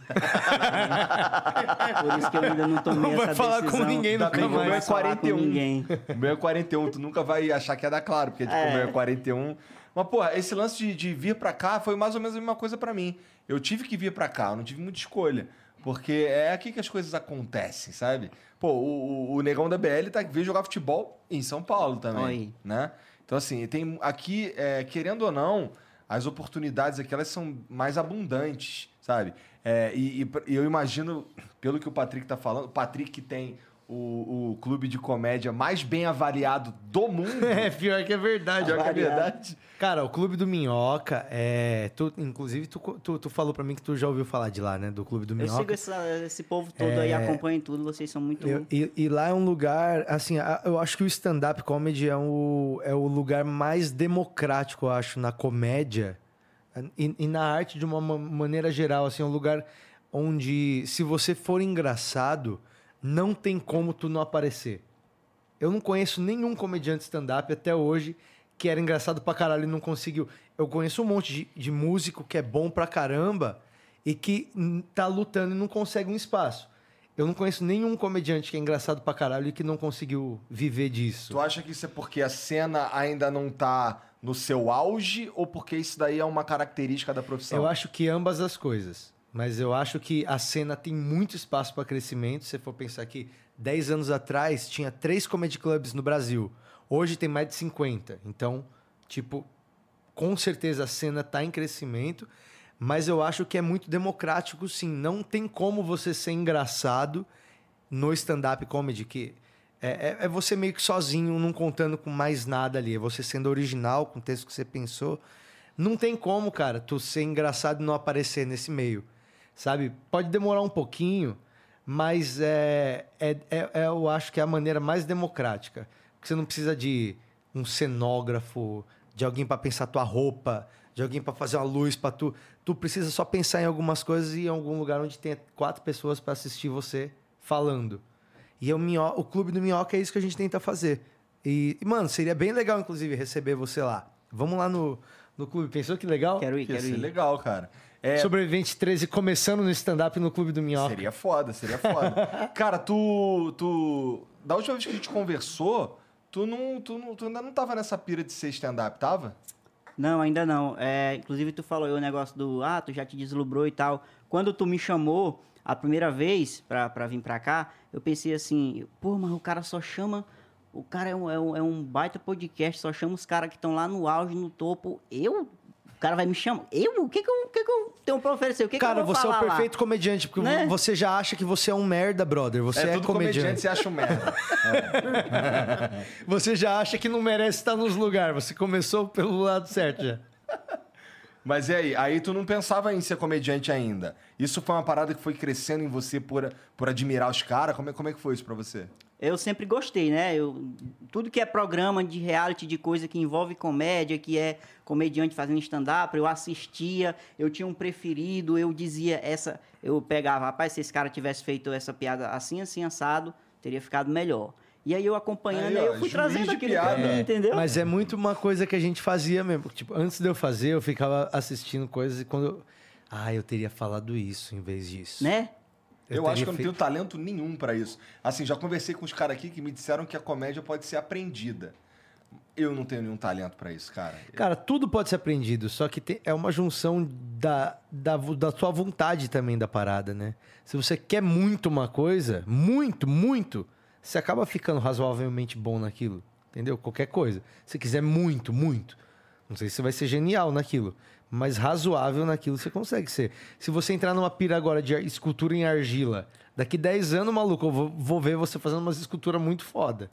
Por isso que eu ainda não tomei Não vai essa falar com decisão. ninguém nunca que o meu é mais. Falar com 41. ninguém. O meu é 41, tu nunca vai achar que é da Claro, porque tipo, É. o meu é 41. Mas, pô, esse lance de, de vir pra cá foi mais ou menos a mesma coisa pra mim. Eu tive que vir pra cá, eu não tive muita escolha. Porque é aqui que as coisas acontecem, sabe? Pô, o, o- o Negão da BL tá, veio jogar futebol em São Paulo também, Oi. né? Então, assim, tem aqui, é, querendo ou não, as oportunidades aqui, elas são mais abundantes, sabe? É, e, e eu imagino, pelo que o Patrick tá falando, o Patrick tem o, o clube de comédia mais bem avaliado do mundo. É, pior que é verdade. Pior que é verdade. Cara, o Clube do Minhoca, é. Tu, inclusive, tu, tu, tu falou pra mim que tu já ouviu falar de lá, né? Do Clube do Eu Minhoca. sigo essa- esse povo todo aí, acompanho tudo, vocês são muito... Eu- e, e lá é um lugar, assim, eu acho que o stand-up comedy é o, é o lugar mais democrático, eu acho, na comédia e, e na arte de uma ma- maneira geral, assim, é um lugar onde, se você for engraçado, não tem como tu não aparecer. Eu não conheço nenhum comediante stand-up até hoje que era engraçado pra caralho e não conseguiu. Eu conheço um monte de, de músico que é bom pra caramba e que tá lutando e não consegue um espaço. Eu não conheço nenhum comediante que é engraçado pra caralho e que não conseguiu viver disso. Tu acha que isso é porque a cena ainda não tá no seu auge ou porque isso daí é uma característica da profissão? Eu acho que ambas as coisas. Mas eu acho que a cena tem muito espaço para crescimento. Se você for pensar que 10 anos atrás tinha três comedy clubs no Brasil. Hoje tem mais de 50. Então, tipo, com certeza a cena tá em crescimento. Mas eu acho que é muito democrático, sim. Não tem como você ser engraçado no stand-up comedy, que é, é- é você meio que sozinho, não contando com mais nada ali. É você sendo original com o texto que você pensou. Não tem como, cara, tu ser engraçado e não aparecer nesse meio. Sabe? Pode demorar um pouquinho, mas é, é, é- é- eu acho que é a maneira mais democrática. Porque você não precisa de um cenógrafo, de alguém para pensar tua roupa, de alguém para fazer uma luz para tu. Tu precisa só pensar em algumas coisas e em algum lugar onde tenha quatro pessoas para assistir você falando. E o, Minho- o Clube do Minhoca é isso que a gente tenta fazer. E, mano, seria bem legal, inclusive, receber você lá. Vamos lá no, no clube. Pensou que legal? Quero ir, quero ser ir. legal, cara. Sobrevivente 13 começando no stand-up no Clube do Minhoca. Seria foda, seria foda. Cara, tu, tu. Da última vez que a gente conversou, tu, não, tu, não, tu ainda não tava nessa pira de ser stand-up, tava? Não, ainda não. É, inclusive, tu falou aí o negócio do, ah, tu já te deslumbrou e tal. Quando tu me chamou a primeira vez pra, pra vir pra cá, eu pensei assim, pô, mas o cara só chama. O cara é um, é um, é um baita podcast, só chama os caras que estão lá no auge, no topo. Eu? O cara vai me chamar? Eu? O que que eu, que que eu tenho pra oferecer? O que Cara, que eu vou você é o falar lá? perfeito comediante, porque Né? você já acha que você é um merda, brother. Você é, tudo comediante. você acha um merda. Você já acha que não merece estar nos lugares. Você começou pelo lado certo já. Mas e aí? Aí tu não pensava em ser comediante ainda. Isso foi uma parada que foi crescendo em você por, por admirar os caras? Como é, como é que foi isso pra você? Eu sempre gostei, né? Eu, tudo que é programa de reality, de coisa que envolve comédia, que é comediante fazendo stand-up, eu assistia, eu tinha um preferido, eu dizia essa. Eu pegava, rapaz, se esse cara tivesse feito essa piada assim, assim, assado, teria ficado melhor. E aí eu acompanhando, Aí, aí, ó, eu fui trazendo aquilo pra piada. mim, entendeu? Mas é muito uma coisa que a gente fazia mesmo. Tipo, antes de eu fazer, eu ficava assistindo coisas e quando eu... Ah, eu teria falado isso em vez disso. Né? Eu, acho teria que eu não tenho talento nenhum pra isso. Assim, já conversei com os caras aqui que me disseram que a comédia pode ser aprendida. Eu não tenho nenhum talento pra isso, cara. Cara, tudo pode ser aprendido, só que tem- é uma junção da, da, da sua vontade também da parada, né? Se você quer muito uma coisa, muito, muito, você acaba ficando razoavelmente bom naquilo, entendeu? Qualquer coisa. Se quiser muito, muito, não sei se você vai ser genial naquilo, mas razoável naquilo você consegue ser. Se você entrar numa pira agora de escultura em argila, daqui 10 anos, maluco, eu vou, vou ver você fazendo umas esculturas muito foda.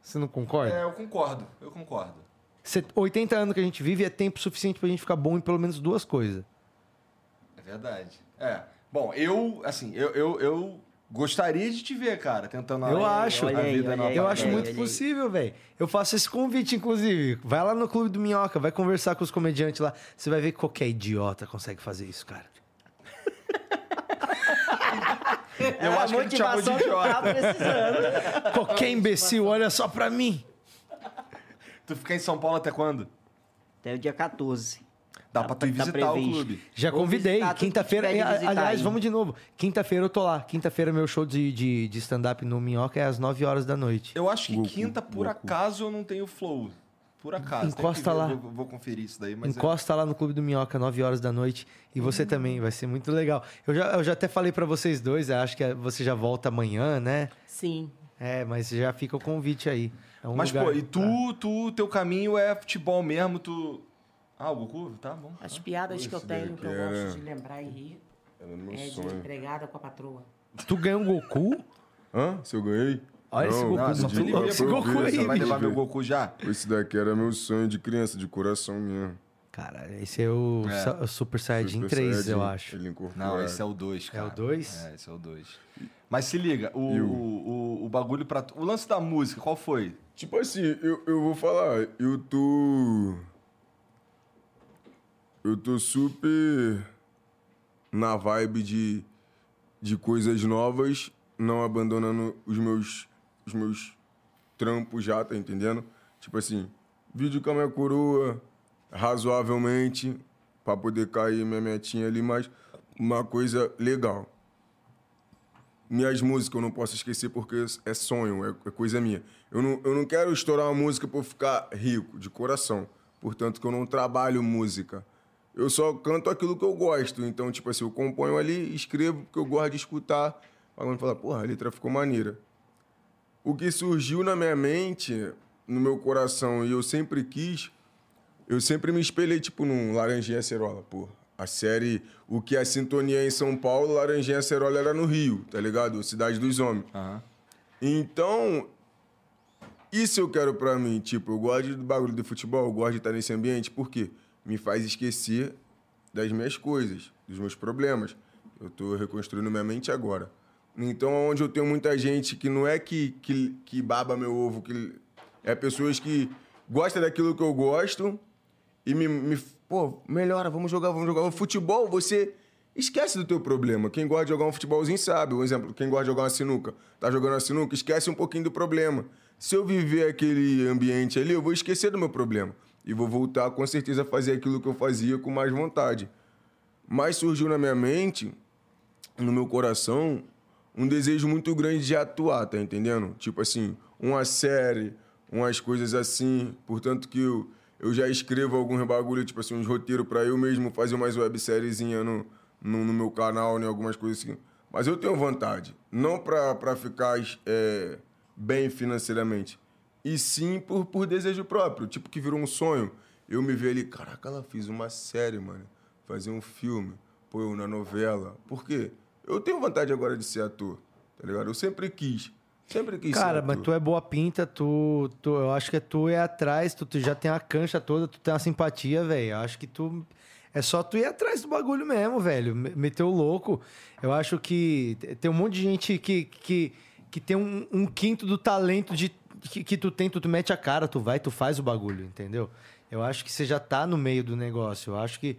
Você não concorda? É, eu concordo, eu concordo. Cê- 80 anos que a gente vive é tempo suficiente pra gente ficar bom em pelo menos duas coisas. É verdade. É. Bom, eu, assim, eu, eu, eu gostaria de te ver, cara, tentando Eu a, acho. a vida olha numa aí, Eu acho muito aí. possível, velho. Eu faço esse convite, inclusive. Vai lá no Clube do Minhoca, vai conversar com os comediantes lá. Você vai ver que qualquer idiota consegue fazer isso, cara. Eu acho que ele te chamou de idiota. precisando. Qualquer imbecil, olha só pra mim. Tu fica em São Paulo até quando? Até o dia 14. Dá Tá- pra tu ir tá visitar o previsto. clube. Já Vou convidei. Quinta-feira. visitar Aliás, aí. vamos de novo. Quinta-feira eu tô lá. Quinta-feira meu show de, de, de stand-up no Minhoca é às 9 horas da noite. Eu acho que Goku, quinta, por Goku. acaso, eu não tenho flow. Por acaso. Encosta ver, lá. eu Vou, vou conferir isso daí, mas... é- Encosta lá no Clube do Minhoca, 9 horas da noite. E Hum. você também, vai ser muito legal. Eu já, eu já até falei pra vocês dois, acho que você já volta amanhã, né? Sim. É, mas já fica o convite aí. É um Mas, lugar pô, e pra- tu, tu, teu caminho é futebol mesmo, tu... Ah, o Goku? Tá bom. As piadas que eu tenho, que eu era- gosto de lembrar e rir, Era no meu é de sonho. empregada com a patroa. Tu ganhou um Goku? Hã? Se eu ganhei? Olha esse Goku Não, só louco. ia Esse Goku aí, Você vai levar meu Goku já? Esse daqui era meu sonho de criança, de coração mesmo. Cara, esse é o, É. Super Saiyajin Super 3, eu Saiyajin, acho. Ele incorporado. Não, esse é o 2, cara. É o dois? É, esse é o 2. Mas se liga, o, o- o, o, bagulho pra... tu- O lance da música, qual foi? Tipo assim, eu, eu vou falar, eu tô. Eu tô super na vibe de, de coisas novas, não abandonando os meus, os meus trampos já, tá entendendo? Tipo assim, vídeo com a minha coroa, razoavelmente, pra poder cair minha metinha ali, mas uma coisa legal. Minhas músicas eu não posso esquecer porque é sonho, é, é coisa minha. Eu não, eu não quero estourar uma música por ficar rico, de coração. Portanto, que eu não trabalho música. Eu só canto aquilo que eu gosto. Então, tipo assim, eu componho ali, escrevo porque eu gosto de escutar. Alguém fala, porra, a letra ficou maneira. O que surgiu na minha mente, no meu coração, e eu sempre quis, eu sempre me espelhei, tipo, num Laranjinha Acerola, porra. A série O que é Sintonia em São Paulo, Laranjinha Acerola era no Rio, tá ligado? Cidade dos Homens. Então, isso eu quero pra mim. Tipo, eu gosto do bagulho do futebol, eu gosto de estar nesse ambiente, porque me faz esquecer das minhas coisas, dos meus problemas. Eu tô reconstruindo minha mente agora. Então, onde eu tenho muita gente que não é que, que, que baba meu ovo, que é pessoas que gostam daquilo que eu gosto e me, me pô, melhora, vamos jogar, vamos jogar. O futebol, você esquece do teu problema. Quem gosta de jogar um futebolzinho sabe. Um exemplo, quem gosta de jogar uma sinuca, tá jogando uma sinuca, esquece um pouquinho do problema. Se eu viver aquele ambiente ali, eu vou esquecer do meu problema. E vou voltar, com certeza, a fazer aquilo que eu fazia com mais vontade. Mas surgiu na minha mente, no meu coração, um desejo muito grande de atuar, tá entendendo? Tipo assim, uma série, umas coisas assim. Portanto que eu, eu já escrevo alguns bagulho, tipo assim, uns roteiros pra eu mesmo fazer umas websériezinha no, no, no meu canal, né? Algumas coisas assim. Mas eu tenho vontade. Não pra ficar é, bem financeiramente. E sim por, por desejo próprio. Tipo, que virou um sonho. Eu me vi ali, caraca, ela fez uma série, mano. Fazer um filme. Pô, eu na novela. Por quê? Eu tenho vontade agora de ser ator, tá ligado? Eu sempre quis. Sempre quis Cara, ser mas ator. tu é boa pinta, tu, tu. Eu acho que tu é atrás, tu, tu já tem a cancha toda, tu tem uma simpatia, velho. Eu acho que tu. É só tu ir atrás do bagulho mesmo, velho. Me- Meteu o louco. Eu acho que tem um monte de gente que, que, que tem um, um quinto do talento de, que, que tu tem, tu, tu mete a cara, tu vai, tu faz o bagulho, entendeu? Eu acho que você já tá no meio do negócio. Eu acho que.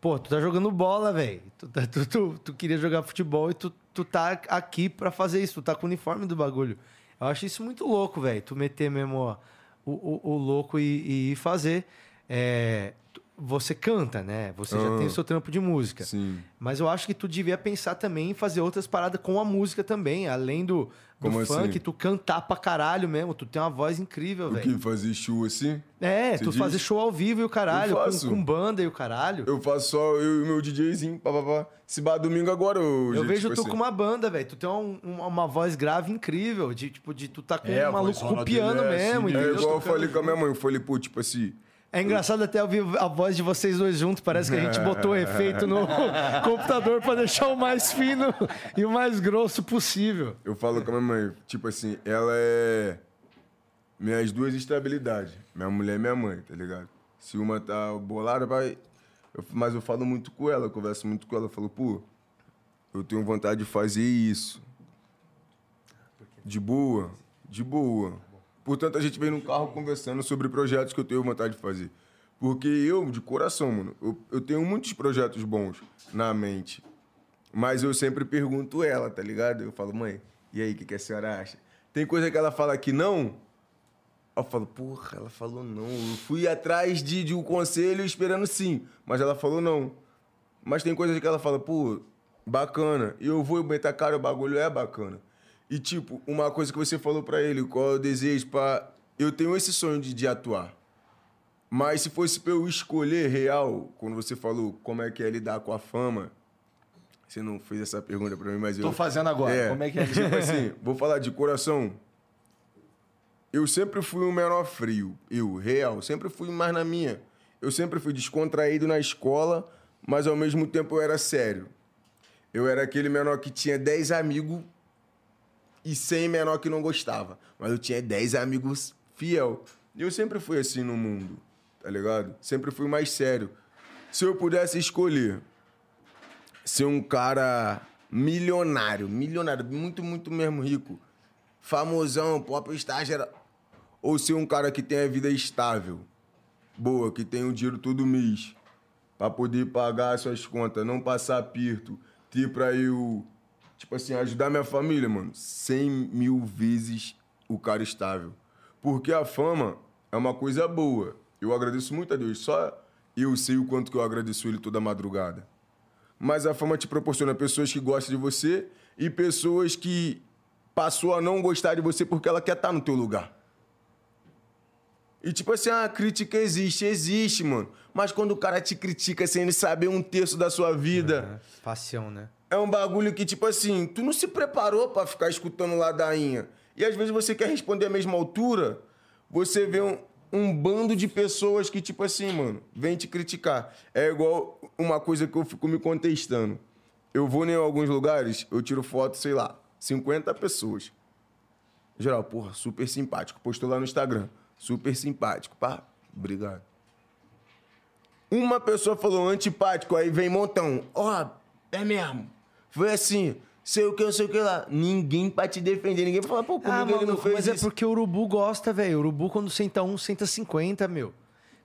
Pô, tu tá jogando bola, velho. Tu, tá- tu, tu, tu queria jogar futebol e tu, tu tá aqui pra fazer isso. Tu tá com o uniforme do bagulho. Eu acho isso muito louco, velho. Tu meter mesmo ó, o, o, o louco e, e fazer. É, você canta, né? Você já Ah. tem o seu trampo de música. Sim. Mas eu acho que tu devia pensar também em fazer outras paradas com a música também. Além do, do Como funk, assim? tu cantar pra caralho mesmo. Tu tem uma voz incrível, O que? velho. Fazer show assim? É, Você tu diz? fazer show ao vivo e o caralho, Eu com, faço. com banda e o caralho. Eu faço só eu e o meu DJzinho, papapá. Se bar domingo agora, eu. Eu vejo tipo tu assim, com uma banda, velho. Tu tem um- uma, uma voz grave incrível. De, tipo, de tu tá com É, um maluco com piano é mesmo, É entendeu? igual eu falei com a minha junto. mãe. Eu falei, pô, tipo assim. É engraçado até ouvir a voz de vocês dois juntos. Parece que a gente botou efeito no computador pra deixar o mais fino e o mais grosso possível. Eu falo com a minha mãe, tipo assim, ela é. Minhas duas estabilidades. Minha mulher e minha mãe, tá ligado? Se uma tá bolada, vai. eu- mas eu falo muito com ela, eu converso muito com ela. Eu falo, pô, eu tenho vontade de fazer isso. De boa, de boa. Portanto, a gente vem no carro conversando sobre projetos que eu tenho vontade de fazer. Porque eu, de coração, mano, eu, eu tenho muitos projetos bons na mente. Mas eu sempre pergunto ela, tá ligado? Eu falo, mãe, e aí, o que, que a senhora acha? Tem coisa que ela fala que não. Eu falo, porra, ela falou não. Eu fui atrás de, de um conselho esperando sim, mas ela falou não. Mas tem coisas que ela fala, pô, bacana. E eu vou meter a cara, o bagulho é bacana. E tipo, uma coisa que você falou pra ele, qual é o desejo pra. Eu tenho esse sonho de, de atuar. Mas se fosse pra eu escolher real, quando você falou como é que é lidar com a fama, você não fez essa pergunta pra mim, mas eu. Tô fazendo agora. Como é que é? Tipo assim, vou falar de coração. Eu sempre fui um menor frio. Eu, real. Sempre fui mais na minha. Eu sempre fui descontraído na escola, mas ao mesmo tempo eu era sério. Eu era aquele menor que tinha 10 amigos e 100 menor que não gostava. Mas eu tinha 10 amigos fiel. E eu sempre fui assim no mundo, tá ligado? Sempre fui mais sério. Se eu pudesse escolher ser um cara milionário, milionário, muito, muito mesmo rico, famosão, popstar, geral, ou ser um cara que tem a vida estável, boa, que tem o dinheiro todo mês, pra poder pagar as suas contas, não passar aperto, ter pra eu, tipo assim, ajudar minha família, mano, cem mil vezes o cara estável. Porque a fama é uma coisa boa. Eu agradeço muito a Deus. Só eu sei o quanto que eu agradeço ele toda madrugada. Mas a fama te proporciona pessoas que gostam de você e pessoas que passou a não gostar de você porque ela quer estar no teu lugar. E tipo assim, a crítica existe, existe, mano. Mas quando o cara te critica sem ele saber um terço da sua vida, Facião, né? É um bagulho que, tipo assim, tu não se preparou pra ficar escutando ladainha. E às vezes você quer responder à mesma altura, você vê um, um bando de pessoas que, tipo assim, mano, vem te criticar. É igual uma coisa que eu fico me contestando. Eu vou em alguns lugares, eu tiro foto, sei lá, 50 pessoas. Geral, porra, super simpático. Postou lá no Instagram. Super simpático. Pá, obrigado. Uma pessoa falou antipático, aí vem montão. Ó, é mesmo. Foi assim, sei o que, eu sei o que lá. Ninguém pra te defender, ninguém pra falar, pô, comigo Ah, ele não fez mas é isso. porque o urubu gosta, velho. O urubu, quando senta um, senta 50, meu.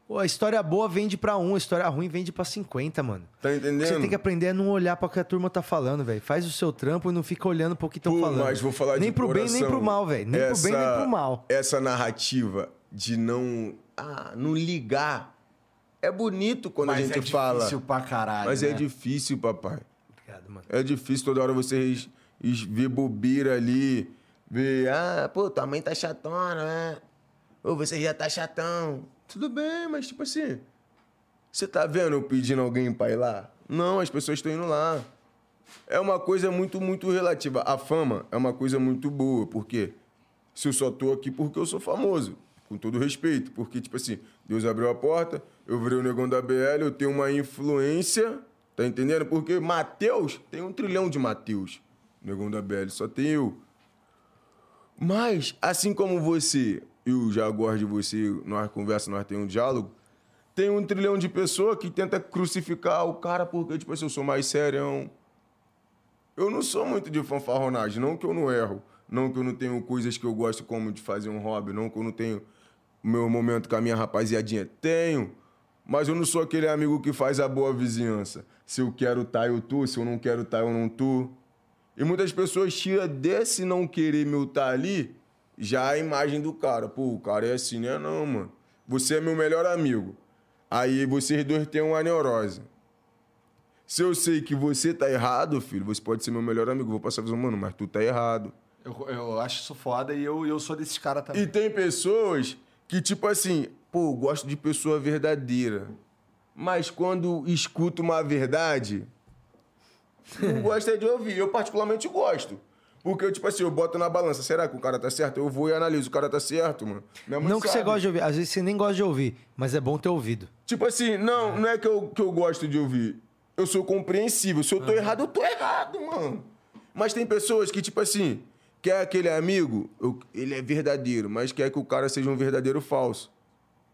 Pô, a história boa vende pra um, a história ruim vende pra 50, mano. Tá O que entendendo? você tem que aprender é não olhar pra o que a turma tá falando, velho. Faz o seu trampo e não fica olhando pro que estão falando. mas vou falar nem de pro bem, nem pro mal, velho. Nem pro bem, nem pro mal. Essa narrativa de não, ah, não ligar, é bonito quando a Mas gente é fala. difícil pra caralho, Mas né? é difícil, papai. Mano. É difícil toda hora vocês es- ver bobeira ali, ver, ah, pô, tua mãe tá chatona, né? Ou você já tá chatão. Tudo bem, mas tipo assim, você tá vendo eu pedindo alguém pra ir lá? Não, as pessoas estão indo lá. É uma coisa muito, muito relativa. A fama é uma coisa muito boa, porque se eu só tô aqui porque eu sou famoso, com todo respeito, porque, tipo assim, Deus abriu a porta, eu virei o negão da BL, eu tenho uma influência, tá entendendo? Porque Mateus, tem um trilhão de Mateus, negão da BL, só tem eu. Mas, assim como você, eu já gosto de você, nós conversamos, nós temos um diálogo, tem um trilhão de pessoas que tenta crucificar o cara porque, tipo assim, eu sou mais sério. Eu não sou muito de fanfarronagem, não que eu não erro, não que eu não tenho coisas que eu gosto como de fazer um hobby, não que eu não tenho meu momento com a minha rapaziadinha. Tenho, mas eu não sou aquele amigo que faz a boa vizinhança. Se eu quero tá, eu tô, se eu não quero tá, eu não tô. E muitas pessoas tiram desse não querer meu tá ali já a imagem do cara. Pô, o cara é assim, né? Não, mano. Você é meu melhor amigo. Aí vocês dois têm uma neurose. Se eu sei que você tá errado, filho, você pode ser meu melhor amigo. Vou passar a visão, mano, mas tu tá errado. Eu, eu acho isso foda e eu, eu sou desses caras também. E tem pessoas que, tipo assim, pô, gosto de pessoa verdadeira. Mas quando escuto uma verdade, não gosta de ouvir. Eu particularmente gosto. Porque, eu, tipo assim, eu boto na balança. Será que o cara tá certo? Eu vou e analiso. O cara tá certo, mano. Não que você sabe. gosta de ouvir. Às vezes você nem gosta de ouvir, mas é bom ter ouvido. Tipo assim, não, não é que eu, que eu gosto de ouvir. Eu sou compreensível. Se eu tô errado, eu tô errado, mano. Mas tem pessoas que, tipo assim, quer aquele amigo, eu- ele é verdadeiro, mas quer que o cara seja um verdadeiro falso.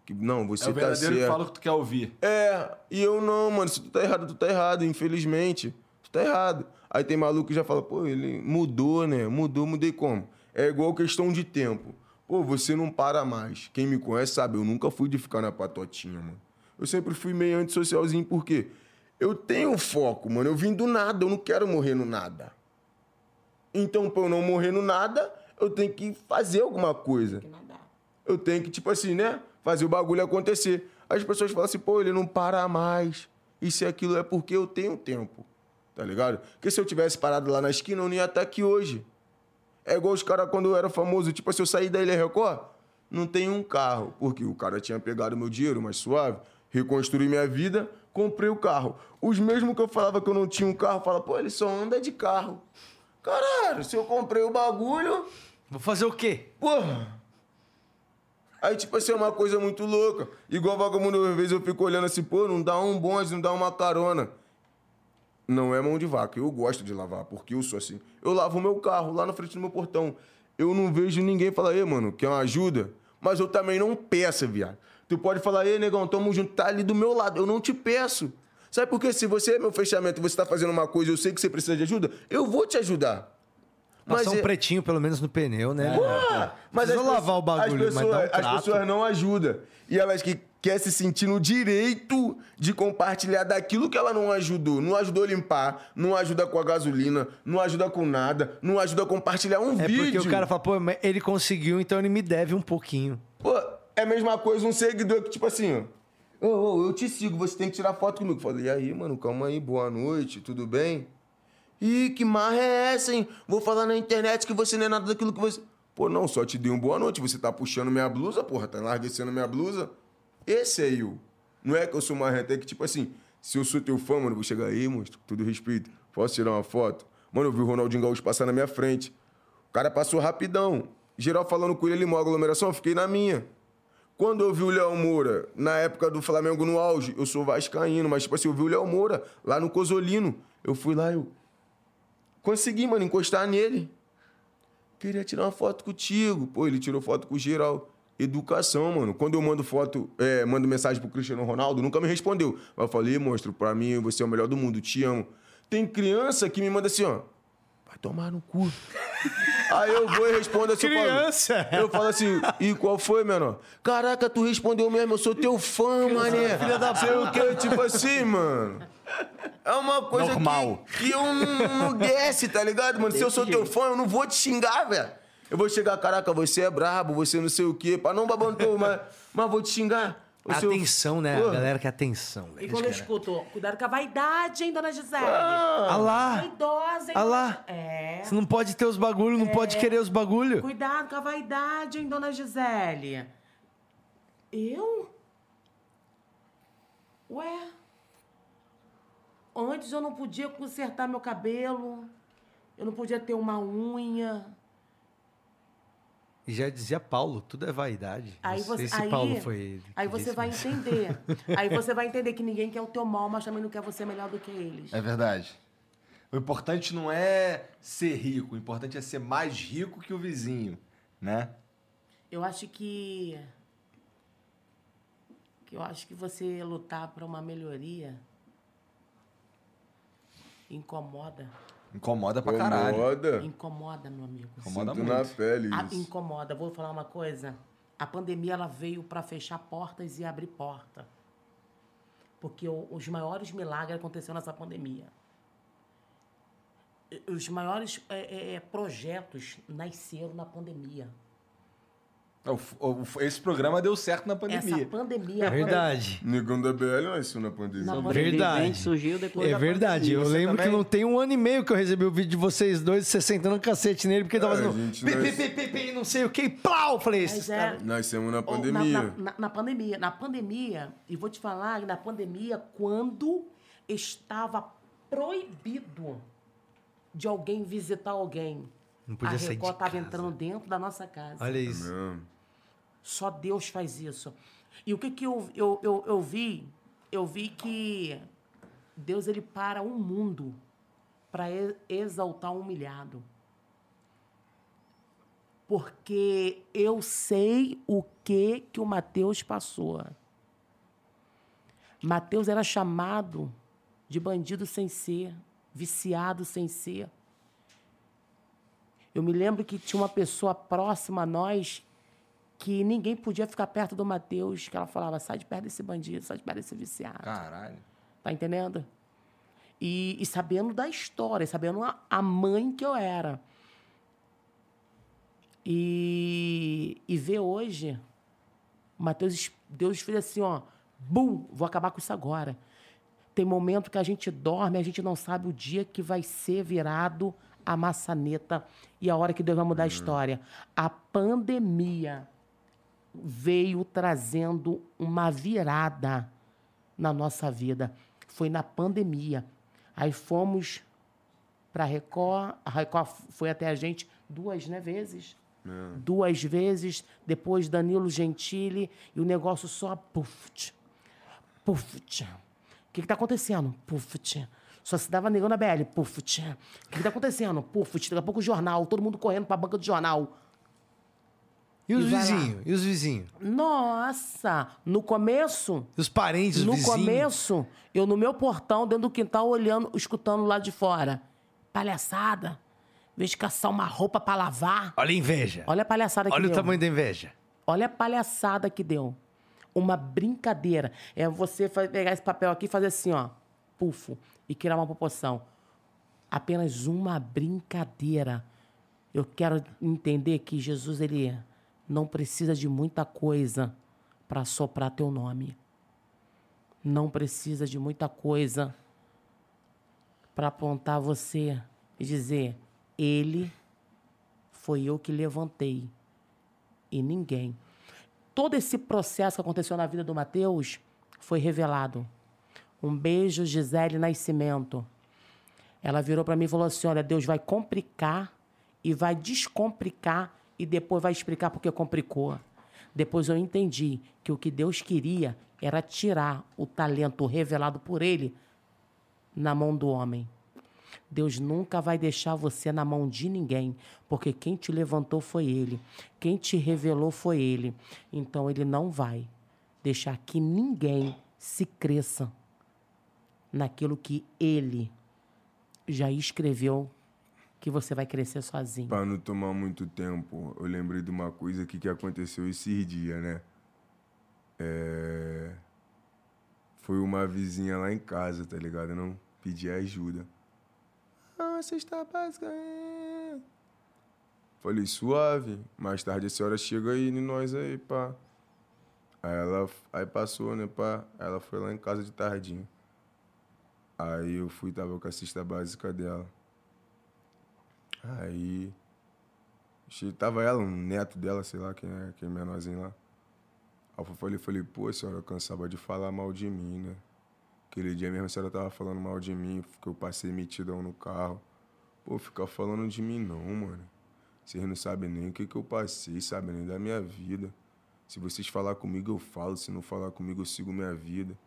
Que, não, você é o tá verdadeiro que certo. fala o que tu quer ouvir. É, e eu não, mano. Se tu tá errado, tu tá errado, infelizmente. Tu tá errado. Aí tem maluco que já fala, pô, ele mudou, né? Mudou, mudei como? É igual questão de tempo. Pô, você não para mais. Quem me conhece sabe, eu nunca fui de ficar na patotinha, mano. Eu sempre fui meio antissocialzinho, por quê? Eu tenho foco, mano. Eu vim do nada, eu não quero morrer no nada. Então, pra eu não morrer no nada, eu tenho que fazer alguma coisa eu tenho que, tipo assim, né? Fazer o bagulho acontecer. As pessoas falam assim, pô, ele não para mais. Isso e aquilo é porque eu tenho tempo. Tá ligado? Porque se eu tivesse parado lá na esquina, eu não ia estar aqui hoje. É igual os caras quando eu era famoso. Tipo assim, eu saí da Ilha Record, não tenho um carro. Porque o cara tinha pegado meu dinheiro mais suave, reconstruí minha vida, comprei o carro. Os mesmos que eu falava que eu não tinha um carro, falam, pô, ele só anda de carro. Caralho, se eu comprei o bagulho, Vou fazer o quê? Porra! Aí, tipo assim, é uma coisa muito louca. Igual vagabundo, às vezes eu fico olhando assim, pô, não dá um bonde, não dá uma carona. Não é mão de vaca. Eu gosto de lavar, porque eu sou assim. Eu lavo meu carro lá na frente do meu portão. Eu não vejo ninguém falar, ei, mano, quer uma ajuda? Mas eu também não peço, viado. Tu pode falar, ei, negão, tamo junto, tá ali do meu lado. Eu não te peço. Sabe por quê? Se você é meu fechamento você tá fazendo uma coisa eu sei que você precisa de ajuda, eu vou te ajudar. Passar um é- pretinho, pelo menos, no pneu, né? ah, mas Precisa lavar o bagulho, as mas pessoas, dá um as pessoas não ajudam. E elas que querem se sentir no direito de compartilhar daquilo que ela não ajudou. Não ajudou a limpar, não ajuda com a gasolina, não ajuda com nada, não ajuda a compartilhar um É vídeo. porque o cara fala, pô, mas ele conseguiu, então ele me deve um pouquinho. Pô, é a mesma coisa um seguidor que, tipo assim, ó. Ô, ô, eu te sigo, você tem que tirar foto comigo. Falei, e aí, mano, calma aí, boa noite, tudo bem? Ih, que marra é essa, hein? Vou falar na internet que você não é nada daquilo que você. Pô, não, só te dei um boa noite. Você tá puxando minha blusa, porra, tá enlarguecendo minha blusa. Esse é eu. Não é que eu sou marrento, é que, tipo assim, se eu sou teu fã, mano, eu vou chegar aí, monstro, com todo respeito. Posso tirar uma foto? Mano, eu vi o Ronaldinho Gaúcho passar na minha frente. O cara passou rapidão. Geral falando com ele ali, uma aglomeração, eu fiquei na minha. Quando eu vi o Léo Moura, na época do Flamengo no auge, eu sou vascaíno, mas tipo assim, eu vi o Léo Moura lá no Cosolino. Eu fui lá, eu consegui, mano, encostar nele. Queria tirar uma foto contigo. Pô, ele tirou foto com geral. Educação, mano. Quando eu mando foto, é, mando mensagem pro Cristiano Ronaldo, nunca me respondeu. Mas eu falei, monstro, pra mim você é o melhor do mundo, te amo. Tem criança que me manda assim, ó. Vai tomar no cu. Aí eu vou e respondo assim, eu falo- Criança! Eu falo assim, e qual foi, menor? Caraca, tu respondeu mesmo, eu sou teu fã, mané. Filha da Sei o que, tipo assim, mano. É uma coisa Normal. que, que eu não, não desce, tá ligado, mano? Se eu sou teu fã, eu não vou te xingar, velho. Eu vou chegar, caraca, você é brabo, você não sei o quê, pra não babantou, mas, mas vou te xingar. A seu- Atenção, né? Pô. A galera quer atenção. E velho. quando eu escuto, cuidado com a vaidade, hein, dona Gisele? Ah lá! Vaidosa, hein, Ah lá! É. Você não pode ter os bagulho, não pode querer os bagulho. Cuidado com a vaidade, hein, dona Gisele? Eu? Ué? Antes eu não podia consertar meu cabelo. Eu não podia ter uma unha. E já dizia Paulo, tudo é vaidade. Aí você, sei se aí, Paulo foi ele. aí você disse, vai mas- entender. aí você vai entender que ninguém quer o teu mal, mas também não quer você melhor do que eles. É verdade. O importante não é ser rico, o importante é ser mais rico que o vizinho, né? Eu acho que. que eu acho que você lutar para uma melhoria incomoda. Incomoda pra caralho. Incomoda. Incomoda, meu amigo. Incomoda Sinto muito. na pele Ah, isso. incomoda. Vou falar uma coisa. A pandemia ela veio para fechar portas e abrir porta. Porque o- os maiores milagres aconteceram nessa pandemia. Os maiores é, é, é, projetos nasceram na pandemia. O- o- o- Esse programa deu certo na Essa pandemia. pandemia. Verdade. Negão da BL nasceu na pandemia. Na Sobrevivente Verdade. surgiu depois É da verdade. Eu Você lembro também? que não tem um ano e meio que eu recebi o vídeo de vocês dois, você sentando um cacete nele, porque ele tava É, fazendo pi, nós- pi, pi, pi, pi, não sei o que, plau! Falei, esses é, caras... Nascemos na pandemia. Na, na- na pandemia. Na pandemia, e vou te falar, na pandemia, quando estava proibido de alguém visitar alguém. Não podia a sair de Record estava entrando dentro da nossa casa. Olha isso. Não. Só Deus faz isso. E o que, que eu, eu, eu, eu vi? Eu vi que Deus ele para um mundo para exaltar um humilhado. Porque eu sei o que, que o Mateus passou. Mateus era chamado de bandido sem ser, viciado sem ser. Eu me lembro que tinha uma pessoa próxima a nós que ninguém podia ficar perto do Mateus, que ela falava, sai de perto desse bandido, sai de perto desse viciado. Caralho. Tá entendendo? E, e sabendo da história, sabendo a, a mãe que eu era. E, e ver hoje, Mateus, Deus fez assim, ó, bum, vou acabar com isso agora. Tem momento que a gente dorme, a gente não sabe o dia que vai ser virado a maçaneta e a hora que Deus vai mudar a história. A pandemia veio trazendo uma virada na nossa vida. Foi na pandemia. Aí fomos para a Record, a Record foi até a gente duas né, vezes. Duas vezes, depois Danilo Gentili, e o negócio só puf, tch, puf. tch. O que está acontecendo? Puf. tch. Só se dava negão na BL. Puf. tch. O que está acontecendo? Puf. tch. Daqui a pouco o jornal, todo mundo correndo para a banca do jornal. E os vizinhos? E os vizinhos? Nossa! No começo, E os parentes, os no vizinhos? começo, eu no meu portão, dentro do quintal, olhando, escutando lá de fora. Palhaçada. De caçar uma roupa pra lavar. Olha a inveja. Olha a palhaçada que Olha o deu. tamanho da inveja. Olha a palhaçada que deu. Uma brincadeira. É você pegar esse papel aqui e fazer assim, ó. Pufo. E criar uma proporção. Apenas uma brincadeira. Eu quero entender que Jesus, ele não precisa de muita coisa para soprar teu nome. Não precisa de muita coisa para apontar você e dizer: Ele foi eu que levantei e ninguém. Todo esse processo que aconteceu na vida do Mateus foi revelado. Um beijo, Gisele Nascimento. Ela virou para mim e falou assim: Olha, Deus vai complicar e vai descomplicar e depois vai explicar porque complicou. Depois eu entendi que o que Deus queria era tirar o talento revelado por Ele na mão do homem. Deus nunca vai deixar você na mão de ninguém, porque quem te levantou foi Ele, quem te revelou foi Ele. Então Ele não vai deixar que ninguém se cresça naquilo que Ele já escreveu que você vai crescer sozinho. Pra não tomar muito tempo, eu lembrei de uma coisa aqui que aconteceu esses dias, né? É... Foi uma vizinha lá em casa, tá ligado? Não pedi ajuda. Ah, você está básica. é. Falei, suave. Mais tarde a senhora chega aí nós aí, pá. Aí ela aí passou, né, pá? Ela foi lá em casa de tardinho. Aí eu fui, tava com a cesta básica dela. Aí. Tava ela, um neto dela, sei lá, quem é, quem é menorzinho lá. Aí eu falei, falei, pô, a senhora cansava de falar mal de mim, né? Aquele dia mesmo a senhora tava falando mal de mim, que eu passei metidão no carro. Pô, ficar falando de mim não, mano. Vocês não sabem nem o que, que eu passei, sabem nem da minha vida. Se vocês falar comigo, eu falo. Se não falar comigo, eu sigo minha vida.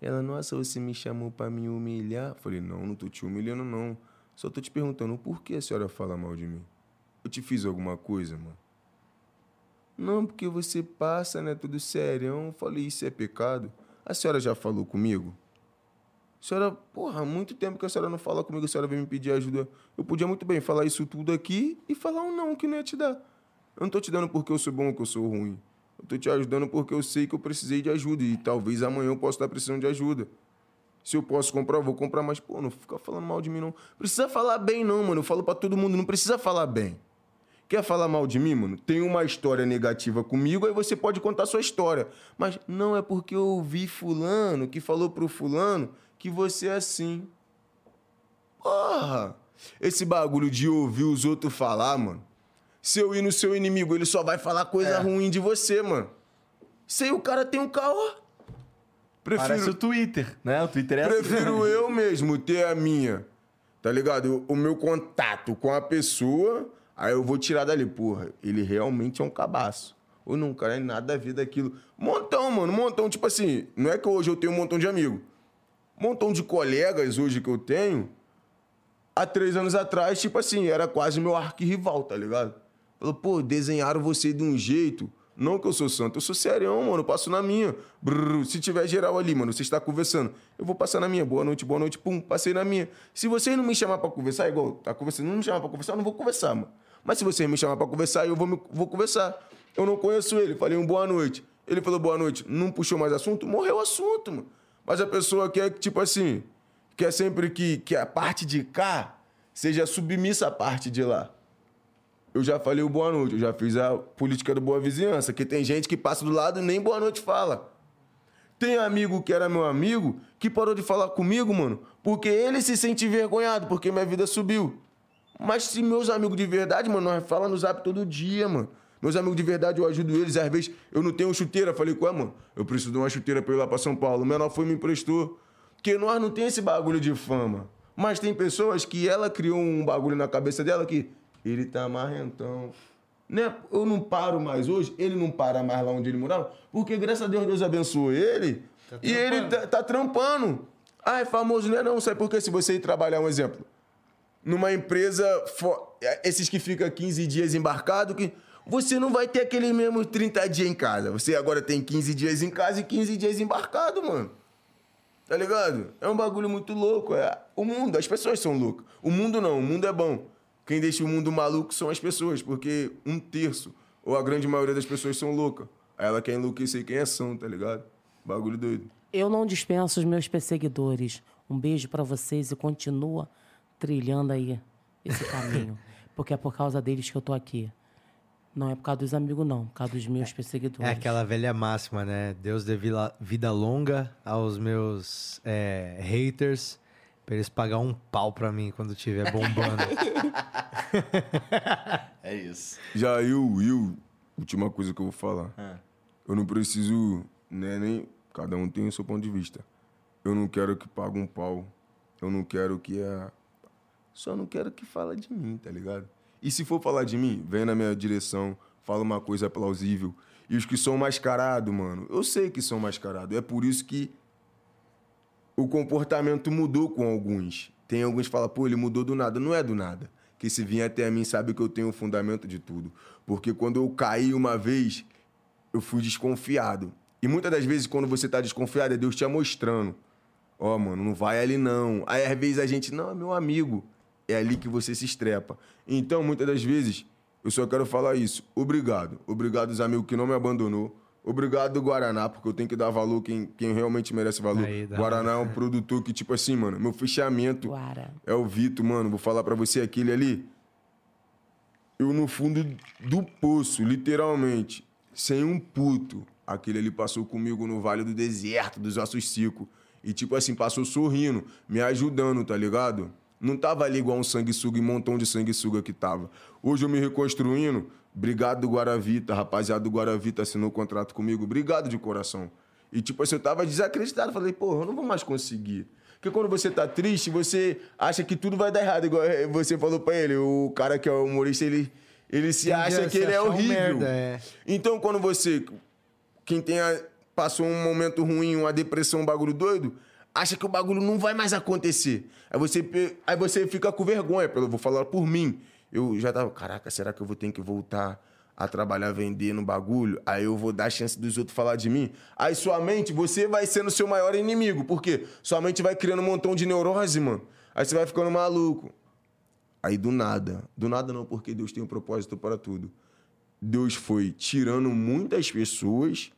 Ela, nossa, você me chamou pra me humilhar? Falei, não, não tô te humilhando, não. Só tô te perguntando por que a senhora fala mal de mim. Eu te fiz alguma coisa, mano? Não, porque você passa, né, tudo sério. Falei, isso é pecado? A senhora já falou comigo? A senhora, porra, há muito tempo que a senhora não fala comigo, a senhora vem me pedir ajuda. Eu podia muito bem falar isso tudo aqui e falar um não que não ia te dar. Eu não tô te dando porque eu sou bom ou que eu sou ruim. Eu tô te ajudando porque eu sei que eu precisei de ajuda e talvez amanhã eu possa estar precisando de ajuda. Se eu posso comprar, eu vou comprar, mas, pô, não fica falando mal de mim, não. Precisa falar bem, não, mano. Eu falo pra todo mundo, não precisa falar bem. Quer falar mal de mim, mano? Tem uma história negativa comigo, aí você pode contar sua história. Mas não é porque eu ouvi fulano que falou pro fulano que você é assim. Porra! Esse bagulho de ouvir os outros falar, mano. Se eu ir no seu inimigo, ele só vai falar coisa ruim de você, mano. Se o cara tem um caô. Prefiro... Parece o Twitter, né? O Twitter é assim. Prefiro eu mesmo ter a minha, tá ligado? O meu contato com a pessoa, aí eu vou tirar dali. Porra, ele realmente é um cabaço. Ou não, cara, é nada a ver daquilo. Montão, mano, montão. Tipo assim, não é que hoje eu tenho um montão de amigo. Montão de colegas hoje que eu tenho, há três anos atrás, tipo assim, era quase meu arquirrival, tá ligado? Falou, pô, desenharam você de um jeito. Não que eu sou santo, eu sou serião, mano. Eu passo na minha. Brrr, se tiver geral ali, mano, você está conversando. Eu vou passar na minha. Boa noite, boa noite, pum, passei na minha. Se vocês não me chamar pra conversar, igual tá conversando, não me chamar pra conversar, eu não vou conversar, mano. Mas se vocês me chamar pra conversar, eu vou, me- vou conversar. Eu não conheço ele, falei um boa noite. Ele falou boa noite, não puxou mais assunto, morreu o assunto, mano. Mas a pessoa quer que, tipo assim, quer sempre que, que a parte de cá seja submissa à parte de lá. Eu já falei o boa noite, eu já fiz a política do boa vizinhança, que tem gente que passa do lado e nem boa noite fala. Tem amigo que era meu amigo que parou de falar comigo, mano, porque ele se sente envergonhado, porque minha vida subiu. Mas se meus amigos de verdade, mano, nós falamos no zap todo dia, mano. Meus amigos de verdade, eu ajudo eles. Às vezes eu não tenho chuteira. Falei, qual é, mano? Eu preciso de uma chuteira pra ir lá pra São Paulo. O menor foi e me emprestou. Porque nós não tem esse bagulho de fama. Mas tem pessoas que ela criou um bagulho na cabeça dela que ele tá marrentão. Né? Eu não paro mais hoje, ele não para mais lá onde ele morava, porque graças a Deus Deus abençoou ele e ele tá, tá trampando. Ah, é famoso, não é não, sabe por quê? Se você ir trabalhar, um exemplo, numa empresa, fo- esses que ficam 15 dias embarcado, que você não vai ter aquele mesmo 30 dias em casa. Você agora tem 15 dias em casa e 15 dias embarcado, mano. Tá ligado? É um bagulho muito louco. É o mundo, as pessoas são loucas. O mundo não, o mundo é bom. Quem deixa o mundo maluco são as pessoas, porque um terço, ou a grande maioria das pessoas são loucas. Aí ela quer enlouquecer quem é são, tá ligado? Bagulho doido. Eu não dispenso os meus perseguidores. Um beijo pra vocês e continua trilhando aí esse caminho. porque é por causa deles que eu tô aqui. Não é por causa dos amigos, não. Por causa dos meus perseguidores. É aquela velha máxima, né? Deus dê vida longa aos meus é, haters pra eles pagar um pau pra mim quando estiver bombando. É isso. Já eu, eu, última coisa que eu vou falar. Eu não preciso, né, nem. Cada um tem o seu ponto de vista. Eu não quero que pague um pau. Eu não quero que a. Só não quero que fala de mim, tá ligado? E se for falar de mim, vem na minha direção, fala uma coisa plausível. E os que são mascarados, mano, eu sei que são mascarados. É por isso que o comportamento mudou com alguns. Tem alguns que falam, pô, ele mudou do nada. Não é do nada. Que se vir até mim sabe que eu tenho o fundamento de tudo. Porque quando eu caí uma vez, eu fui desconfiado. E muitas das vezes, quando você tá desconfiado, é Deus te mostrando. Ó, mano, não vai ali não. Aí às vezes a gente, não, é meu amigo. É ali que você se estrepa. Então, muitas das vezes, eu só quero falar isso. Obrigado. Obrigado aos amigos que não me abandonou. Obrigado, Guaraná, porque eu tenho que dar valor quem, quem realmente merece valor. Aí. Guaraná é um produtor que, tipo assim, mano, meu fechamento Guara. é o Vitor, mano. Vou falar pra você aquele ali. Eu no fundo do poço, literalmente, sem um puto. aquele ali passou comigo no Vale do Deserto, dos Ossos. E, tipo assim, passou sorrindo, me ajudando, tá ligado? Não tava ali igual um sanguessuga e um montão de sanguessuga que tava. Hoje eu me reconstruindo, obrigado do Guaravita, rapaziada do Guaravita assinou o contrato comigo, obrigado de coração. E, tipo assim, eu tava desacreditado, falei, porra, eu não vou mais conseguir. Porque quando você tá triste, você acha que tudo vai dar errado, igual você falou pra ele, o cara que é o humorista, ele, ele se Tende acha a que ele é horrível. merda, é. Então, quando você, quem tenha, passou um momento ruim, uma depressão, um bagulho doido, acha que o bagulho não vai mais acontecer. Aí você, aí você fica com vergonha, eu vou falar por mim. Eu já tava, caraca, será que eu vou ter que voltar a trabalhar vendendo bagulho? Aí eu vou dar a chance dos outros falar de mim? Aí sua mente, você vai sendo seu maior inimigo. Por quê? Sua mente vai criando um montão de neurose, mano. Aí você vai ficando maluco. Aí do nada, do nada não, porque Deus tem um propósito para tudo. Deus foi tirando muitas pessoas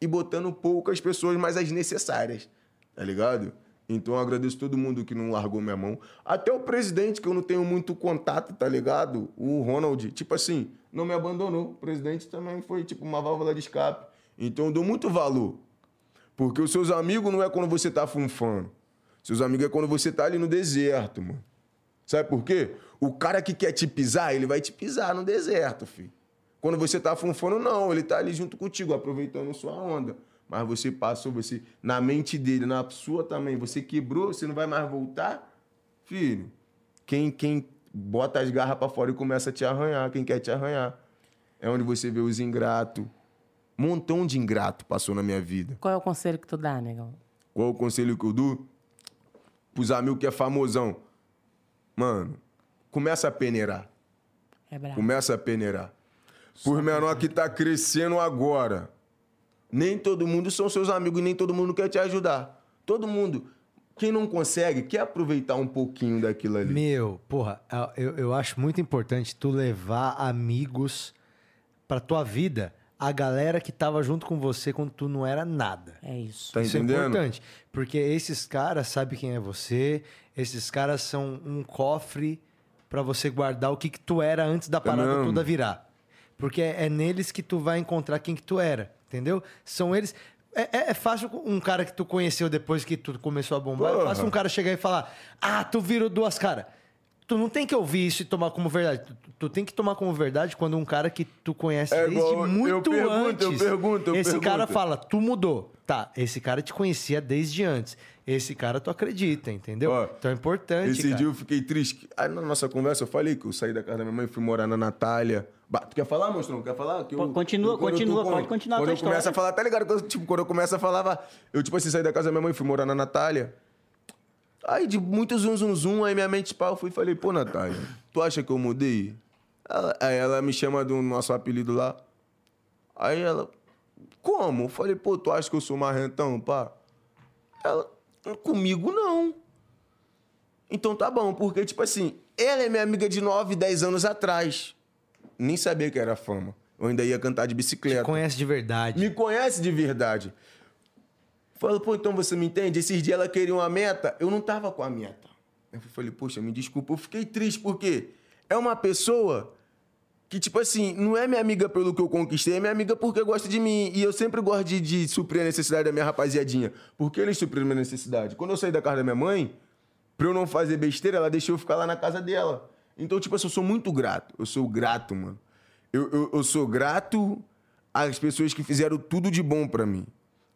e botando poucas pessoas, mas as necessárias, tá ligado? Então eu agradeço todo mundo que não largou minha mão. Até o presidente, que eu não tenho muito contato, tá ligado? O Ronald, tipo assim, não me abandonou. O presidente também foi tipo uma válvula de escape. Então eu dou muito valor. Porque os seus amigos não é quando você tá funfando. Seus amigos é quando você tá ali no deserto, mano. Sabe por quê? O cara que quer te pisar, ele vai te pisar no deserto, filho. Quando você tá funfando, não. Ele tá ali junto contigo, aproveitando sua onda. Mas você passou, você, na mente dele, na sua também, você quebrou, você não vai mais voltar? Filho, quem, quem bota as garras pra fora e começa a te arranhar, quem quer te arranhar. É onde você vê os ingratos. Montão de ingrato passou na minha vida. Qual é o conselho que tu dá, negão? Qual o conselho que eu dou? Pros amigos que é famosão. Mano, começa a peneirar. É brabo. Começa a peneirar. Por menor que tá crescendo agora. Nem todo mundo são seus amigos, nem todo mundo quer te ajudar. Todo mundo. Quem não consegue, quer aproveitar um pouquinho daquilo ali. Meu, porra, eu, eu acho muito importante tu levar amigos pra tua vida, a galera que tava junto com você quando tu não era nada. É isso. Tá Isso é entendendo? importante, porque esses caras sabem quem é você, esses caras são um cofre pra você guardar o que, que tu era antes da parada mesmo. toda virar. Porque é, é neles que tu vai encontrar quem que tu era, entendeu? São eles... É, é- é fácil um cara que tu conheceu depois que tu começou a bombar, é Porra. fácil um cara chegar e falar, ah, tu virou duas caras. Tu não tem que ouvir isso e tomar como verdade. Tu, tu tem que tomar como verdade quando um cara que tu conhece É desde igual- eu muito pergunto, antes. eu pergunto, eu esse pergunto. cara fala, tu mudou. Tá, esse cara te conhecia desde antes. Esse cara tu acredita, entendeu? Ó, então é importante, Esse cara. dia eu fiquei triste. Aí na nossa conversa eu falei que eu saí da casa da minha mãe e fui morar na Natália. Tu quer falar, monstrão? Quer falar? Que eu- continua, eu- quando continua, com- pode continuar a Quando tua eu começo história. a falar, tá ligado? Quando, tipo, quando eu começo a falar, eu tipo assim, saí da casa da minha mãe fui morar na Natália. Aí de muito zum zum zum, aí minha mente pau, fui e falei, pô, Natália, tu acha que eu mudei? Ela- aí ela me chama do nosso apelido lá. Aí ela, como? Eu falei, pô, tu acha que eu sou marrentão, pá? Ela, comigo não. Então tá bom, porque, tipo assim, ela é minha amiga de 9, 10 anos atrás. Nem sabia que era fama. Eu ainda ia cantar de bicicleta. Conhece de verdade. Me conhece de verdade. Falou, pô, então você me entende? Esses dias ela queria uma meta, eu não tava com a meta. Eu falei, poxa, me desculpa. Eu fiquei triste, porque é uma pessoa que, tipo assim, não é minha amiga pelo que eu conquistei, é minha amiga porque gosta de mim. E eu sempre gosto de, de suprir a necessidade da minha rapaziadinha. Porque eles supriram minha necessidade. Quando eu saí da casa da minha mãe, pra eu não fazer besteira, ela deixou eu ficar lá na casa dela. Então, tipo assim, eu sou muito grato. Eu sou grato, mano. Eu, eu, eu sou grato às pessoas que fizeram tudo de bom pra mim.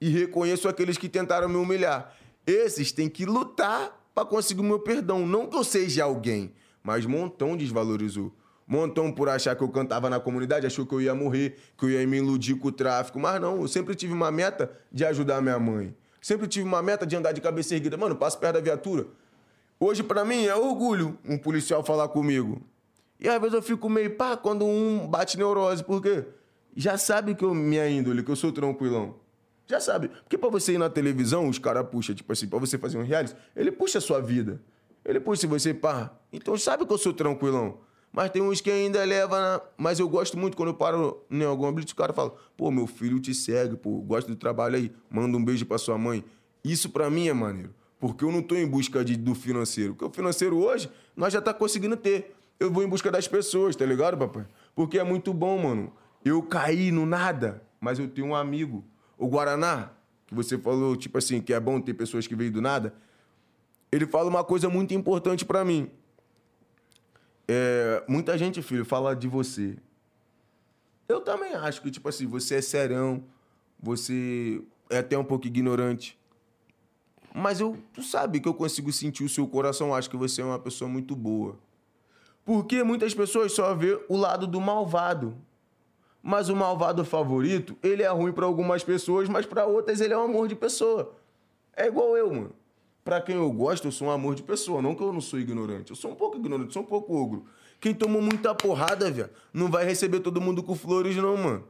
E reconheço aqueles que tentaram me humilhar. Esses têm que lutar pra conseguir o meu perdão. Não que eu seja alguém, mas Montão desvalorizou. Montão, por achar que eu cantava na comunidade, achou que eu ia morrer, que eu ia me iludir com o tráfico. Mas não, eu sempre tive uma meta de ajudar minha mãe. Sempre tive uma meta de andar de cabeça erguida. Mano, passo perto da viatura. Hoje, pra mim, é orgulho um policial falar comigo. E às vezes eu fico meio pá quando um bate neurose, porque já sabe que eu, minha índole, que eu sou tranquilão. Já sabe. Porque pra você ir na televisão, os caras puxam, tipo assim, pra você fazer um reality, ele puxa a sua vida. Ele puxa você, pá. Então sabe que eu sou tranquilão. Mas tem uns que ainda leva na... Mas eu gosto muito quando eu paro em alguma blitz, o cara fala, pô, meu filho te segue, pô, gosto do trabalho aí, manda um beijo pra sua mãe. Isso pra mim é maneiro. Porque eu não tô em busca de, do financeiro. Porque o financeiro hoje, nós já tá conseguindo ter. Eu vou em busca das pessoas, tá ligado, papai? Porque é muito bom, mano. Eu caí no nada mas eu tenho um amigo. O Guaraná, que você falou, tipo assim, que é bom ter pessoas que veio do nada, ele fala uma coisa muito importante pra mim. É, muita gente, filho, fala de você. Eu também acho que, tipo assim, você é serão, você é até um pouco ignorante. Mas eu, tu sabe que eu consigo sentir o seu coração, acho que você é uma pessoa muito boa. Porque muitas pessoas só vê o lado do malvado. Mas o malvado favorito, ele é ruim pra algumas pessoas, mas pra outras ele é um amor de pessoa. É igual eu, mano. Pra quem eu gosto, eu sou um amor de pessoa. Não que eu não sou ignorante. Eu sou um pouco ignorante, sou um pouco ogro. Quem tomou muita porrada, velho, não vai receber todo mundo com flores, não, mano.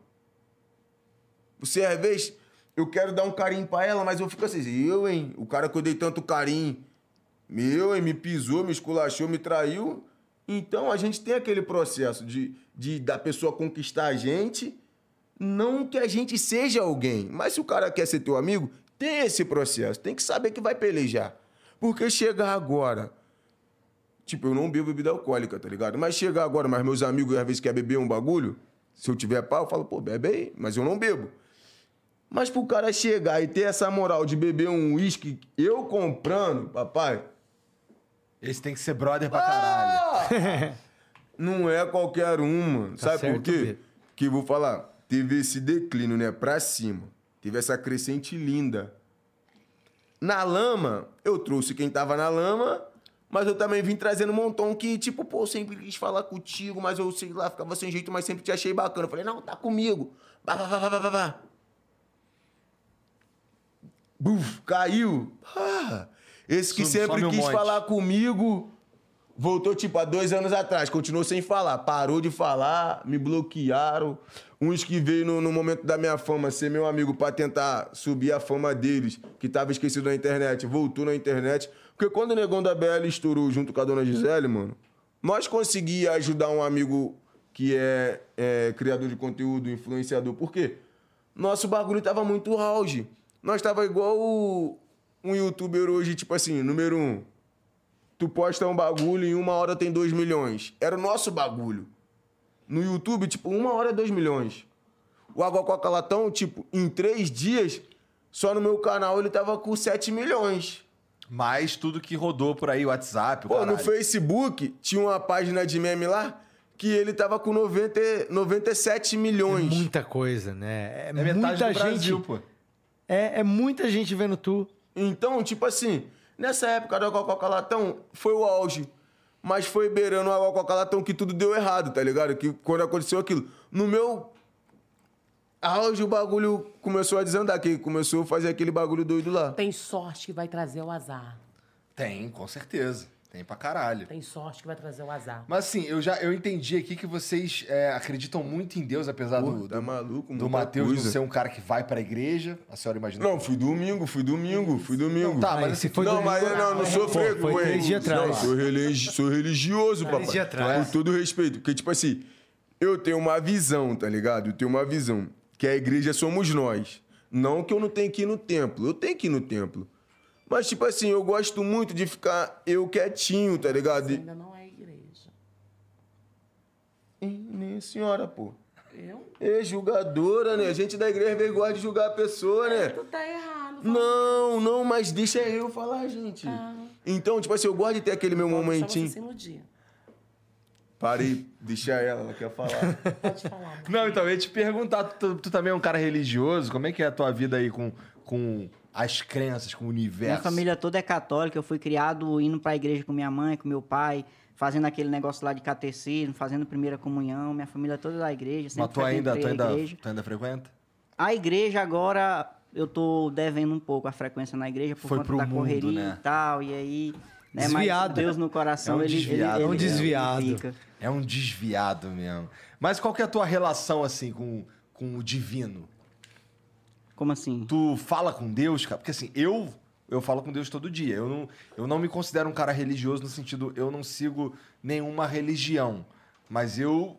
Você, às vezes, eu quero dar um carinho pra ela, mas eu fico assim, eu, hein? O cara que eu dei tanto carinho, meu, hein? Me pisou, me esculachou, me traiu. Então, a gente tem aquele processo de, de da pessoa conquistar a gente, não que a gente seja alguém. Mas se o cara quer ser teu amigo, tem esse processo. Tem que saber que vai pelejar. Porque chegar agora... Tipo, eu não bebo bebida alcoólica, tá ligado? Mas chegar agora, mas meus amigos às vezes querem beber um bagulho, se eu tiver pau, eu falo, pô, bebe aí, mas eu não bebo. Mas pro cara chegar e ter essa moral de beber um uísque, eu comprando, papai, Esse tem que ser brother pra caralho. não é qualquer um, mano. Tá Sabe certo, por quê? Que vou falar, teve esse declínio, né, pra cima. Teve essa crescente linda. Na lama, eu trouxe quem tava na lama, mas eu também vim trazendo um montão que, tipo, pô, sempre quis falar contigo, mas eu sei lá, ficava sem jeito, mas sempre te achei bacana. Eu falei, não, tá comigo. Vá, vá, vá, vá, vá, vá. Buf, caiu. Ah, esse que Some- sempre quis monte. falar comigo, voltou tipo há dois anos atrás, continuou sem falar, parou de falar, me bloquearam. Uns que veio no, no momento da minha fama ser meu amigo pra tentar subir a fama deles, que tava esquecido na internet, voltou na internet. Porque quando o Negão da BL estourou junto com a dona Gisele, mano, nós conseguia ajudar um amigo que é, é criador de conteúdo, influenciador. Por quê? Nosso bagulho tava muito auge. Nós tava igual o- um youtuber hoje, tipo assim, número um. Tu posta um bagulho e em uma hora tem dois milhões. Era o nosso bagulho. No YouTube, tipo, uma hora é dois milhões. O Água Coca Latão, tipo, em três dias, só no meu canal ele tava com 7 milhões. Mas tudo que rodou por aí, WhatsApp, o Pô, no caralho. Facebook tinha uma página de meme lá que ele tava com 90, 97 milhões. Muita coisa, né? É, É metade muita do gente. Brasil, pô. É, é muita gente vendo tu. Então, tipo assim, nessa época do Água Coca Latão foi o auge. Mas foi beirando o Água Coca Latão que tudo deu errado, tá ligado? Que quando aconteceu aquilo. No meu auge, o bagulho começou a desandar, que começou a fazer aquele bagulho doido lá. Tem sorte que vai trazer o azar. Tem, com certeza. Tem pra caralho. Tem sorte que vai trazer o azar. Mas assim, eu já eu entendi aqui que vocês é, acreditam muito em Deus, apesar Pô, do, tá do, maluco, do Matheus não ser um cara que vai pra igreja. A senhora imagina? Não, fui domingo, fui domingo, fui domingo. Não, tá, mas se assim, foi não, domingo- mas eu não, não sou frequente. foi três dias atrás. Não, sou, religi sou religioso, papai. dias atrás. Com todo respeito. Porque, tipo assim, eu tenho uma visão, tá ligado? Eu tenho uma visão. Que a igreja somos nós. Não que eu não tenho que ir no templo. Eu tenho que ir no templo. Mas, tipo assim, eu gosto muito de ficar eu quietinho, tá ligado? E... Ainda não é igreja. Ih, Nem a senhora, pô. Eu? É julgadora, né? A gente da igreja veio gosta de julgar a pessoa, né? Tu tá errado. Não, não, mas deixa eu falar, gente. Então, tipo assim, eu gosto de ter aquele meu momentinho. Você se iludir. Parei, deixa ela, ela quer falar. Pode falar. Não, então, eu ia te perguntar, tu, tu também é um cara religioso, como é que é a tua vida aí com, com as crenças, com o universo? Minha família toda é católica, eu fui criado indo pra igreja com minha mãe, com meu pai, fazendo aquele negócio lá de catecismo, fazendo primeira comunhão, minha família toda da igreja, Mas sempre tu ainda, tu a ainda, igreja. tu ainda frequenta? A igreja agora, eu tô devendo um pouco a frequência na igreja por Foi conta da mundo, correria né? e tal, e aí... Né, Desviado. Mas Deus no coração, É um ele, ele, desviado. ele, É um desviado. É um desviado mesmo. Mas qual que é a tua relação, assim, com, com o divino? Como assim? Tu fala com Deus, cara? Porque assim, eu eu falo com Deus todo dia. Eu não, eu não me considero um cara religioso no sentido, eu não sigo nenhuma religião. Mas eu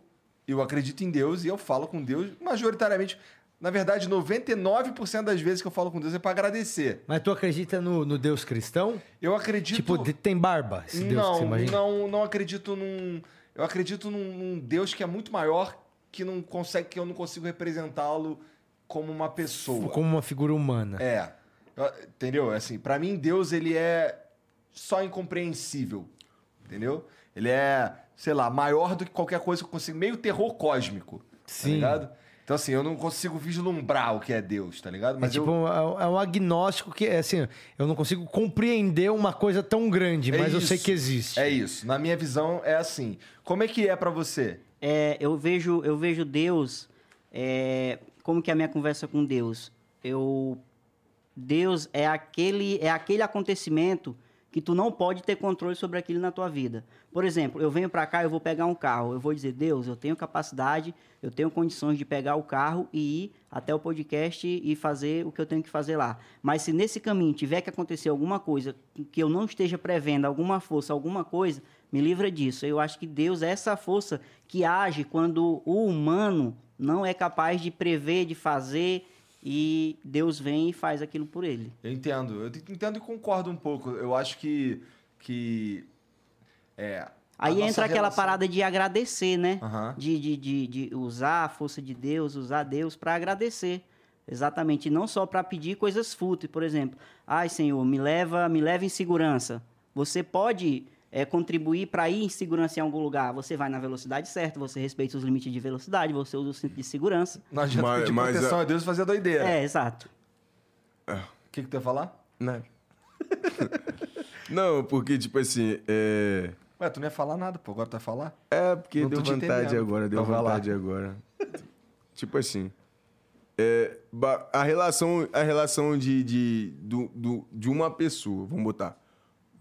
eu acredito em Deus e eu falo com Deus majoritariamente. Na verdade, 99% das vezes que eu falo com Deus é pra agradecer. Mas tu acredita no, no Deus cristão? Eu acredito. Tipo, tem barba, esse Deus que não, você imagina? não, não acredito num. Eu acredito num, num Deus que é muito maior, que não consegue, que eu não consigo representá-lo como uma pessoa. Como uma figura humana. É. Eu- Entendeu? Assim, para mim, Deus, ele é só incompreensível. Entendeu? Ele é, sei lá, maior do que qualquer coisa que eu consigo. Meio terror cósmico. Tá Sim. ligado? Então, assim, eu não consigo vislumbrar o que é Deus, tá ligado? É Mas tipo eu. um, é um agnóstico que, é assim, eu não consigo compreender uma coisa tão grande, É mas eu sei isso. que existe. É isso. Na minha visão, é assim. Como é que é pra você? É, eu vejo eu vejo Deus é, como que é a minha conversa com Deus? Eu Deus é aquele é aquele acontecimento que tu não pode ter controle sobre aquilo na tua vida. Por exemplo eu venho para cá eu vou pegar um carro. Eu vou dizer Deus eu tenho capacidade eu tenho condições de pegar o carro e ir até o podcast e fazer o que eu tenho que fazer lá. Mas se nesse caminho tiver que acontecer alguma coisa que eu não esteja prevendo alguma força alguma coisa me livra disso. Eu acho que Deus é essa força que age quando o humano não é capaz de prever, de fazer, e Deus vem e faz aquilo por ele. Eu entendo. Eu entendo e concordo um pouco. Eu acho que. que é, Aí entra aquela relação- parada de agradecer, né? Aham. De, de, de, de usar a força de Deus, usar Deus para agradecer. Exatamente, e não só para pedir coisas fúteis, por exemplo. Ai, Senhor, me leva, me leva em segurança. Você pode é, contribuir para ir em segurança em algum lugar. Você vai na velocidade certa, você respeita os limites de velocidade, você usa o cinto de segurança. Não adianta Mas- pedir mas proteção a- a Deus fazer doideira. É, exato. O que, que tu ia falar? Nada. Não, porque, tipo assim, é. Ué, tu não ia falar nada, pô. Agora tu vai falar? É, porque Não deu vontade agora, deu Então vontade agora. tipo assim. é, a relação, a relação de, de, do, do- de uma pessoa, vamos botar.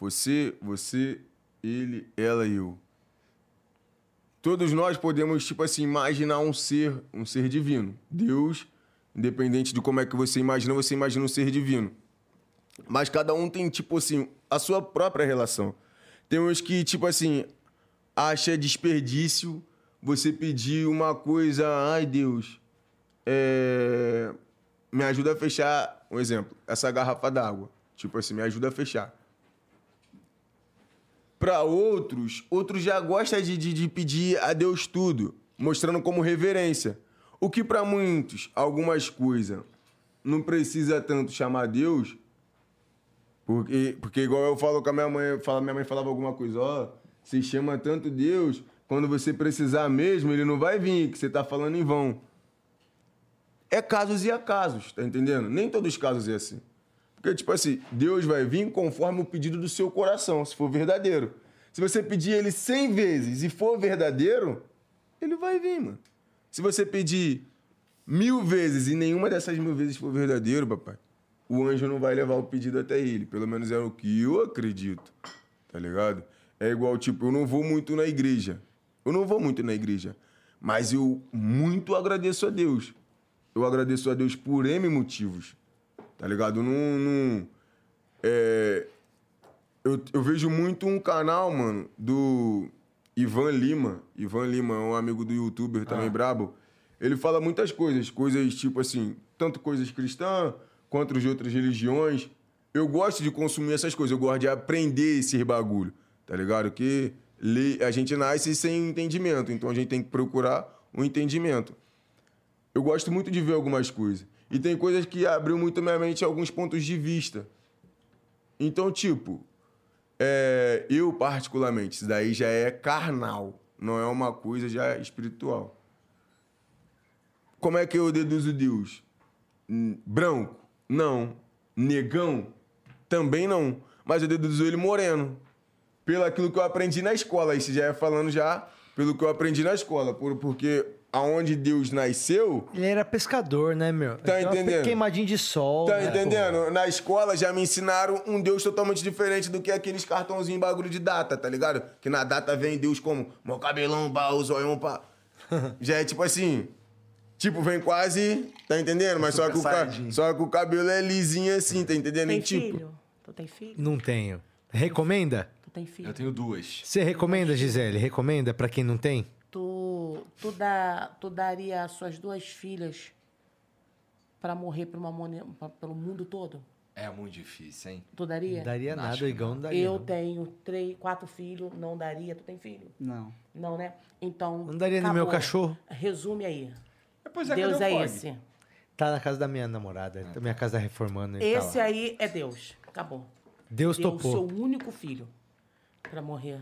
Você, você, ele, ela e eu. Todos nós podemos, tipo assim, imaginar um ser, um ser divino. Deus, independente de como é que você imagina, você imagina um ser divino. Mas cada um tem, tipo assim, a sua própria relação. Tem uns que, tipo assim, acha desperdício você pedir uma coisa, ai Deus, é, me ajuda a fechar, um exemplo, essa garrafa d'água. Tipo assim, me ajuda a fechar. Para outros, outros já gostam de, de, de pedir a Deus tudo, mostrando como reverência. O que para muitos, algumas coisas, não precisa tanto chamar Deus, porque, porque igual eu falo com a minha mãe, fala, minha mãe falava alguma coisa, ó, você chama tanto Deus, quando você precisar mesmo, ele não vai vir, que você tá falando em vão. É casos e acasos, tá entendendo? Nem todos os casos é assim. Porque, tipo assim, Deus vai vir conforme o pedido do seu coração, se for verdadeiro. Se você pedir ele 100 vezes e for verdadeiro, ele vai vir, mano. Se você pedir mil vezes e nenhuma dessas mil vezes for verdadeiro, papai, o anjo não vai levar o pedido até ele. Pelo menos é o que eu acredito. Tá ligado? É igual, tipo, eu não vou muito na igreja. Eu não vou muito na igreja. Mas eu muito agradeço a Deus. Eu agradeço a Deus por M motivos. Tá ligado? Eu Não. não é, eu, eu vejo muito um canal, mano, do Ivan Lima. Ivan Lima é um amigo do youtuber também, brabo. Ele fala muitas coisas, coisas tipo assim, tanto coisas cristãs quanto de outras religiões. Eu gosto de consumir essas coisas, eu gosto de aprender esses bagulho, tá ligado? Que a gente nasce sem entendimento, então a gente tem que procurar um entendimento. Eu gosto muito de ver algumas coisas. E tem coisas que abriu muito minha mente alguns pontos de vista. Então, tipo, é, eu particularmente, isso daí já é carnal, não é uma coisa já espiritual. Como é que eu deduzo Deus? Branco? Não. Negão? Também não. Mas eu deduzo ele moreno. Pelo aquilo que eu aprendi na escola. Isso já é falando já pelo que eu aprendi na escola. Por, porque aonde Deus nasceu, Ele era pescador, né, meu? Tá Então, entendendo? Queimadinho de sol. Tá né, entendendo? Na escola já me ensinaram um Deus totalmente diferente do que aqueles cartãozinhos bagulho de data, tá ligado? Que na data vem Deus como meu cabelão, pá, o zoião, pá. já é tipo assim. Tipo, vem quase. Tá entendendo? Mas só que, o ca- só que o cabelo é lisinho assim, tá entendendo? Tem E, tipo, filho? Tu tem filho? Não tenho. Recomenda? Tu tem filho? Eu tenho duas. Você recomenda, Gisele? Recomenda pra quem não tem? Tu, tu, dá, tu daria as suas duas filhas pra morrer por uma pra- pelo mundo todo? É muito difícil, hein? Tu daria? Não daria Acho nada, o Igão não daria. Eu não. tenho três, quatro filhos, não daria. Tu tem filho? Não. Não, né? Então. Não daria no meu acabou. cachorro. Resume aí. É, Pois é, Deus é o esse. Tá na casa da minha namorada. Da minha casa tá reformando. ele tá Esse lá. aí é Deus. Acabou. Deus Deu o topou. seu único filho para morrer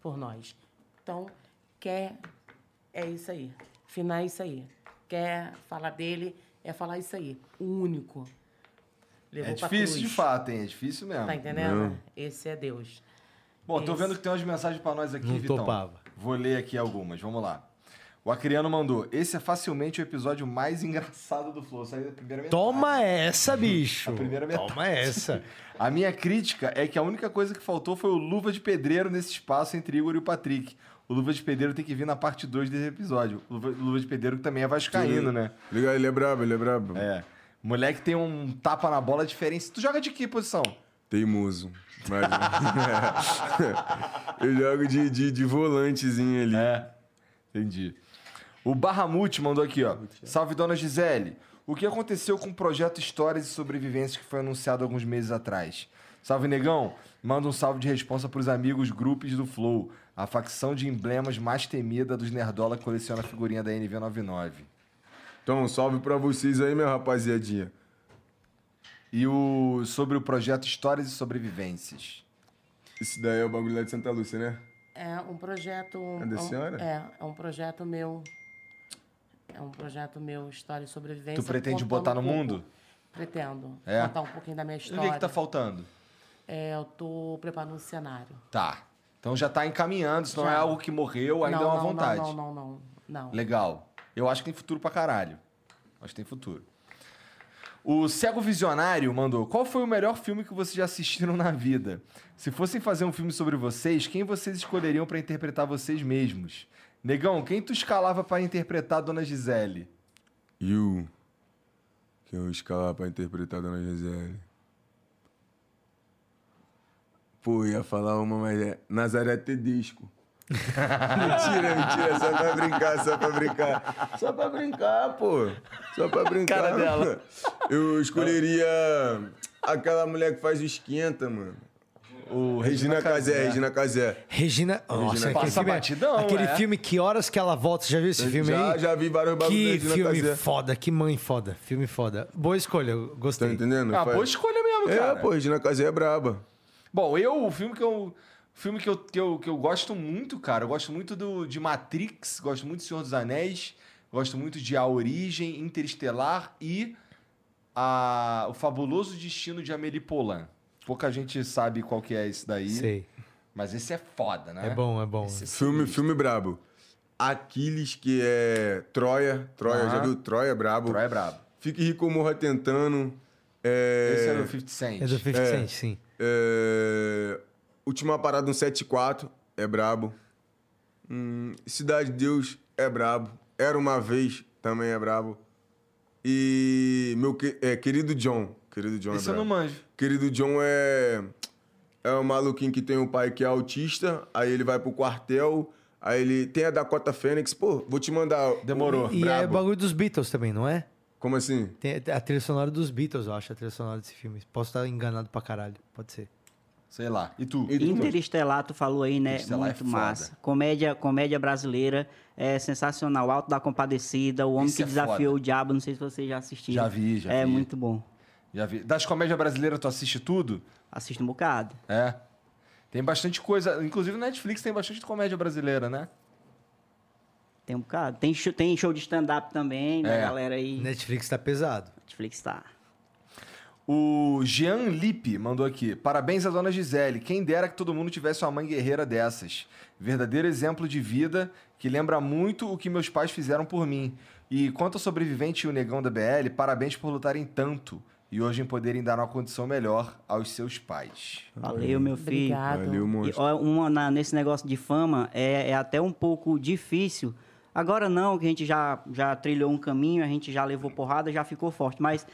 por nós. Então, quer é isso aí. Final é isso aí. Quer falar dele é falar isso aí. O único. Levou É difícil de fato, hein? É difícil mesmo. Tá entendendo? Esse é Deus. Bom, tô Esse. vendo que tem umas mensagens pra nós aqui, Não Vitão. topava. Vou ler aqui algumas, vamos lá. O Acriano mandou, esse é facilmente o episódio mais engraçado do Flow. Saiu da primeira metade. Toma essa, bicho. A primeira metade. Toma essa. A minha crítica é que a única coisa que faltou foi o Luva de Pedreiro nesse espaço entre Igor e o Patrick. O Luva de Pedreiro tem que vir na parte 2 desse episódio. O Luva, Luva de Pedreiro que também é vascaíno, né? Liga, ele é brabo, ele é brabo. É. Moleque tem um tapa na bola diferente. Tu joga de que posição? Teimoso. Mas... eu jogo de, de, de volantezinho ali. É. Entendi. O Barramute mandou aqui, ó. Salve, dona Gisele. O que aconteceu com o projeto Histórias e Sobrevivências que foi anunciado alguns meses atrás? Salve, negão. Manda um salve de responsa pros amigos grupos do Flow, a facção de emblemas mais temida dos Nerdola que coleciona a figurinha da NV99. Então, salve pra vocês aí, minha rapaziadinha. E o sobre o projeto Histórias e Sobrevivências. Esse daí é o bagulho lá de Santa Lúcia, né? É um projeto. É da um- senhora? É, é um projeto meu. É um projeto meu, História e Sobrevivência. Tu pretende botar no um pouco- mundo? Pretendo. É? Contar um pouquinho da minha E o história. que, que tá faltando? É, eu tô preparando um cenário. Tá. Então já tá encaminhando, isso não é algo que morreu, ainda não, é uma não, vontade. Não, não, não, não. não. Legal. Eu acho que tem futuro pra caralho. Acho que tem futuro. O Cego Visionário mandou: Qual foi o melhor filme que vocês já assistiram na vida? Se fossem fazer um filme sobre vocês, quem vocês escolheriam pra interpretar vocês mesmos? Negão, quem tu escalava pra interpretar a Dona Gisele? E o. Que eu escalar pra interpretar a Dona Gisele. Pô, ia falar uma, mas é Nazaré Tedesco. mentira, mentira, só pra brincar, só pra brincar. Só pra brincar, pô. Só pra brincar. Cara dela. Eu escolheria aquela mulher que faz o esquenta, mano. O Regina Casé, Regina Casé. Regina. Nossa, Regina aquele Passa filme, é- batidão, aquele é. filme Que Horas Que Ela Volta. Você já viu esse filme já, aí? já vi vários bagulhos Que Regina filme Casé. foda, que mãe foda. Filme foda. Boa escolha, eu Tá gostei. entendendo? Ah, Faz- boa escolha mesmo, É, cara. pô, Regina Casé é braba. Bom, eu, o filme que eu. Filme que eu, que, eu, que eu gosto muito, cara. Eu gosto muito do, de Matrix, gosto muito de Senhor dos Anéis, gosto muito de A Origem, Interestelar e a, O Fabuloso Destino de Amélie Poulain. Pouca gente sabe qual que é esse daí, Sei. mas esse é foda, né? É bom, é bom. Esse é Filme, filme brabo. Aquiles, que é Troia. Troia, Aham. já viu? Troia é brabo. Troia é brabo. Fique Rico Morra Tentando. É, Esse era o 50 Cent. É do 50 É. Cent, sim. É, Última Parada no 74 é brabo. Hum, Cidade de Deus é brabo. Era Uma Vez também é brabo. E meu que- é, querido John. Querido John Esse é eu não brabo. manjo. Querido John é. É um maluquinho que tem um pai que é autista, aí ele vai pro quartel, aí ele tem a Dakota Fênix, pô, vou te mandar. Demorou. E é brabo. bagulho dos Beatles também, não é? Como assim? Tem a trilha sonora dos Beatles, eu acho, a trilha sonora desse filme. Posso estar enganado pra caralho, pode ser. Sei lá. E tu? E tu? Interestelar, tu falou aí, né? Interestelar é Muito foda. massa. Comédia, comédia brasileira é sensacional. Alto da Compadecida, O Homem Esse que é Desafiou foda. o Diabo, não sei se vocês já assistiram. Já vi, já É vi. muito bom. Já vi. Das comédias brasileiras, tu assiste tudo? Assiste um bocado. É. Tem bastante coisa. Inclusive, no Netflix tem bastante comédia brasileira, né? Tem um bocado. Tem show, tem show de stand-up também, né, É. galera aí? Netflix tá pesado. Netflix tá. O Jean Lippe mandou aqui. Parabéns à dona Gisele. Quem dera que todo mundo tivesse uma mãe guerreira dessas. Verdadeiro exemplo de vida que lembra muito o que meus pais fizeram por mim. E quanto ao sobrevivente e o negão da BL, parabéns por lutarem tanto e hoje em poderem dar uma condição melhor aos seus pais. Valeu, meu filho. Obrigado. Valeu, E, ó, uma na- nesse negócio de fama é, é até um pouco difícil. Agora não, que a gente já, já trilhou um caminho, a gente já levou porrada, já ficou forte. Mas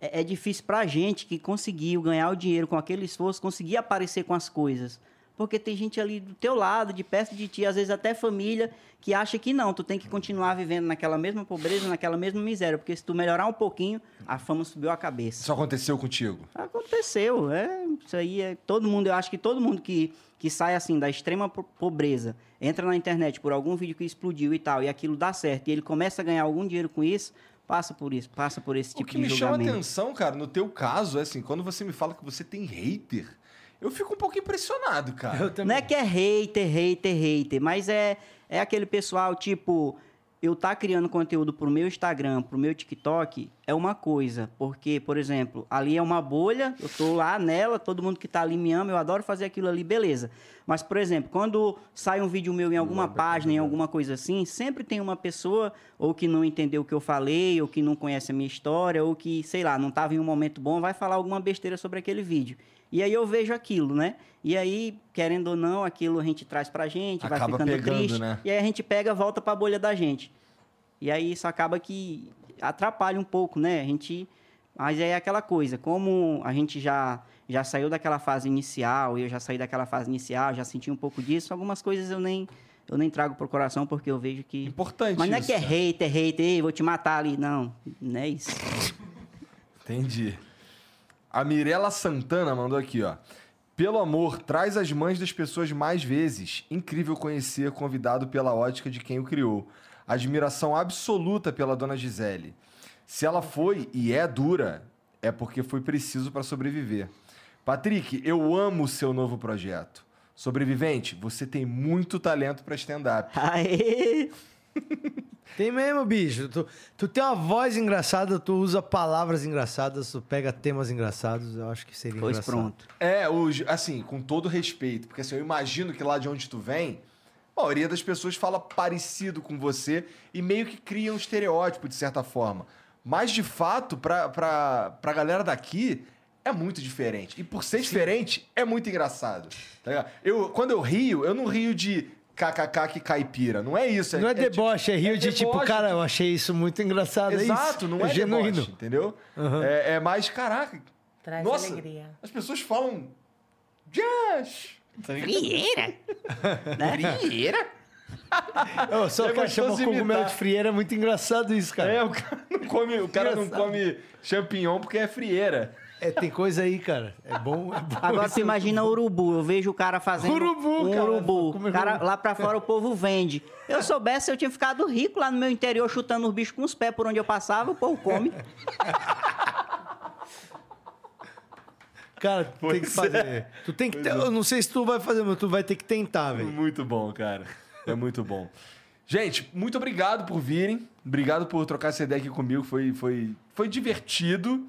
é, é difícil pra gente que conseguiu ganhar o dinheiro com aquele esforço, conseguir aparecer com as coisas. Porque tem gente ali do teu lado, de perto de ti, às vezes até família, que acha que não, tu tem que continuar vivendo naquela mesma pobreza, naquela mesma miséria. Porque se tu melhorar um pouquinho, a fama subiu a cabeça. Isso aconteceu contigo? Aconteceu, é. Isso aí é. Todo mundo, eu acho que todo mundo que, que sai assim da extrema po- pobreza, entra na internet por algum vídeo que explodiu e tal, e aquilo dá certo, e ele começa a ganhar algum dinheiro com isso, passa por isso, passa por esse O tipo que de me chama julgamento. atenção, cara, no teu caso, é assim, quando você me fala que você tem hater, eu fico um pouco impressionado, cara. Eu também. Não é que é hater, hater, hater, mas é, é aquele pessoal, tipo, eu tá criando conteúdo pro meu Instagram, pro meu TikTok, é uma coisa. Porque, por exemplo, ali é uma bolha, eu tô lá nela, todo mundo que tá ali me ama, eu adoro fazer aquilo ali, beleza. Mas, por exemplo, quando sai um vídeo meu em alguma página, em alguma coisa assim, sempre tem uma pessoa ou que não entendeu o que eu falei, ou que não conhece a minha história, ou que, sei lá, não tava em um momento bom, vai falar alguma besteira sobre aquele vídeo. E aí eu vejo aquilo, né? E aí, querendo ou não, aquilo a gente traz pra gente, vai Acaba ficando pegando, triste. né? E aí a gente pega, volta pra bolha da gente. E aí isso acaba que atrapalha um pouco, né? A gente. Mas é aquela coisa, como a gente já, já saiu daquela fase inicial, eu já saí daquela fase inicial, já senti um pouco disso, algumas coisas eu nem, eu nem trago pro coração porque eu vejo que. Importante Mas não é isso, que é hater, hater, vou te matar ali. Não, não é isso. Entendi. A Mirella Santana mandou aqui, ó. Pelo amor, traz as mães das pessoas mais vezes. Incrível conhecer convidado pela ótica de quem o criou. Admiração absoluta pela dona Gisele. Se ela foi e é dura, é porque foi preciso para sobreviver. Patrick, eu amo o seu novo projeto. Sobrevivente, você tem muito talento para stand-up. Aê! Tem mesmo, bicho. Tu, tu tem uma voz engraçada, tu usa palavras engraçadas, tu pega temas engraçados, eu acho que seria Pois engraçado. pronto. É, os, assim, com todo respeito, porque assim, eu imagino que lá de onde tu vem, a maioria das pessoas fala parecido com você e meio que cria um estereótipo, de certa forma. Mas, de fato, pra, pra, pra galera daqui, é muito diferente. E por ser diferente, é muito engraçado. Tá eu, quando eu rio, eu não rio de kkk que caipira. Não é isso. Não é, deboche, é rio de tipo, deboche, cara, eu achei isso muito engraçado. Exato, é isso. não é, genuíno. deboche, entendeu? É, é mais, caraca, Traz nossa, alegria. as pessoas falam jazz. Tá? Frieira! Frieira? Ô, só É que chama gostoso cogumelo de frieira é muito engraçado isso, cara. É, o cara não come, o cara não come champignon porque é frieira. É, tem coisa aí, cara. É bom, é bom. Agora é imagina urubu. Eu vejo o cara fazendo Urubu, um cara. urubu. É Cara, lá pra fora o povo vende. Eu soubesse, eu tinha ficado rico lá no meu interior chutando os bichos com os pés por onde eu passava, o povo come. Cara, tu tem que Pois é. fazer. Tu tem que ter, Eu não sei se tu vai fazer, mas tu vai ter que tentar, velho. Muito bom, cara. É muito bom. Gente, muito obrigado por virem. Obrigado por trocar essa ideia aqui comigo. Foi, foi, foi divertido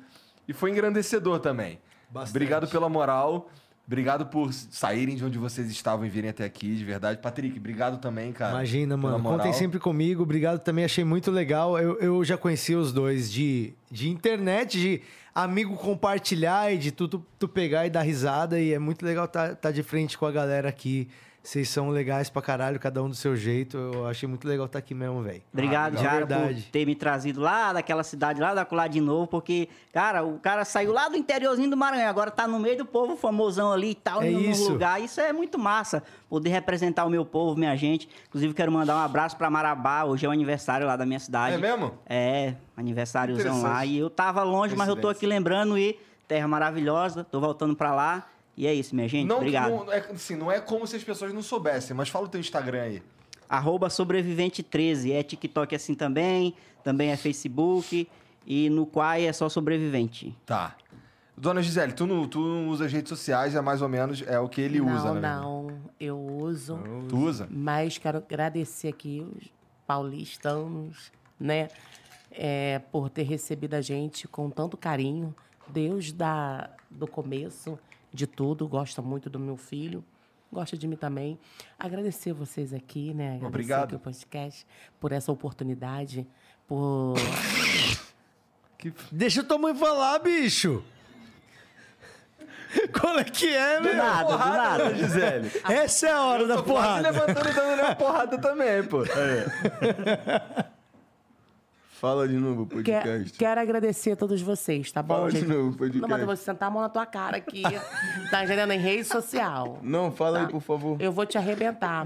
e foi engrandecedor também. Bastante. Obrigado pela moral. Obrigado por saírem de onde vocês estavam e virem até aqui, de verdade. Patrick, obrigado também, cara. Imagina, mano. Contem sempre comigo. Obrigado também, achei muito legal. Eu, eu já conheci os dois de, de internet, de amigo compartilhar e de tu, tu, tu pegar e dar risada. E é muito legal estar tá, de frente com a galera aqui. Vocês são legais pra caralho, cada um do seu jeito. Eu achei muito legal estar aqui mesmo, velho. Obrigado, legal. Jara, por ter me trazido lá daquela cidade, lá da Colar de novo, porque, cara, o cara saiu lá do interiorzinho do Maranhão, agora tá no meio do povo famosão ali e tal, É no, no isso. lugar. Isso é muito massa, poder representar o meu povo, minha gente. Inclusive, quero mandar um abraço pra Marabá, hoje é o aniversário lá da minha cidade. É mesmo? É, aniversáriozão lá. E eu tava longe, mas eu tô aqui lembrando e terra maravilhosa, tô voltando pra lá. E é isso, minha gente. Não, Obrigado. não, é, assim, não é como se as pessoas não soubessem, mas fala o teu Instagram aí. Arroba sobrevivente13. É TikTok assim também, também é Facebook. E no Quai é só sobrevivente. Tá. Dona Gisele, tu não, tu não usa as redes sociais, é mais ou menos é o que ele não, usa, né? não, eu uso. Tu usa? Mas quero agradecer aqui os paulistanos, né? é, por ter recebido a gente com tanto carinho. Deus da, do começo de tudo, gosta muito do meu filho. Gosta de mim também. Agradecer vocês aqui, né? Agradecer Obrigado. aqui o podcast por essa oportunidade, por Deixa tua mãe falar, bicho. Qual é que é, Do velho? nada, do nada. Dona Gisele. Essa é a hora da Tô quase porrada. levantando e dando uma porrada também, pô. Aí. Fala de novo Quer- podcast. quero agradecer a todos vocês, tá bom, Fala de gente? novo, podcast. Não, mas eu vou sentar a mão na tua cara aqui. tá entendendo? Em rede social. Não, fala aí, por favor. Eu vou te arrebentar.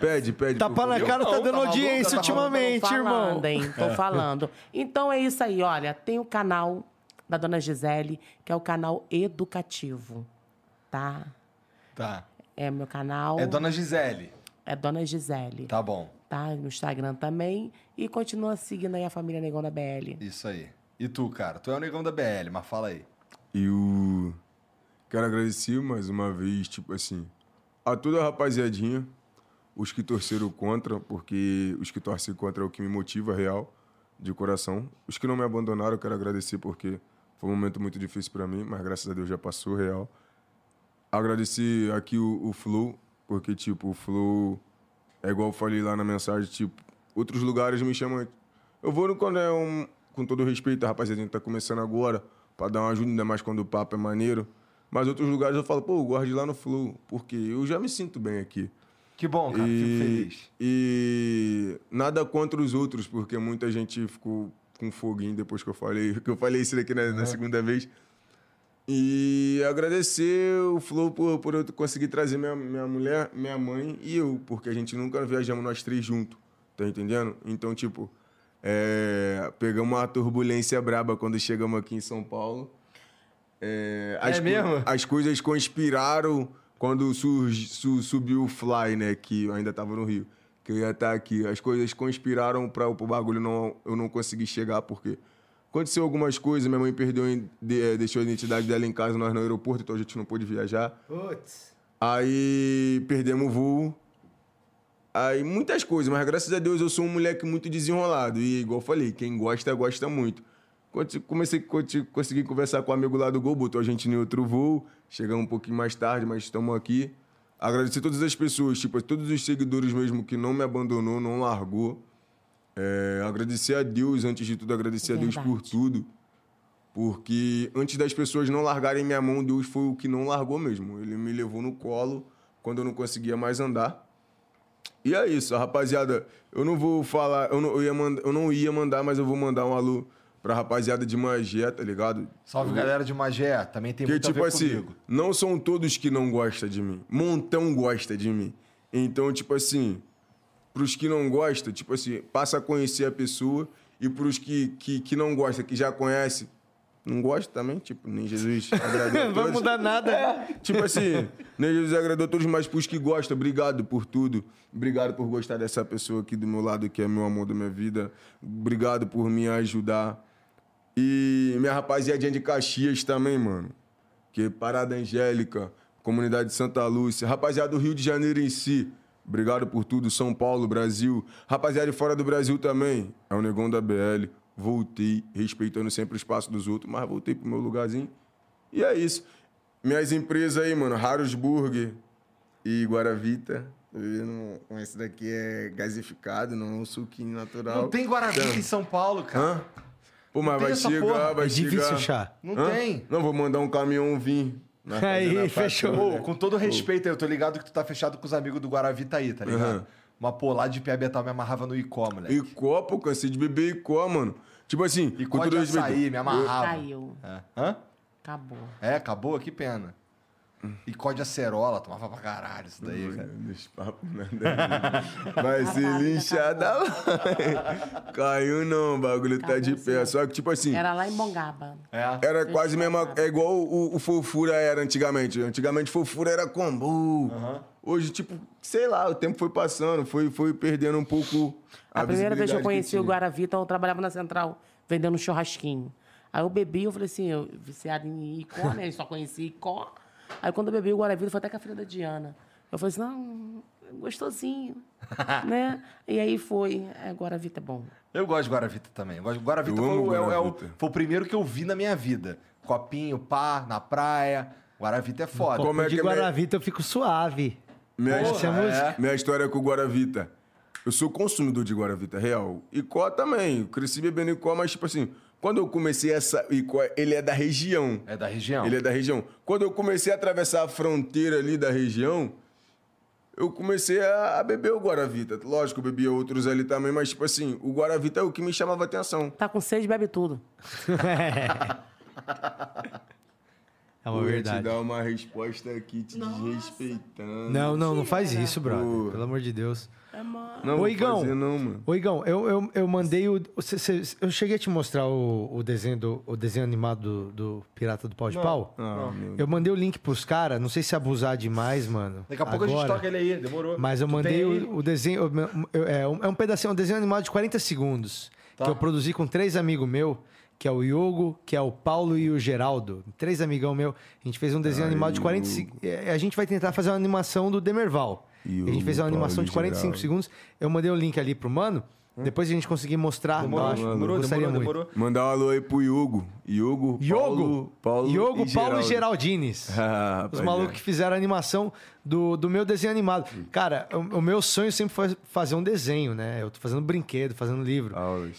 Pede, pede. Tapa por na cara tá dando tá audiência tá ultimamente, Tô irmão. falando, hein? Tô falando. Então é isso aí, olha. Tem o canal da Dona Gisele, que é o canal educativo, tá? Tá. É meu canal. É Dona Gisele. É Dona Gisele. Tá bom. Tá? No Instagram também. E continua seguindo aí a família Negão da BL. Isso aí. E tu, cara? Tu é o negão da BL, mas fala aí. Eu quero agradecer mais uma vez, tipo assim, a toda a rapaziadinha, os que torceram contra, porque os que torcem contra é o que me motiva real, de coração. Os que não me abandonaram, eu quero agradecer porque foi um momento muito difícil para mim, mas graças a Deus já passou real. Agradecer aqui o, o Flow, porque, tipo, o Flow é igual eu falei lá na mensagem, tipo, outros lugares me chamam. Eu vou quando é um. Com todo respeito, a rapaziada que tá começando agora, pra dar uma ajuda, ainda mais quando o papo é maneiro. Mas outros lugares eu falo, pô, eu gosto de ir lá no Flow, porque eu já me sinto bem aqui. Que bom, cara. Fico feliz. E nada contra os outros, porque muita gente ficou com foguinho depois que eu falei, que eu falei isso daqui na, na segunda vez. E agradecer o Flow por, por eu conseguir trazer minha, minha mulher, minha mãe e eu, porque a gente nunca viajamos nós três juntos, tá entendendo? Então, tipo, é, pegamos uma turbulência braba quando chegamos aqui em São Paulo. É, É as, mesmo? as coisas conspiraram quando su- subiu o Fly, né? Que eu ainda tava no Rio. Que eu ia estar aqui. As coisas conspiraram para o bagulho não, eu não conseguir chegar, porque aconteceu algumas coisas. Minha mãe perdeu, eh, deixou a identidade dela em casa, nós no aeroporto, então a gente não pôde viajar. Putz. Aí perdemos o voo. Aí muitas coisas, mas graças a Deus eu sou um moleque muito desenrolado. E igual eu falei, quem gosta, gosta muito. Quando comecei a conseguir conversar com o amigo lá do Gol, botou a gente em outro voo. Chegamos um pouquinho mais tarde, mas estamos aqui. Agradecer todas as pessoas, tipo, todos os seguidores mesmo que não me abandonou, não largou. É, agradecer a Deus, antes de tudo, agradecer a Deus por Verdade. tudo. Porque antes das pessoas não largarem minha mão, Deus foi o que não largou mesmo. Ele me levou no colo quando eu não conseguia mais andar. E é isso, rapaziada. Eu não vou falar, eu não, eu ia manda- eu não ia mandar, mas eu vou mandar um alô pra rapaziada de Magé, tá ligado? Salve, galera de Magé. Também tem Porque, muito a tipo ver assim, comigo. não são todos que não gostam de mim. Montão gosta de mim. Então, tipo assim, pros que não gostam, tipo assim, passa a conhecer a pessoa. E pros que, que, que não gostam, que já conhece, não gosta também, tipo, nem Jesus agradou a Não vai mudar nada. Tipo assim, nem Jesus agradou a todos, mas pros que gostam, obrigado por tudo. Obrigado por gostar dessa pessoa aqui do meu lado, que é meu amor da minha vida. Obrigado por me ajudar. E minha rapaziadinha de Caxias também, mano. Que é Parada Angélica, Comunidade de Santa Lúcia. Rapaziada do Rio de Janeiro em si. Obrigado por tudo. São Paulo, Brasil. Rapaziada de fora do Brasil também. É o Negão da BL. Voltei, respeitando sempre o espaço dos outros, mas voltei pro meu lugarzinho. E é isso. Minhas empresas aí, mano. Raros Burger e Guaravita. Um- Esse daqui é gasificado, não é um suquinho natural. Não tem Guaravita em São Paulo, cara. Hã? Pô, mas vai chegar, porra. vai É difícil chegar. achar. Não Hã? tem. Não, vou mandar um caminhão vir. Na Aí, fechou. Pô, com todo respeito, eu tô ligado que tu tá fechado com os amigos do Guaravita aí, tá ligado? Mas, pô, lá de Piabetal me amarrava no Icó, moleque. Icó, pô, cansei de beber Icó, mano. Tipo assim, Icó com de todo respeito. açaí, me amarrava. Caiu. É. Hã? Acabou. É, acabou? Que pena. Icó de acerola, tomava pra caralho isso daí, cara. Deixa papo nada. Vai ser linchada lá. Caiu não, o bagulho tá de pé. Só que, tipo assim, Era lá em Mongaba. É. era quase a mesma. É igual o, o Fofura era antigamente. Antigamente Fofura era combo. Hoje, tipo, sei lá, o tempo foi passando, foi, foi perdendo um pouco. A, primeira vez que eu conheci o tinha. Guaravita, eu trabalhava na Central, vendendo churrasquinho. Aí eu bebi, eu falei assim, eu viciado em Icó, né? Eu só conhecia Icó. Aí quando eu bebi o Guaravita, foi até com a filha da Diana. Eu falei assim, não, gostosinho, né? E aí foi, é, Guaravita é bom. Eu gosto de Guaravita também. Eu gosto de Guaravita Eu foi, o- é o- é o, Guaravita. foi o primeiro que eu vi na minha vida. Copinho, pá, na praia. Guaravita é foda. Como é de que é minha- Guaravita eu fico suave. Minha, Porra, é. minha história com o Guaravita. Eu sou consumidor de Guaravita, real. Icó também. Eu cresci bebendo Icó, mas, tipo assim, quando eu comecei essa. Icó, ele é da região. É da região. Ele é da região. Quando eu comecei a atravessar a fronteira ali da região, eu comecei a, a beber o Guaravita. Lógico, eu bebia outros ali também, mas, tipo assim, o Guaravita é o que me chamava atenção. Tá com sede, bebe tudo. É uma Eu ia verdade. te dar uma resposta aqui te desrespeitando. Não, não, não faz isso, brother. Pô. Pelo amor de Deus. É. Não, Ô, vou Igão. fazer não, mano. Ô, Igão, eu, eu, eu mandei o. cê- cê- eu cheguei a te mostrar o, o desenho do, o desenho animado do, do Pirata do Pau de Pau. Ah, meu Eu mandei o link pros caras, não sei se abusar demais, mano. Daqui a pouco a gente agora, toca ele aí, demorou. Mas eu Tu mandei o, o desenho. eu- eu- é, um, é um pedacinho, um desenho animado de 40 segundos. Tá. Que eu produzi com três amigos meus, que é o Yogo, que é o Paulo e o Geraldo. Três amigão meu. A gente fez um desenho Ah, animado de 40 Yogo. segundos. A gente vai tentar fazer uma animação do Demerval. A gente fez uma animação de e 45 Geraldo. segundos. Eu mandei o link ali pro mano. Depois a gente conseguir mostrar. Demorou, eu acho. demorou, demorou, muito. demorou. Mandar um alô aí pro Hugo. Hugo, Paulo, Paulo Yogo, e Paulo e Geraldo. Geraldines. Ah, Os malucos que fizeram a animação do, do meu desenho animado. Cara, o, o meu sonho sempre foi fazer um desenho, né? Eu tô fazendo brinquedo, fazendo livro.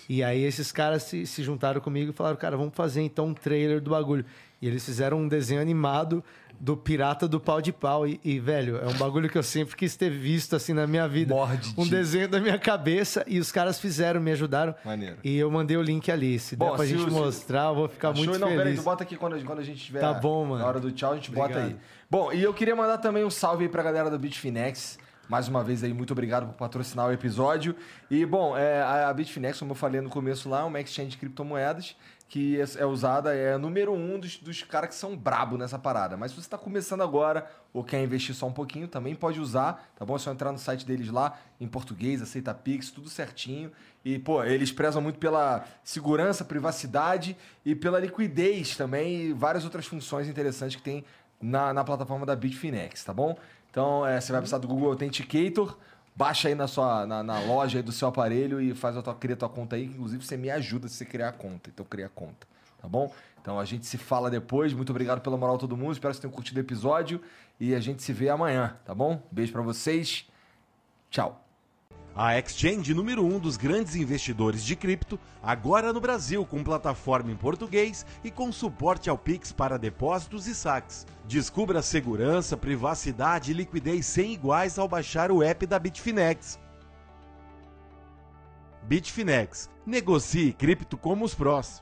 E aí esses caras se, se juntaram comigo e falaram, cara, vamos fazer então um trailer do bagulho. E eles fizeram um desenho animado do Pirata do Pau de Pau. E, e, velho, é um bagulho que eu sempre quis ter visto assim na minha vida. Morde um de- desenho da minha cabeça. E os caras fizeram, me ajudaram. Maneiro. E eu mandei o link ali. Se der Bom, pra se gente mostrar, eu vou ficar Achou? muito não, peraí, feliz. tu bota aqui quando, quando a gente tiver. Tá bom, mano. Na hora do tchau, a gente bota Obrigado. aí. Bom, e eu queria mandar também um salve aí pra galera do Bitfinex. Mais uma vez aí, muito obrigado por patrocinar o episódio. E, bom, é, a a Bitfinex, como eu falei no começo lá, é uma exchange de criptomoedas que é, usada, é número um dos, dos caras que são brabo nessa parada. Mas se você está começando agora ou quer investir só um pouquinho, também pode usar, tá bom? É só entrar no site deles lá, em português, aceita Pix, tudo certinho. E, pô, eles prezam muito pela segurança, privacidade e pela liquidez também e várias outras funções interessantes que tem na, na plataforma da Bitfinex, tá bom? Então, é, você vai precisar do Google Authenticator, baixa aí na sua na, na loja do seu aparelho e faz a tua, cria a tua conta aí, inclusive você me ajuda se você criar a conta. Então, cria a conta, tá bom? Então, a gente se fala depois. Muito obrigado pela moral todo mundo. Espero que vocês tenham curtido o episódio e a gente se vê amanhã, tá bom? Beijo pra vocês. Tchau. A exchange número um dos grandes investidores de cripto, agora no Brasil, com plataforma em português e com suporte ao Pix para depósitos e saques. Descubra segurança, privacidade e liquidez sem iguais ao baixar o app da Bitfinex. Bitfinex. Negocie cripto como os prós.